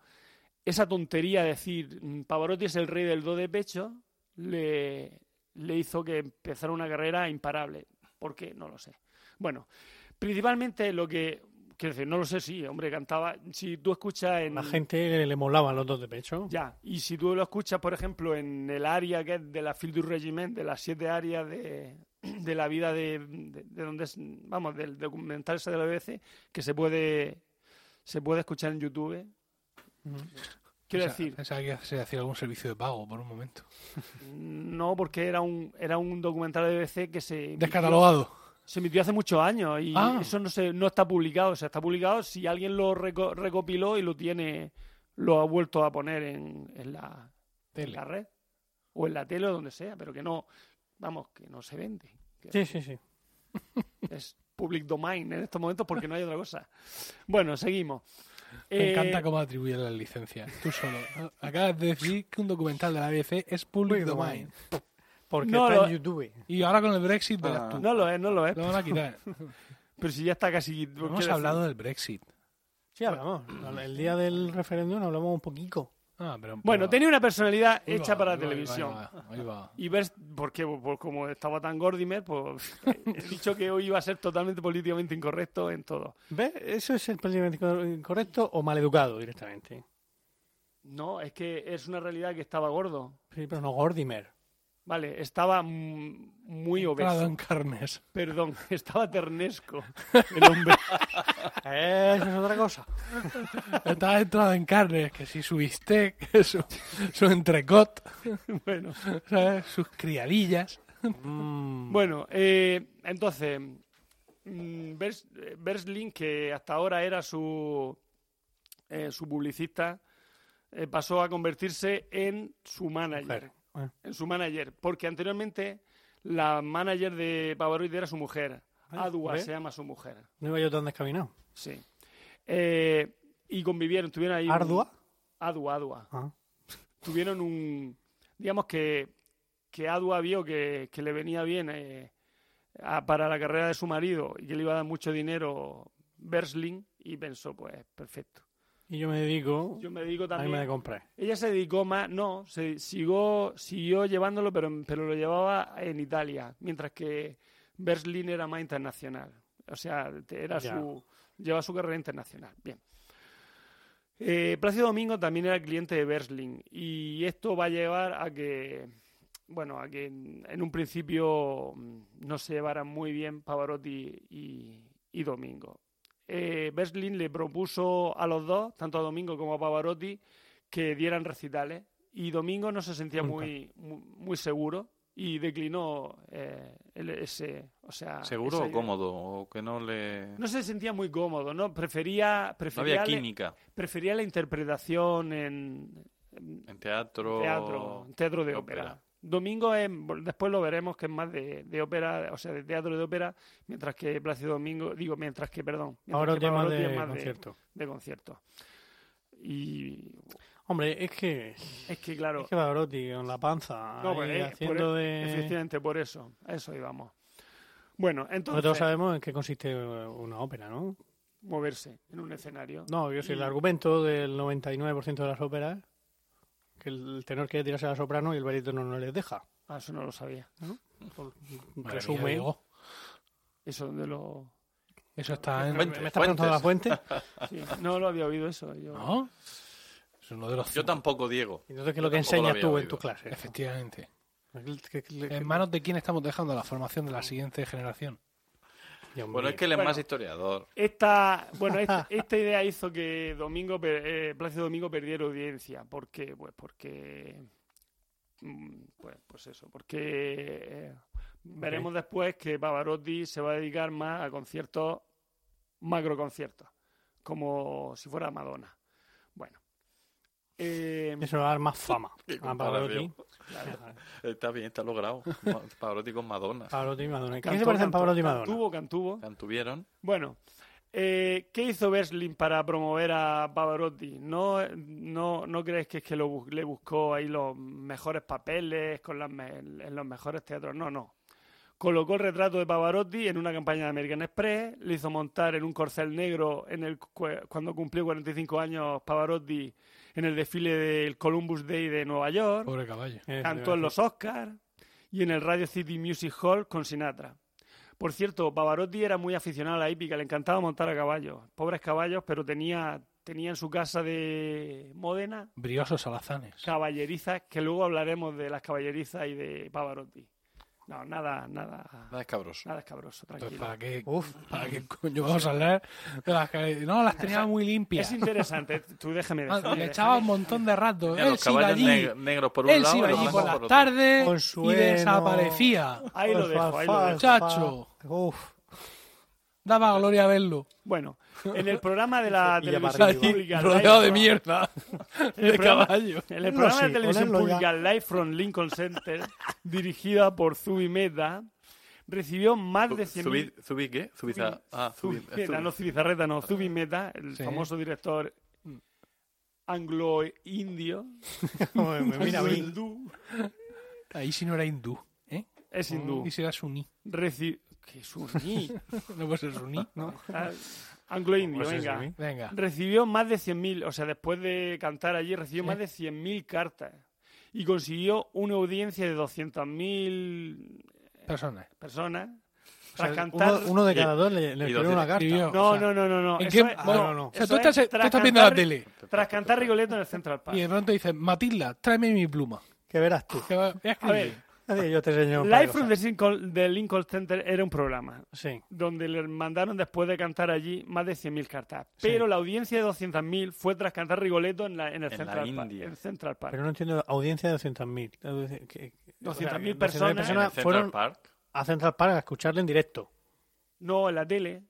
esa tontería de decir mm, Pavarotti es el rey del do de pecho, le, le hizo que empezara una carrera imparable. ¿Por qué? No lo sé. Bueno, principalmente lo que quiero decir, no lo sé, sí, hombre, cantaba. Si tú escuchas en. La gente le molaban los dos de pecho. Ya, y si tú lo escuchas, por ejemplo, en el área que es de la Field du Regiment, de las siete áreas de, de la vida de, de, de donde es, vamos, del documental de la BBC, que se puede, se puede escuchar en YouTube. Quiero decir, Pensaba que se hacía algún servicio de pago por un momento. no, porque era un, era un documental de BBC que se emitió, Descatalogado. se emitió hace muchos años y Ah. eso no, se, no está publicado. O sea, está publicado si alguien lo reco- recopiló y lo tiene, lo ha vuelto a poner en, en la, en la red o en la tele o donde sea, pero que no, vamos, que no se vende. Que Sí, sí, sí. Es public domain en estos momentos porque no hay otra cosa. Bueno, seguimos. Me Eh, encanta cómo atribuye las licencias. Tú solo. ¿no? Acabas de decir que un documental de la BBC es public domain. Porque No, está lo- en YouTube. Y ahora con el Brexit verás Ah. tú. No lo es, no lo es. Lo van a quitar. *laughs* Pero si ya está casi. Hemos decir- hablado del Brexit. Sí, hablamos. El día del referéndum hablamos un poquito. Ah, pero, Bueno, tenía una personalidad Ahí hecha va, para va, televisión. ahí va, ahí va. Y ver, porque como estaba tan Gordimer, pues *laughs* he dicho que hoy iba a ser totalmente políticamente incorrecto en todo. ¿Ves? ¿Eso es el políticamente incorrecto o maleducado directamente? No, es que es una realidad que estaba gordo. Sí, pero no Gordimer. Vale, estaba muy obeso. en carnes. Perdón, *laughs* estaba ternesco *laughs* el hombre. Eso es otra cosa. Estaba entrado en carnes, que si su bistec, *laughs* que su, su entrecot, bueno, ¿sabes? sus criadillas. Mm, bueno eh, entonces, mm, Bers- eh, Berslin, que hasta ahora era su, eh, su publicista, eh, pasó a convertirse en su manager. mujer. En su manager, porque anteriormente la manager de Pavarotti era su mujer. Ah, Adua se llama su mujer. no iba yo tan descaminado. Sí. Eh, y convivieron, tuvieron ahí. un- ¿Ardua? Adua, Adua. Ah. Tuvieron un. Digamos que, que Adua vio que, que le venía bien eh, a- para la carrera de su marido y que le iba a dar mucho dinero Bersling y pensó, pues, perfecto. Y yo me dedico Yo me dedico a irme también. de comprar. Ella se dedicó más, no, se siguió, siguió llevándolo, pero, pero lo llevaba en Italia, mientras que Berslin era más internacional. O sea, era Ya. su, llevaba su carrera internacional. Bien. Eh, Plácido Domingo también era cliente de Berslin y esto va a llevar a que, bueno, a que en, un principio mm, no se llevaran muy bien Pavarotti y, y Domingo. Eh, Berslin le propuso a los dos, tanto a Domingo como a Pavarotti, que dieran recitales y Domingo no se sentía muy, muy, muy seguro y declinó eh, ese, o sea, ¿Seguro o cómodo? ¿O que no le...? No se sentía muy cómodo, ¿no? Prefería, No prefería, le- prefería la interpretación en, en en teatro... teatro, en teatro de ópera. ópera. Domingo es, después lo veremos que es más de, de ópera, o sea, de teatro de ópera, mientras que Plácido Domingo, digo, mientras que, perdón, mientras Ahora que tema de es más concierto. de concierto. Y Hombre, es que, es que, claro, es que Pavarotti con la panza No, pues, ahí eh, haciendo por- de... efectivamente por eso, a eso íbamos. Bueno, entonces, todos sabemos en qué consiste una ópera, ¿no? moverse en un escenario. No, yo sé, el Y- argumento del 99% de las óperas que el tenor quiere tirarse a la soprano y el barítono no les deja. Ah, eso no lo sabía. Por- mía, Diego. Eso de lo... Eso está en... Fuentes. ¿Me estás preguntando la fuente? *laughs* sí, no lo había oído eso. Yo... ¿No? Es uno de los... Yo tampoco, Diego. Entonces, ¿qué es lo que lo enseñas había tú en tu clase? Efectivamente. ¿Qué- qué- qué- ¿En manos de quién estamos dejando la formación de la siguiente generación? Dios Bueno, mío. es que él es Bueno. más historiador. Esta, *laughs* bueno, esta, esta idea hizo que Domingo, per- eh, Plácido Domingo perdiera audiencia. ¿Por qué? Pues porque, mm, pues, pues eso, porque eh, veremos después que Pavarotti se va a dedicar más a conciertos, macroconciertos, como si fuera Madonna. Bueno. Eh, Eso va a dar más fama a Pavarotti. *laughs* Está bien, está logrado. Pavarotti con Madonna. Pavarotti y Madonna. ¿Qué se parecen Pavarotti y Madonna? Cantuvo, cantuvo. Cantuvieron. Bueno, eh, ¿qué hizo Berslin para promover a Pavarotti? ¿No, no, no crees que es que lo, le buscó ahí los mejores papeles con las me- en los mejores teatros? No, no. Colocó el retrato de Pavarotti en una campaña de American Express, le hizo montar en un corcel negro en el, cu- cuando cumplió 45 años Pavarotti en el desfile del Columbus Day de Nueva York Pobre caballo. Eh, cantó en los Oscars y en el Radio City Music Hall con Sinatra. Por cierto, Pavarotti era muy aficionado a la hípica, le encantaba montar a caballos, pobres caballos, pero tenía, tenía en su casa de Módena Briosos alazanes. caballerizas, que luego hablaremos de las caballerizas y de Pavarotti. No, nada, nada, Nada escabroso. nada escabroso, Pues, tranquilo. ¿Para qué, Uf. ¿Para qué coño vamos a hablar de las que... No, las tenía muy limpias. Es interesante, tú déjame Ah, decir. Le echaba un montón de rato. Él los se iba caballos allí, neg- negros por un él lado se y iba allí por las tardes y desaparecía. Ahí lo dejo, ahí lo dejo. Muchacho. Uf. Daba gloria verlo. Bueno, en el programa de la *laughs* televisión pública rodeado de mierda. *laughs* el De programa- caballo. En el programa de sí, televisión pública Live from Lincoln Center, dirigida por Zubi Meta, recibió más de 100.000... Zubi, Zubi, ¿qué? Zubiza. Ah, Zubi. Zubi Meta, no Zubizarreta, no, Zubi Meta, el Sí. famoso director anglo-indio. *laughs* Mira, hindú. Ahí sí no era hindú. ¿eh? Es hindú. Y si era suní. Reci- ¿Qué suní? *laughs* No puede ser suní. ¿no? Ah, Anglo-indio, Pues es venga. Venga. Recibió más de 100.000, o sea, después de cantar allí, recibió Sí. más de 100.000 cartas y consiguió una audiencia de 200.000 Personas. personas O sea, cantar. uno, uno de cada dos le, le escribió una carta. No, o sea, no, no, no, no. ¿En qué- es- Ah, no, no. O sea, tú estás, es tú tras estás viendo la tele Tras cantar Rigoletto en el Central Park. y de pronto dices, Matilda, tráeme mi pluma. Que verás tú. Que va- voy a A escribir. ver, Yo te enseño. Live from the Lincoln, the Lincoln Center era un programa Sí. donde le mandaron después de cantar allí más de 100.000 cartas. Pero la audiencia de 200.000 fue tras cantar Rigoletto en, la, en el En la Central Park. India. en Central Park. Pero no entiendo, audiencia de 200.000. Que- que- o sea, 200.000 200.000 personas. Fueron Park. a Central Park a escucharle en directo. No, en la tele.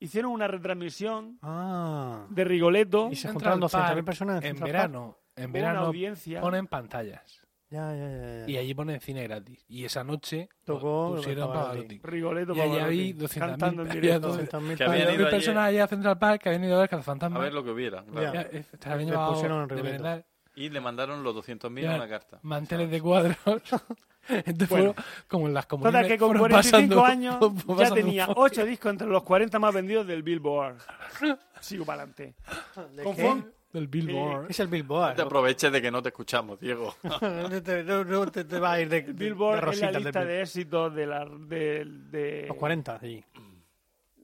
Hicieron una retransmisión Ah. de Rigoletto Y se Central juntaron 200.000 Park, personas en, En Central verano, en con una verano audiencia. ponen pantallas. Ya, ya, ya. ya. Y allí ponen cine gratis. Y esa noche Tocó pusieron Pavarotti. Pavarotti. Rigoletto Y allí Pavarotti, había 200.000 cantando en había directo. 200.000 Que habían personas. ido allí- a Central Park que habían ido a ver Cazafantasmas. A ver lo que hubiera. claro. Ya. Te habían Le llevado pusieron de Y le mandaron los 200.000 Ya. a una carta. manteles de cuadros. *laughs* Entonces Bueno. fueron como en las comunidades. Total, que con fueron 45 pasando- años *laughs* ya tenía fotos. 8 discos entre los 40 más vendidos del Billboard. Sigo para adelante. ¿De Conforme- qué? Del Billboard. Es el Billboard. Te aproveches de que no te escuchamos, Diego. *laughs* no, te, no- no te- te va a ir de, de- Billboard de es la del lista de éxitos de la de, de- Los 40, sí.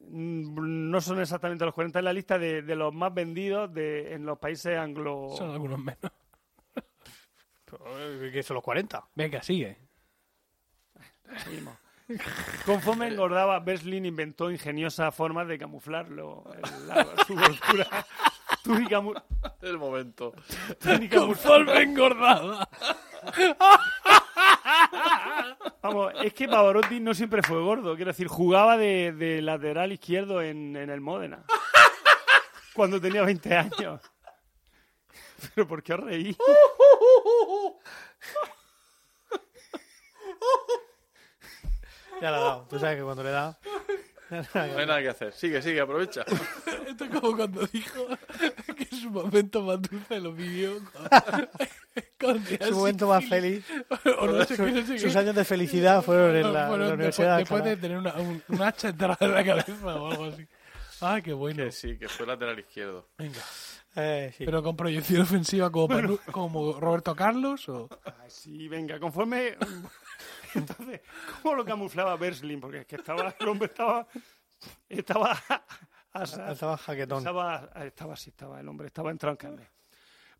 Mm, no son exactamente los 40 es la lista de, de los más vendidos de, en los países anglo Son algunos menos. *laughs* ¿Qué son los 40? Venga, sigue. Seguimos. Conforme engordaba, Berslin inventó ingeniosas formas de camuflarlo, el- la- su gordura. *laughs* Túnica, mu- *laughs* El momento. túnica mu- Conforme engordaba. Vamos, es que Pavarotti no siempre fue gordo. Quiero decir, jugaba de, de lateral izquierdo en, en el Módena. Cuando tenía 20 años. ¿Pero por qué os reí? Ya la ha dado. Tú sabes que cuando le da. No hay nada que hacer. Sigue, sigue, aprovecha. *laughs* Esto es como cuando dijo que su momento más dulce lo vivió con, *laughs* con Su momento más feliz. o no sé qué, no sé qué. Sus años de felicidad fueron en la, en Fueron la Universidad después, de después de tener una, un, un hacha enterrada en la cabeza o algo así. Ah, qué bueno. Que sí, que fue lateral izquierdo. Venga. Eh, sí. Pero con proyección ofensiva como, Panu- como Roberto Carlos o... Sí, venga, conforme. *laughs* Entonces, ¿cómo lo camuflaba Berslin? Porque es que estaba, el hombre estaba. Estaba. asa- Estaba jaquetón. Estaba, estaba así, estaba el hombre, estaba entrado en carne.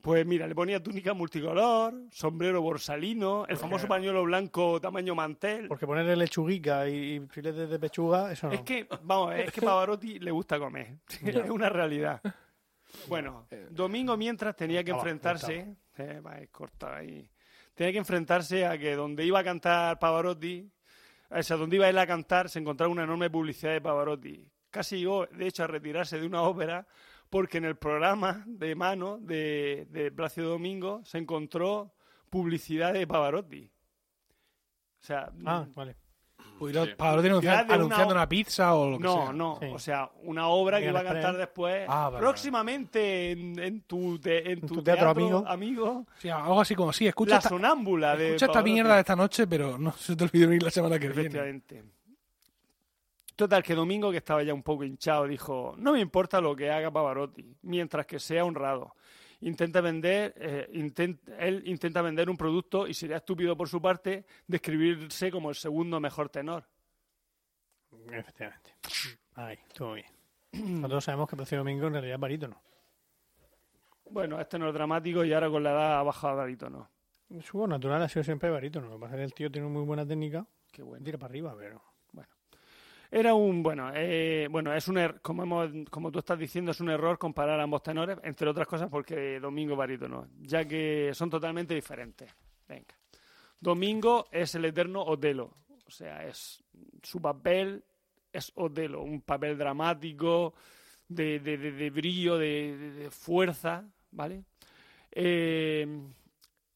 Pues mira, le ponía túnica multicolor, sombrero borsalino, el famoso pañuelo blanco tamaño mantel. Porque ponerle lechuguica y, y filetes de pechuga, eso no. Es que, vamos, es que Pavarotti le gusta comer. *laughs* es una realidad. Bueno, domingo mientras tenía que Ah, va, enfrentarse, eh, va, corta ahí. Tenía que enfrentarse a que donde iba a cantar Pavarotti, o sea, donde iba él a cantar, se encontraba una enorme publicidad de Pavarotti. Casi llegó, de hecho, a retirarse de una ópera porque en el programa de mano de, de Plácido Domingo se encontró publicidad de Pavarotti. O sea, Ah, vale. Pudieron- Sí. Pavarotti anunciando, de una anunciando una pizza o lo que no, sea. no, Sí. o sea, una obra que iba a cantar después Ah, vale, próximamente en, en tu, te- en En tu tu teatro, teatro amigo, Sí, algo así como, sí, escucha La esta, sonámbula de escucha esta mierda de esta noche, pero no se te olvide venir la semana que viene. Efectivamente. Total, que Domingo, que estaba ya un poco hinchado, dijo, no me importa lo que haga Pavarotti, mientras que sea honrado. Intenta vender, eh, intent- él intenta vender un producto y sería estúpido por su parte describirse como el segundo mejor tenor. Efectivamente. Ahí, todo bien. Nosotros sabemos que Plácido Domingo en realidad es barítono. Bueno, este no es dramático y ahora con la edad ha bajado a barítono. Su voz natural ha sido siempre barítono. Lo que pasa es que el tío tiene muy buena técnica. Qué bueno. Tira para arriba, pero... Era un, bueno, eh, bueno, es un er- como hemos, como tú estás diciendo, es un error comparar ambos tenores, entre otras cosas porque Domingo barítono, ya que son totalmente diferentes. Venga. Domingo es el eterno Otelo, o sea, es su papel es Otelo, un papel dramático, de, de- de- de brillo, de fuerza, ¿vale? Eh,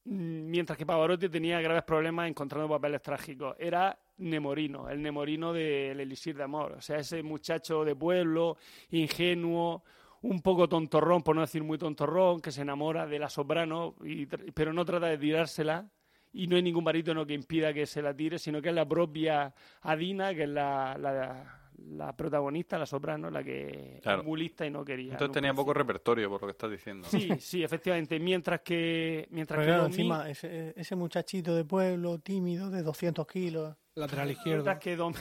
mientras que Pavarotti tenía graves problemas encontrando papeles trágicos. Era Nemorino, el Nemorino del Elixir de Amor. O sea, ese muchacho de pueblo, ingenuo, un poco tontorrón, por no decir muy tontorrón, que se enamora de la soprano, y pero no trata de tirársela. Y no hay ningún barítono que impida que se la tire, sino que es la propia Adina, que es la, la, la protagonista, la soprano, la que Claro. es muy lista y no quería. Entonces tenía poco repertorio, por lo que estás diciendo. Sí, sí, efectivamente. Mientras que. Mientras Pero que claro, encima, ese, ese muchachito de pueblo, tímido, de 200 kilos... Lateral izquierdo. mientras que Dom-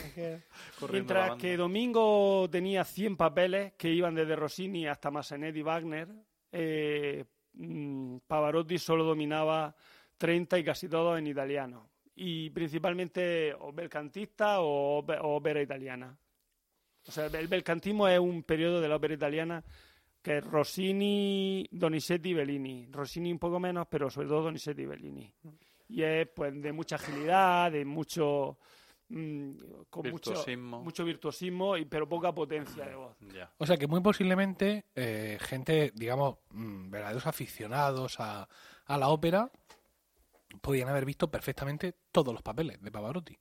Mientras *laughs* Domingo tenía 100 papeles que iban desde Rossini hasta Massenet y Wagner, eh, mm, Pavarotti solo dominaba 30 y casi todos en italiano. Y principalmente o belcantista o, o ópera italiana. O sea, el belcantismo es un periodo de la ópera italiana que es Rossini, Donizetti y Bellini. Rossini un poco menos, pero sobre todo Donizetti y Bellini. Y es pues de mucha agilidad, de mucho... mm, con mucho, Virtuosismo. mucho virtuosismo, y, pero poca potencia de voz. O sea que muy posiblemente eh, gente, digamos, mm, verdaderos aficionados a, a la ópera podían haber visto perfectamente todos los papeles de Pavarotti.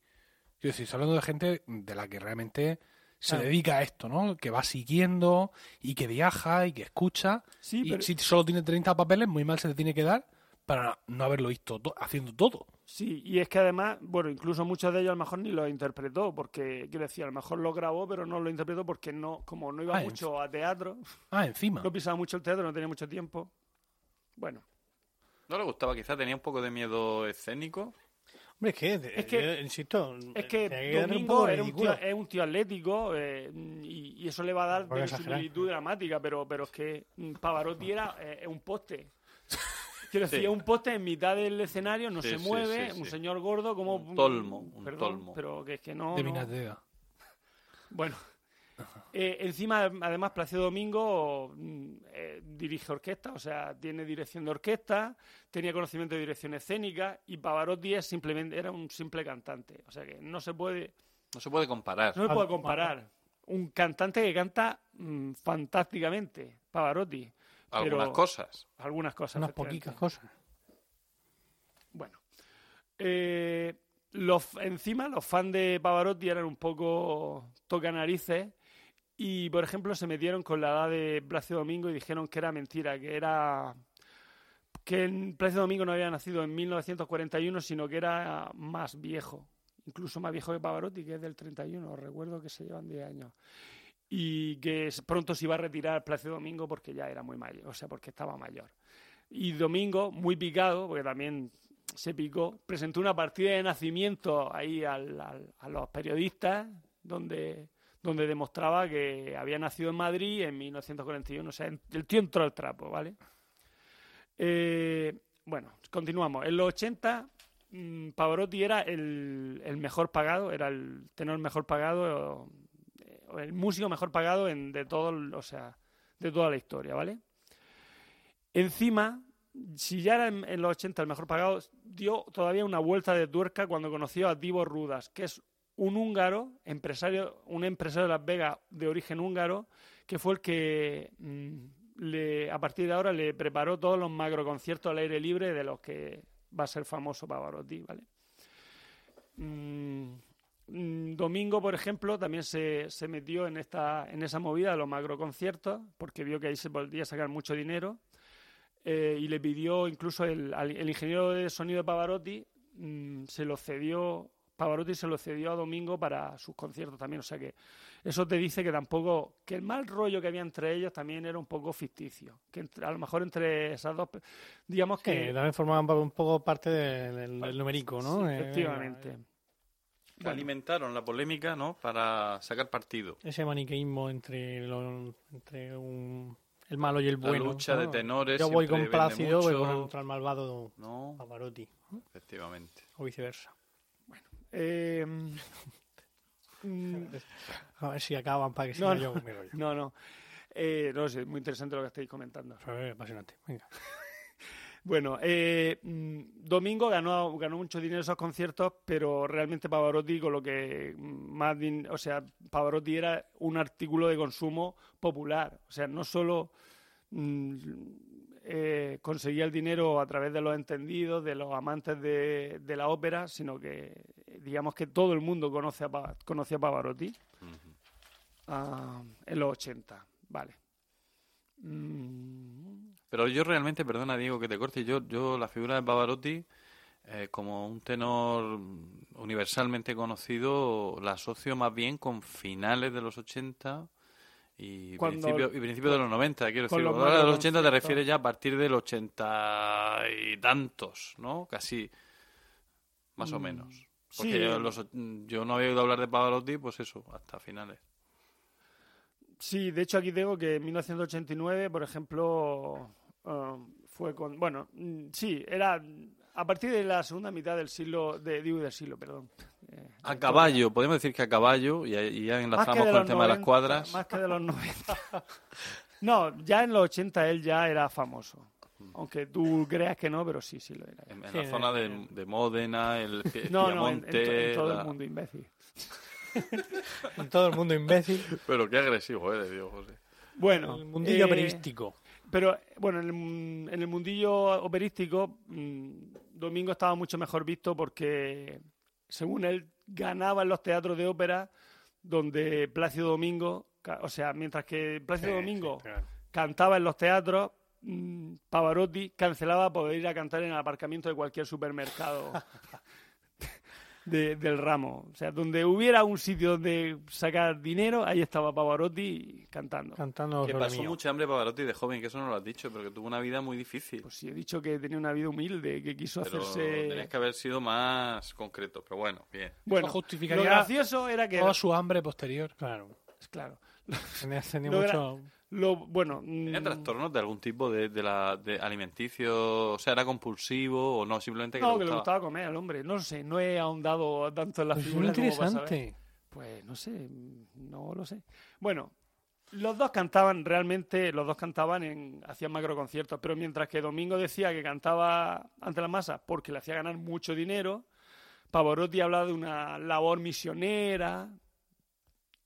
Decir, estoy hablando de gente de la que realmente se Claro. dedica a esto, ¿no? Que va siguiendo y que viaja y que escucha. Sí, y pero- si solo tiene 30 papeles, muy mal se le tiene que dar para no haberlo visto to- haciendo todo. Sí, y es que además, bueno, incluso muchos de ellos a lo mejor ni los interpretó, porque, quiero decir, a lo mejor lo grabó, pero no lo interpretó porque no, como no iba Ah, mucho a teatro, Ah, encima. no pisaba mucho el teatro, no tenía mucho tiempo. Bueno, No le gustaba, quizá tenía un poco de miedo escénico. Hombre, es que, de- Es que- yo insisto, es que un Domingo un tío, es un tío atlético eh, y, y eso le va a dar exagerar. similitud dramática, pero, pero es que mm, Pavarotti era eh, un poste. Quiero decir, Sí. un poste en mitad del escenario, no Sí, se mueve, sí, un sí. señor gordo como... Un tolmo, un perdón, tolmo. Pero que es que no... de no-. Bueno, eh, encima, además, Plácido Domingo mm, eh, dirige orquesta, o sea, tiene dirección de orquesta, tenía conocimiento de dirección escénica y Pavarotti es simplemente, era un simple cantante. O sea que no se puede, No se puede comparar. no se puede comparar. Un cantante que canta mm, fantásticamente, Pavarotti. Algunas pero- cosas. Algunas cosas. Unas poquitas cosas. Bueno. Eh, los, encima, los fans de Pavarotti eran un poco tocanarices y, por ejemplo, se metieron con la edad de Plácido Domingo y dijeron que era mentira, que era que en Plácido Domingo no había nacido en 1941, sino que era más viejo, incluso más viejo que Pavarotti, que es del 31, os recuerdo que se llevan 10 años. Y que pronto se iba a retirar Plácido Domingo porque ya era muy mayor, o sea, porque estaba mayor. Y Domingo, muy picado, porque también se picó, presentó una partida de nacimiento ahí al- al- a los periodistas, donde, donde demostraba que había nacido en Madrid en 1941. O sea, el tío al trapo, ¿vale? Eh, bueno, continuamos. En los 80, mm, Pavarotti era el, el mejor pagado, era el tenor mejor pagado, el músico mejor pagado en, de todo, o sea, de toda la historia, ¿vale? Encima, si ya era en, los 80 el mejor pagado, dio todavía una vuelta de tuerca cuando conoció a Divo Rudas, que es un húngaro, empresario, un empresario de Las Vegas de origen húngaro, que fue el que mm, le, a partir de ahora le preparó todos los macroconciertos al aire libre de los que va a ser famoso Pavarotti, ¿vale? Mm, Domingo, por ejemplo, también se, se metió en esta en esa movida de los macroconciertos porque vio que ahí se podía sacar mucho dinero eh, y le pidió incluso el, al- el ingeniero de sonido de Pavarotti mm, se lo cedió Pavarotti se lo cedió a Domingo para sus conciertos también, o sea que eso te dice que tampoco que el mal rollo que había entre ellos también era un poco ficticio, que entre- a lo mejor entre esas dos, digamos Que que también formaban un poco parte del, del- ¿no? Sí, Eh, alimentaron la polémica, ¿no? Para sacar partido. Ese maniqueísmo entre, lo- entre un- el malo y el La bueno. lucha de ¿no? tenores Yo voy con Plácido voy contra el malvado No, Pavarotti. efectivamente. O viceversa. Eh, mm, *laughs* A ver si acaban para que No, siga no. yo con mi rollo. no, no. Eh, no sé, muy interesante lo que estáis comentando. Fue apasionante. Venga. Bueno, eh, mm, Domingo ganó, ganó mucho dinero esos conciertos, pero realmente Pavarotti con lo que más, din- o sea, Pavarotti era un artículo de consumo popular, o sea, no solo mm, eh, conseguía el dinero a través de los entendidos, de los amantes de, de la ópera, sino que digamos que todo el mundo conoce a, a Pavarotti ah, en los 80, vale. Mm, Pero yo realmente, perdona Diego que te corte, yo, yo la figura de Pavarotti eh, como un tenor universalmente conocido la asocio más bien con finales de los 80 y principios y principios de los 90, quiero decir. los Ahora de los macroconciertos. 80 te refieres ya a partir del 80 y tantos, ¿no? Casi, más o Mm, menos. sí. Porque yo, los yo no había oído hablar de Pavarotti, pues eso, hasta finales. Sí, de hecho aquí tengo que en 1989, por ejemplo, ah, fue con... Bueno, mm, sí, era a partir de la segunda mitad del siglo, de, digo del siglo, perdón. Eh, A caballo, podemos decir que a caballo, y, ya enlazamos con el tema de las 90, cuadras. Más que de los 90. *laughs* No, ya en los 80 él ya era famoso. Aunque tú creas que no, pero sí, sí lo era. En, en Sí, la zona de, de Módena, el No, no, en, en to- Piamonte, en todo la- el mundo imbécil. En *laughs* todo el mundo imbécil. Pero qué agresivo eres, Diego José. Bueno, el mundillo eh, operístico. Pero bueno, en el, mun- en el mundillo operístico, mm, Domingo estaba mucho mejor visto porque, según él, ganaba en los teatros de ópera donde Plácido Domingo, o sea, mientras que Plácido Domingo cantaba en los teatros, mm, Pavarotti cancelaba poder ir a cantar en el aparcamiento de cualquier supermercado *laughs* de- del ramo. O sea, donde hubiera un sitio donde sacar dinero, ahí estaba Pavarotti cantando. Cantando Que pasó mío. mucha hambre Pavarotti de joven, que eso no lo has dicho, pero que tuvo una vida muy difícil. Pues sí, he dicho que tenía una vida humilde, que quiso pero hacerse... tenías que haber sido más concreto. Pero bueno, bien. Bueno, Eso justificaría lo gracioso era que... Toda su hambre posterior. Claro. Claro. Tenía, tenía Lo mucho... Lo, bueno... ¿Tenía mm, trastornos de algún tipo de, de la, de alimenticio? O sea, ¿era compulsivo o no? Simplemente que No, le que le gustaba. gustaba comer al hombre. No sé, no he ahondado tanto en la Pues muy figura como para saber. interesante. Pues no sé, no lo sé. Bueno, los dos cantaban realmente, los dos cantaban en, hacían macro conciertos, pero mientras que Domingo decía que cantaba ante la masa porque le hacía ganar mucho dinero, Pavarotti hablaba de una labor misionera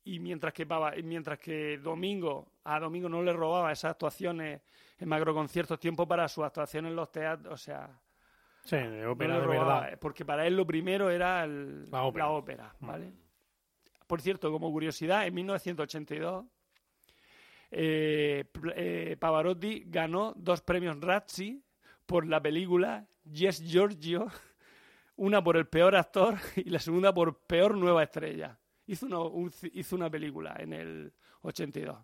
y mientras que Pava- mientras que Domingo a Domingo no le robaba esas actuaciones en macro conciertos tiempo para sus actuaciones en los teatros, o sea, Sí, de ópera le de robaba, verdad. Porque para él lo primero era el- La ópera. Mm. ¿vale? Por cierto, como curiosidad, en 1982 eh, eh, Pavarotti ganó dos premios Razzie por la película Yes Giorgio, *laughs* una por el peor actor y la segunda por peor nueva estrella. Hizo una, un- hizo una película en el 82.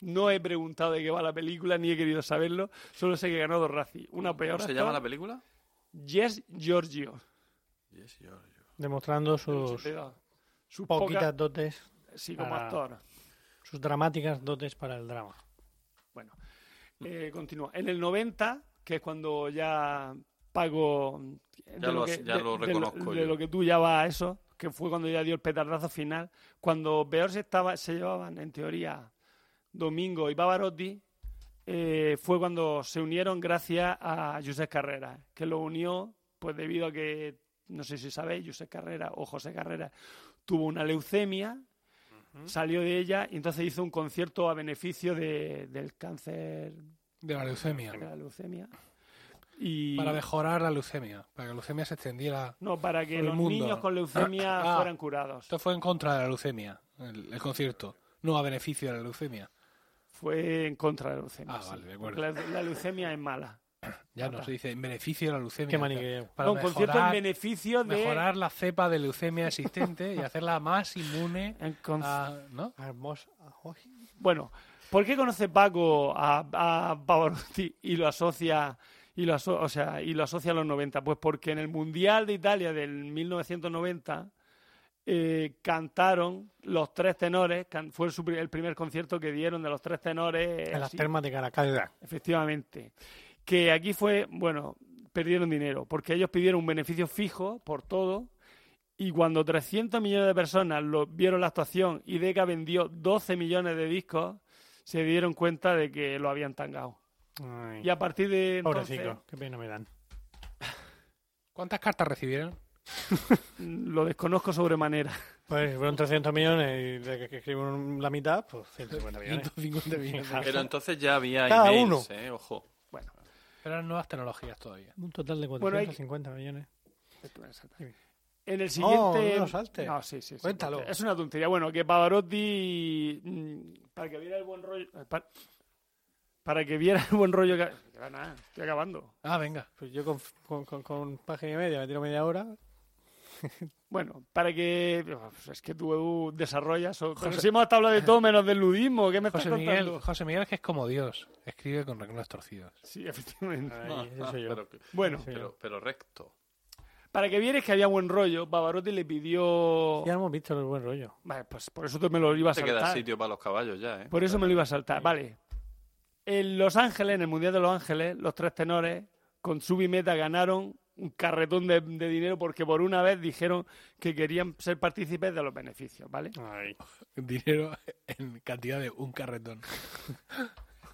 No he preguntado de qué va la película ni he querido saberlo, solo sé que ganó dos Razzie. Una peor ¿Cómo se llama la película? Yes Giorgio. Yes, Giorgio. Demostrando sus 82. Sus poquitas dotes, sí, como para- actor. sus dramáticas dotes para el drama. Bueno, eh, continúa. En el 90, que es cuando ya pago de Ya lo has- ya lo de- de reconozco de yo. lo que tú ya vas a eso, que fue cuando ya dio el petardazo final, cuando peor se estaba, se llevaban en teoría Domingo y Pavarotti, eh, fue cuando se unieron gracias a José Carrera, que lo unió, pues debido a que, no sé si sabéis, José Carrera o José Carrera tuvo una leucemia, salió de ella y entonces hizo un concierto a beneficio de- del cáncer De la leucemia. de la leucemia. Y Para mejorar la leucemia. Para que la leucemia se extendiera. no, para que los mundo. niños con leucemia Ah. fueran curados. Esto fue en contra de la leucemia, el, el concierto. No a beneficio de la leucemia. Fue en contra de la leucemia. Ah, sí. vale, de acuerdo. Porque La, la leucemia es mala. Ya no se dice en beneficio de la leucemia. Qué maniqueo. Para No, un concierto en mejorar, beneficio de. mejorar la cepa de leucemia existente y hacerla más inmune *laughs* en con- a... ¿No? Bueno, ¿por qué conoce Paco a, a Pavarotti y lo asocia y lo aso- o sea, y lo asocia a los 90? Pues porque en el Mundial de Italia del 1990 eh, cantaron los tres tenores, can- fue el, primer concierto que dieron de los tres tenores. En las termas de Caracas. Efectivamente. Que aquí fue, bueno, perdieron dinero, porque ellos pidieron un beneficio fijo por todo, y cuando 300 millones de personas lo, vieron la actuación y Deca vendió 12 millones de discos, se dieron cuenta de que lo habían tangado. Ay, Y a partir de entonces, Pobrecito, qué pena me dan. *laughs* ¿Cuántas cartas recibieron? *laughs* lo desconozco sobremanera. Pues fueron 300 millones y de que, escribieron la mitad, pues 150 millones. 150 *laughs* millones. Pero entonces ya había Cada emails, uno. ¿eh? Ojo. Bueno, Pero eran nuevas tecnologías todavía. Un total de Bueno, hay 450 millones. en el No, siguiente... no lo saltes. No, sí, sí, sí, Cuéntalo. Es una tontería. Bueno, que Pavarotti, mm, para que viera el buen rollo... eh, Para, para que viera el buen rollo que... va nada, estoy acabando. Ah, venga. Pues yo con, con, con, con página y media me tiro media hora. *laughs* Bueno, para que... pues es que tú desarrollas... o- Pero si hemos estado hablando de todo menos del ludismo, ¿qué me estás José Miguel, contando? José Miguel es que es como Dios. Escribe con renglones torcidos. Sí, efectivamente. Ay, eso soy yo. Pero, Bueno, pero, pero recto. para que vieres que había buen rollo, Pavarotti le pidió... Ya hemos visto el buen rollo. Vale, pues por eso te me lo iba a Se saltar. queda sitio para los caballos ya, ¿eh? Por eso me lo iba a saltar. Vale. En Los Ángeles, en el Mundial de Los Ángeles, los tres tenores con Subimeta ganaron un carretón de, de dinero porque por una vez dijeron que querían ser partícipes de los beneficios, ¿vale? Ay. Dinero en cantidad de un carretón.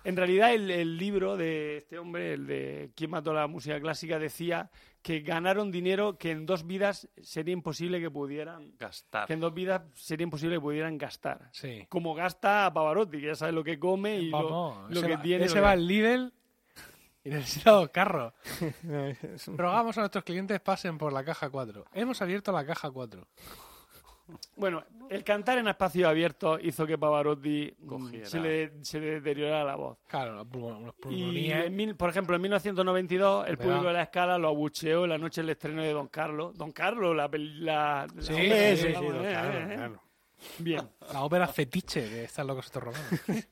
En realidad el, el libro de este hombre, el de ¿Quién mató la música clásica?, decía que ganaron dinero que en dos vidas sería imposible que pudieran... Gastar. Que en dos vidas sería imposible que pudieran gastar. Sí. Como gasta Pavarotti, que ya sabe lo que come y lo, Vamos, lo que va, tiene. ese lo va al Lidl y necesita dos carros. *laughs* Rogamos a nuestros clientes pasen por la caja 4. Hemos abierto la caja 4. Bueno, el cantar en espacios abiertos hizo que Pavarotti mm, Cogiera. se le, se le deteriorara la voz. Claro, los pulmo- los Y, pulmonías. en mil- por ejemplo, en 1992, el Pegado. público de la escala lo abucheó en la noche del estreno de Don Carlos. Don Carlos, la... peli- la, la- Sí, Sí, sí, vamos, eh, eh, eh. Bien. La ópera fetiche de Están locos estos romanos. *laughs*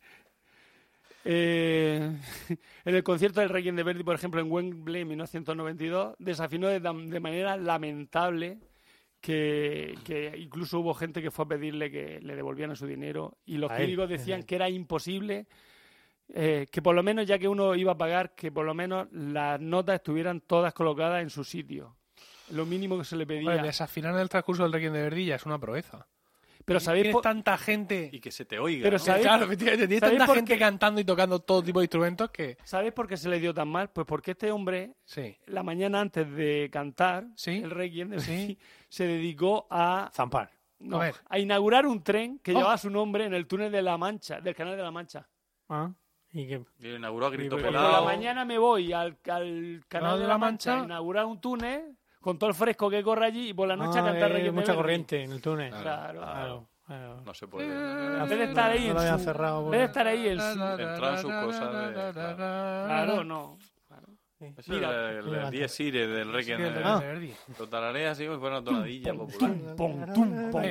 Eh, *laughs* en el concierto del Requiem de Verdi, por ejemplo, en Wembley en 1992, desafinó de, tam- de manera lamentable que, que incluso hubo gente que fue a pedirle que le devolvieran su dinero y los críticos decían que era imposible eh, que por lo menos, ya que uno iba a pagar, que por lo menos las notas estuvieran todas colocadas en su sitio. Lo mínimo que se le pedía. Desafinar en el transcurso del Requiem de Verdi ya es una proeza. Pero ¿sabéis Tienes por- tanta gente... Y que se te oiga. Pero ¿no? ¿sabéis- *laughs* Claro, tienes ¿sabéis tanta por gente qué? cantando y tocando todo tipo de instrumentos que... ¿sabéis por qué se le dio tan mal? Pues porque este hombre Sí. la mañana antes de cantar Sí. el Requiem de Sí. *laughs* Se dedicó a, Zampar. no, A ver. a inaugurar un tren que Oh. llevaba su nombre en el túnel de la Mancha, del canal de la Mancha. Ah, y que Y lo inauguró a grito Y Por pelado. la pelado. mañana me voy al, al canal de la Mancha, a inaugurar un túnel con todo el fresco que corre allí y por la noche a Ah, cantar eh, mucha corriente en el túnel. Claro. Claro. Claro, claro. No se puede. En vez de estar ahí No en su- cerrado, en bueno. vez de estar ahí en su... Entró en sus cosas de- Claro, no. Mira, es el, el, diez ire del Requiem. Sí, el de- Verdi. Lo tararea así como si fuera una tonadilla popular. Tum, pom, tum, pom.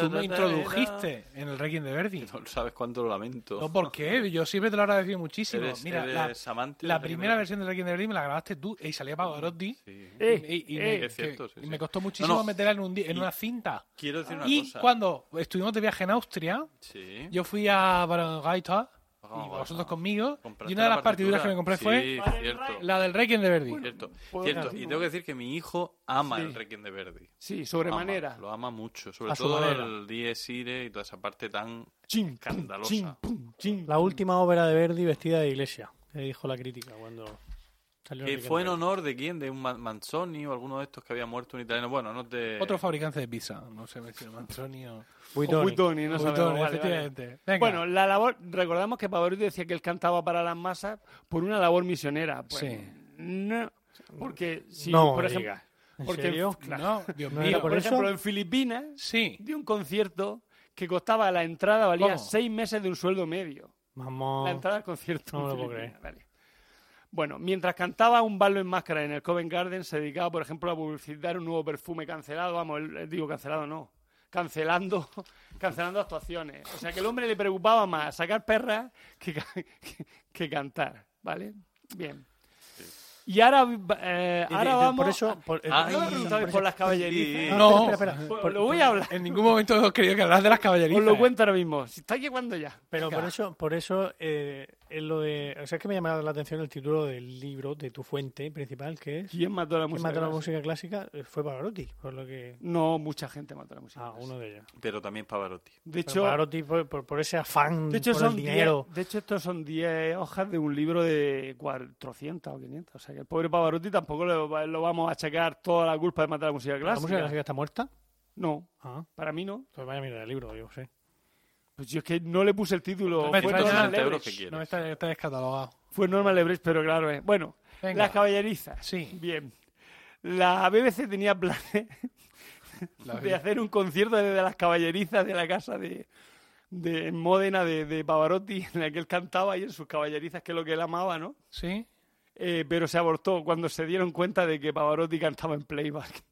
Tú me introdujiste en el Requiem de Verdi. No sabes cuánto lo lamento. No, ¿por qué? Yo siempre te lo agradecido muchísimo. Eres- Mira, la, eres amante la del primera versión del Requiem de Verdi me la grabaste tú y salía Pavarotti. Sí. Eh, y, y eh, me, es cierto, que- y me costó muchísimo No, no. meterla en, un en Y- una cinta. Quiero decir una Y cosa. cuando estuvimos de viaje en Austria, Sí. yo fui a Barangaita y vosotros conmigo. Y una de la las partituras que me compré Sí, fue cierto. la del Requiem de Verdi. Cierto, cierto. Y tengo que decir que mi hijo ama Sí. el Requiem de Verdi. Sí, Lo sobremanera. ama, Lo ama mucho. Sobre todo manera. el Dies Irae y toda esa parte tan Chin, escandalosa. chin, pum, chin. La última ópera de Verdi vestida de iglesia, que dijo la crítica cuando Que fue en honor de quién? De un Ma- Manzoni o alguno de estos que había muerto un italiano. Bueno, no te. Otro fabricante de pizza. No sé si Manzoni o... Buitoni. Buitoni, no sabemos, Buitoni, vale, vale. efectivamente. Venga. Bueno, la labor, recordamos que Pavarotti decía que él cantaba para las masas por una labor misionera. Pues, Sí. No, porque si, no por ejemplo. ¿En porque- serio? claro. no, Dios ¿No mío. por, por eso? ejemplo, en Filipinas Sí. dio un concierto que costaba la entrada, valía ¿Cómo? seis meses de un sueldo medio. Vamos. La entrada al concierto. No me lo puedo Filipinas, vale. Bueno, mientras cantaba un ballo en máscara en el Covent Garden, se dedicaba, por ejemplo, a publicitar un nuevo perfume cancelado. Vamos, él- digo cancelado, no. Cancelando, *laughs* cancelando actuaciones. O sea que el hombre le preocupaba más sacar perras que, que, que cantar, ¿vale? Bien. Y ahora, eh, Y- ahora vamos... por eso, por, Ah, ¿No me preguntabais por las caballerizas? No. espera, espera, por- lo voy a hablar. En ningún momento hemos querido que hablas de las caballerizas. Os lo cuento ahora mismo. Si está llegando ya. Pero por eso, por eso eh, lo de. O sea, es que me llama la atención el título del libro de tu fuente principal, que es. ¿Quién mató a la ¿Quién música? mató la clásica? música clásica? Eh, Fue Pavarotti, por lo que. No, mucha gente mató a la música. Ah, clásica. uno de ellos. Pero también Pavarotti. De Pero hecho, Pavarotti por, por, por ese afán de hecho por son el 10 dinero. de hecho estos son 10 hojas de un libro de 400 o 500. O sea que el pobre Pavarotti tampoco le va- lo vamos a achacar toda la culpa de matar a la música ¿La clásica. música clásica está muerta? No, Ah, para mí no. pues vaya a mirar el libro, yo sé. Pues yo es que no le puse el título. No me Fue. Norman 60 euros Lebrecht. que quieres. No, está, está descatalogado. Fue Norman Lebrecht, pero claro. eh. Bueno, Venga. las caballerizas. Sí. Bien. La BBC tenía planes *laughs* La de hacer un concierto desde las caballerizas de la casa de, de en Módena de, de Pavarotti, en la que él cantaba y en sus caballerizas, que es lo que él amaba, ¿no? ¿Sí? Eh, pero se abortó cuando se dieron cuenta de que Pavarotti cantaba en playback.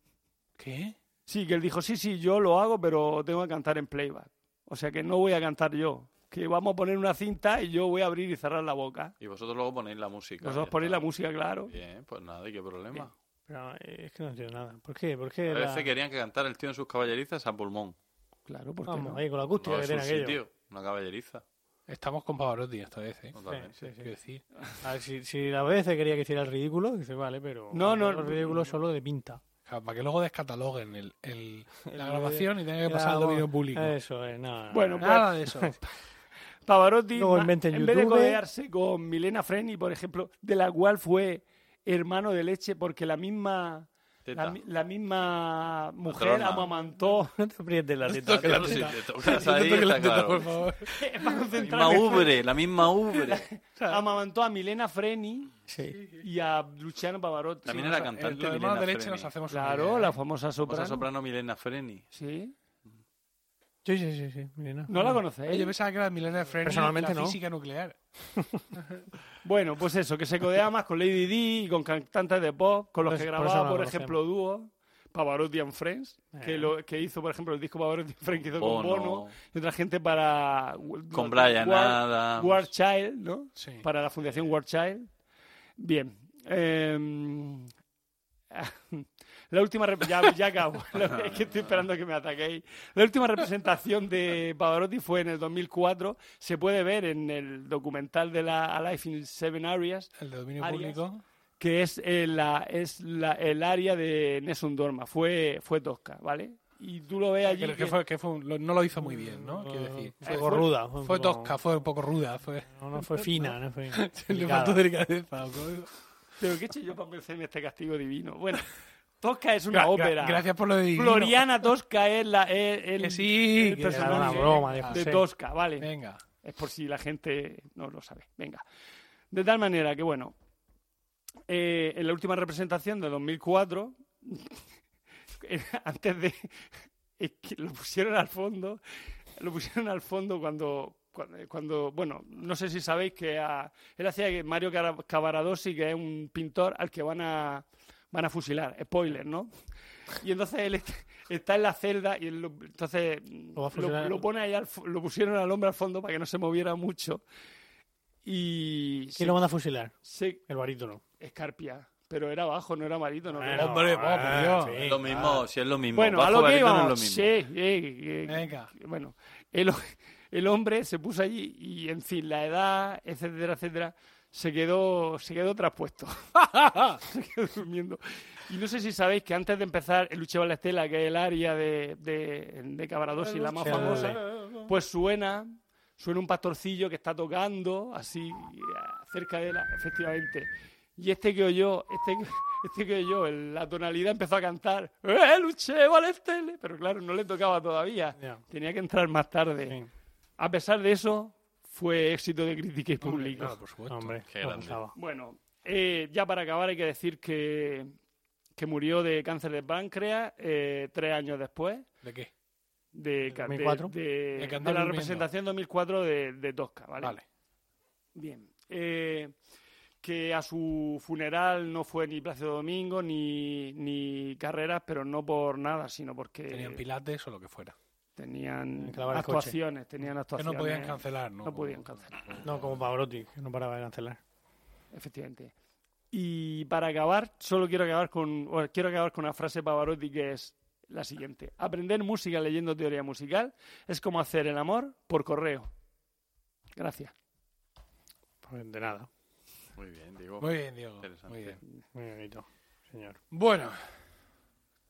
¿Qué? Sí, que él dijo, sí, sí, yo lo hago, pero tengo que cantar en playback. O sea que no voy a cantar yo. Que vamos a poner una cinta y yo voy a abrir y cerrar la boca. Y vosotros luego ponéis la música. Vosotros ponéis está. la música, claro. Bien, pues nada, ¿y qué problema? Pero eh, es que no entiendo nada. ¿Por qué? ¿Por qué A la- veces querían que cantara el tío en sus caballerizas a pulmón. Claro, porque Vamos, no? ahí con la acústica No que es tiene un aquello. sitio, una caballeriza. Estamos con Pavarotti esta vez, ¿eh? Totalmente. Sí, sí, sí. Quiero decir. A ver, si, si la BBC quería que hiciera el ridículo, dice, vale, pero. No, no, El ridículo solo de pinta. Para que luego descataloguen el, el- la grabación y tengan que pasar al dominio público. Eso es, nada. Bueno, pues- Nada de eso. *laughs* Pavarotti, Luego en vez de codearse con Milena Freni, por ejemplo, de la cual fue hermano de leche porque la misma. La, la misma mujer amamantó *laughs* No te aprietes la teta. Te no ahí, toque la teta, claro. por favor. *laughs* La misma ubre, la misma ubre. *laughs* amamantó a Milena Freni Sí. y a Luciano Pavarotti También era cantante Los Milena de leche Freni. nos hacemos claro idea, ¿eh? la famosa Famosa soprano, soprano Milena Freni. sí Sí, sí, sí, sí. Mira, no la conocéis yo pensaba que era Milena Freni Personalmente la no. física nuclear. *laughs* bueno pues eso que se codea más con Lady Di y con cantantes de pop con los Por que por grababa por ejemplo dúos Pavarotti and Friends que Eh. lo que hizo por ejemplo el disco Pavarotti and Friends que hizo Bono. con Bono y otra gente para Con Brian War, Adams. War Child no Sí. para la Fundación War Child. Bien. em, *laughs* la última ya, ya acabo. *laughs* es que estoy esperando que me ataquéis. La última representación de Pavarotti fue en el 2004. Se puede ver en el documental de la Alive in Seven Areas, El de dominio Arias. público. que es, eh, la, es la- el área de Nessun Dorma. Fue, fue tosca, ¿vale? Y tú lo ves allí. Que, que que- fue, que fue no lo hizo muy bien, ¿no? Quiero decir. Fue Eh, fue- ruda. Fue poco- tosca, fue un poco ruda. Fue... No, no fue fina, no fue. *laughs* Le faltó delicadeza. ¿no? Pero qué he hecho yo para merecerme este castigo divino. Bueno, Tosca es una Gra- ópera. Gracias por lo de divino. Floriana Tosca es la, es el, Que sí, el que personaje una broma de de. Tosca, vale. Venga. Es por si la gente no lo sabe. Venga. De tal manera que, bueno, eh, en la última representación de 2004, *laughs* antes de... *laughs* es que lo pusieron al fondo, lo pusieron al fondo cuando... Cuando, cuando- bueno, no sé si sabéis que a- él hacía que Mario Cavaradossi, que es un pintor al que van a, van a fusilar, spoiler, ¿no? Y entonces él est- está en la celda y él lo- entonces Lo a lo, lo pone ahí al lo pusieron al hombre al fondo para que no se moviera mucho y ¿Quién se, lo van a fusilar? se- El barítono. escarpia pero era bajo no era marito no Bueno, Hombre, ah, Dios. sí. Es lo mismo, si es lo mismo. bueno a Bajo lo que barítono es lo mismo. sí eh, eh, Venga. bueno el, *laughs* el hombre se puso allí y en fin la edad etcétera etcétera se quedó se quedó traspuesto. *laughs* Se quedó durmiendo. Y no sé si sabéis que antes de empezar el Luche la Estela que es el área de de, de Cavaradossi la más famosa pues suena suena un pastorcillo que está tocando así cerca de la efectivamente. Y este que oyó este que- este que oyó en la tonalidad empezó a cantar ¡Eh, Luche Balestele! pero claro no le tocaba todavía. Tenía que entrar más tarde. Sí. a pesar de eso fue éxito de crítica y público Claro, por supuesto. Hombre, Qué no bueno eh, ya para acabar hay que decir que que murió de cáncer de páncreas eh, tres años después ¿De qué? de, de- 2004? de- De de la representación 2004 de, de Tosca, ¿vale? Vale. Bien. Eh, que a su funeral no fue ni Plácido Domingo ni, ni Carreras, pero no por nada, sino porque Tenían pilates o lo que fuera. Tenían que actuaciones, tenían Que actuaciones. no podían cancelar, ¿no? No podían cancelar, No, como Pavarotti, que no paraba de cancelar. efectivamente. Y para acabar, solo quiero acabar con, bueno, quiero acabar con una frase de Pavarotti que es la siguiente. Aprender música leyendo teoría musical es como hacer el amor por correo. Gracias. Pues de nada. Muy bien, digo. Muy bien, Diego. Muy bien. Muy bonito, señor. Bueno,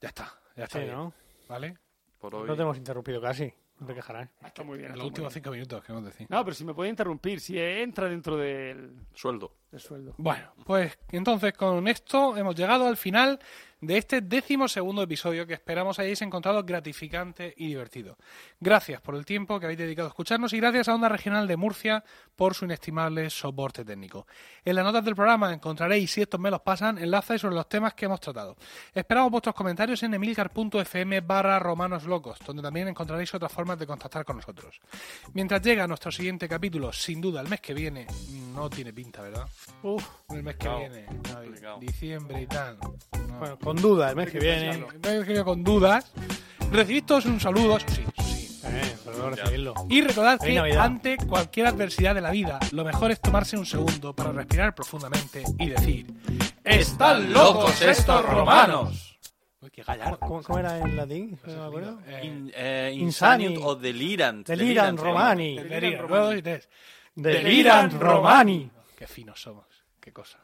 ya está. Ya está Sí, bien, ¿no? ¿Vale? Por hoy. No te hemos interrumpido casi. No te quejarás. Está muy bien. Los últimos cinco minutos, queremos decir. No, pero si me puede interrumpir, si entra dentro del, Sueldo. del sueldo. Bueno, pues entonces con esto hemos llegado al final de este décimo segundo episodio que esperamos hayáis encontrado gratificante y divertido. Gracias por el tiempo que habéis dedicado a escucharnos y gracias a Onda Regional de Murcia por su inestimable soporte técnico. En las notas del programa encontraréis, si estos me los pasan, enlaces sobre los temas que hemos tratado. Esperamos vuestros comentarios en emilcar.fm barra romanos locos, donde también encontraréis otras formas de contactar con nosotros. Mientras llega nuestro siguiente capítulo, sin duda el mes que viene, no tiene pinta, ¿verdad? Uf, El mes que Complicado, viene, complicado. diciembre y tal. No. bueno, con duda, el mes que viene. El mes que viene con dudas. Recibid todos un saludo, eso sí, eso sí. Eh, recibirlo. Y recordad que Navidad. ante cualquier adversidad de la vida, lo mejor es tomarse un segundo para respirar profundamente y decir: ¡Están locos estos romanos! Uy, qué gallardo. ¿Cómo, cómo era en latín? ¿No me acuerdo? Eh, In- eh, Insani. Insanium o Delirant. Delirant Romani. Deliran, Romani. Delirant Romani. Qué finos somos, qué cosa.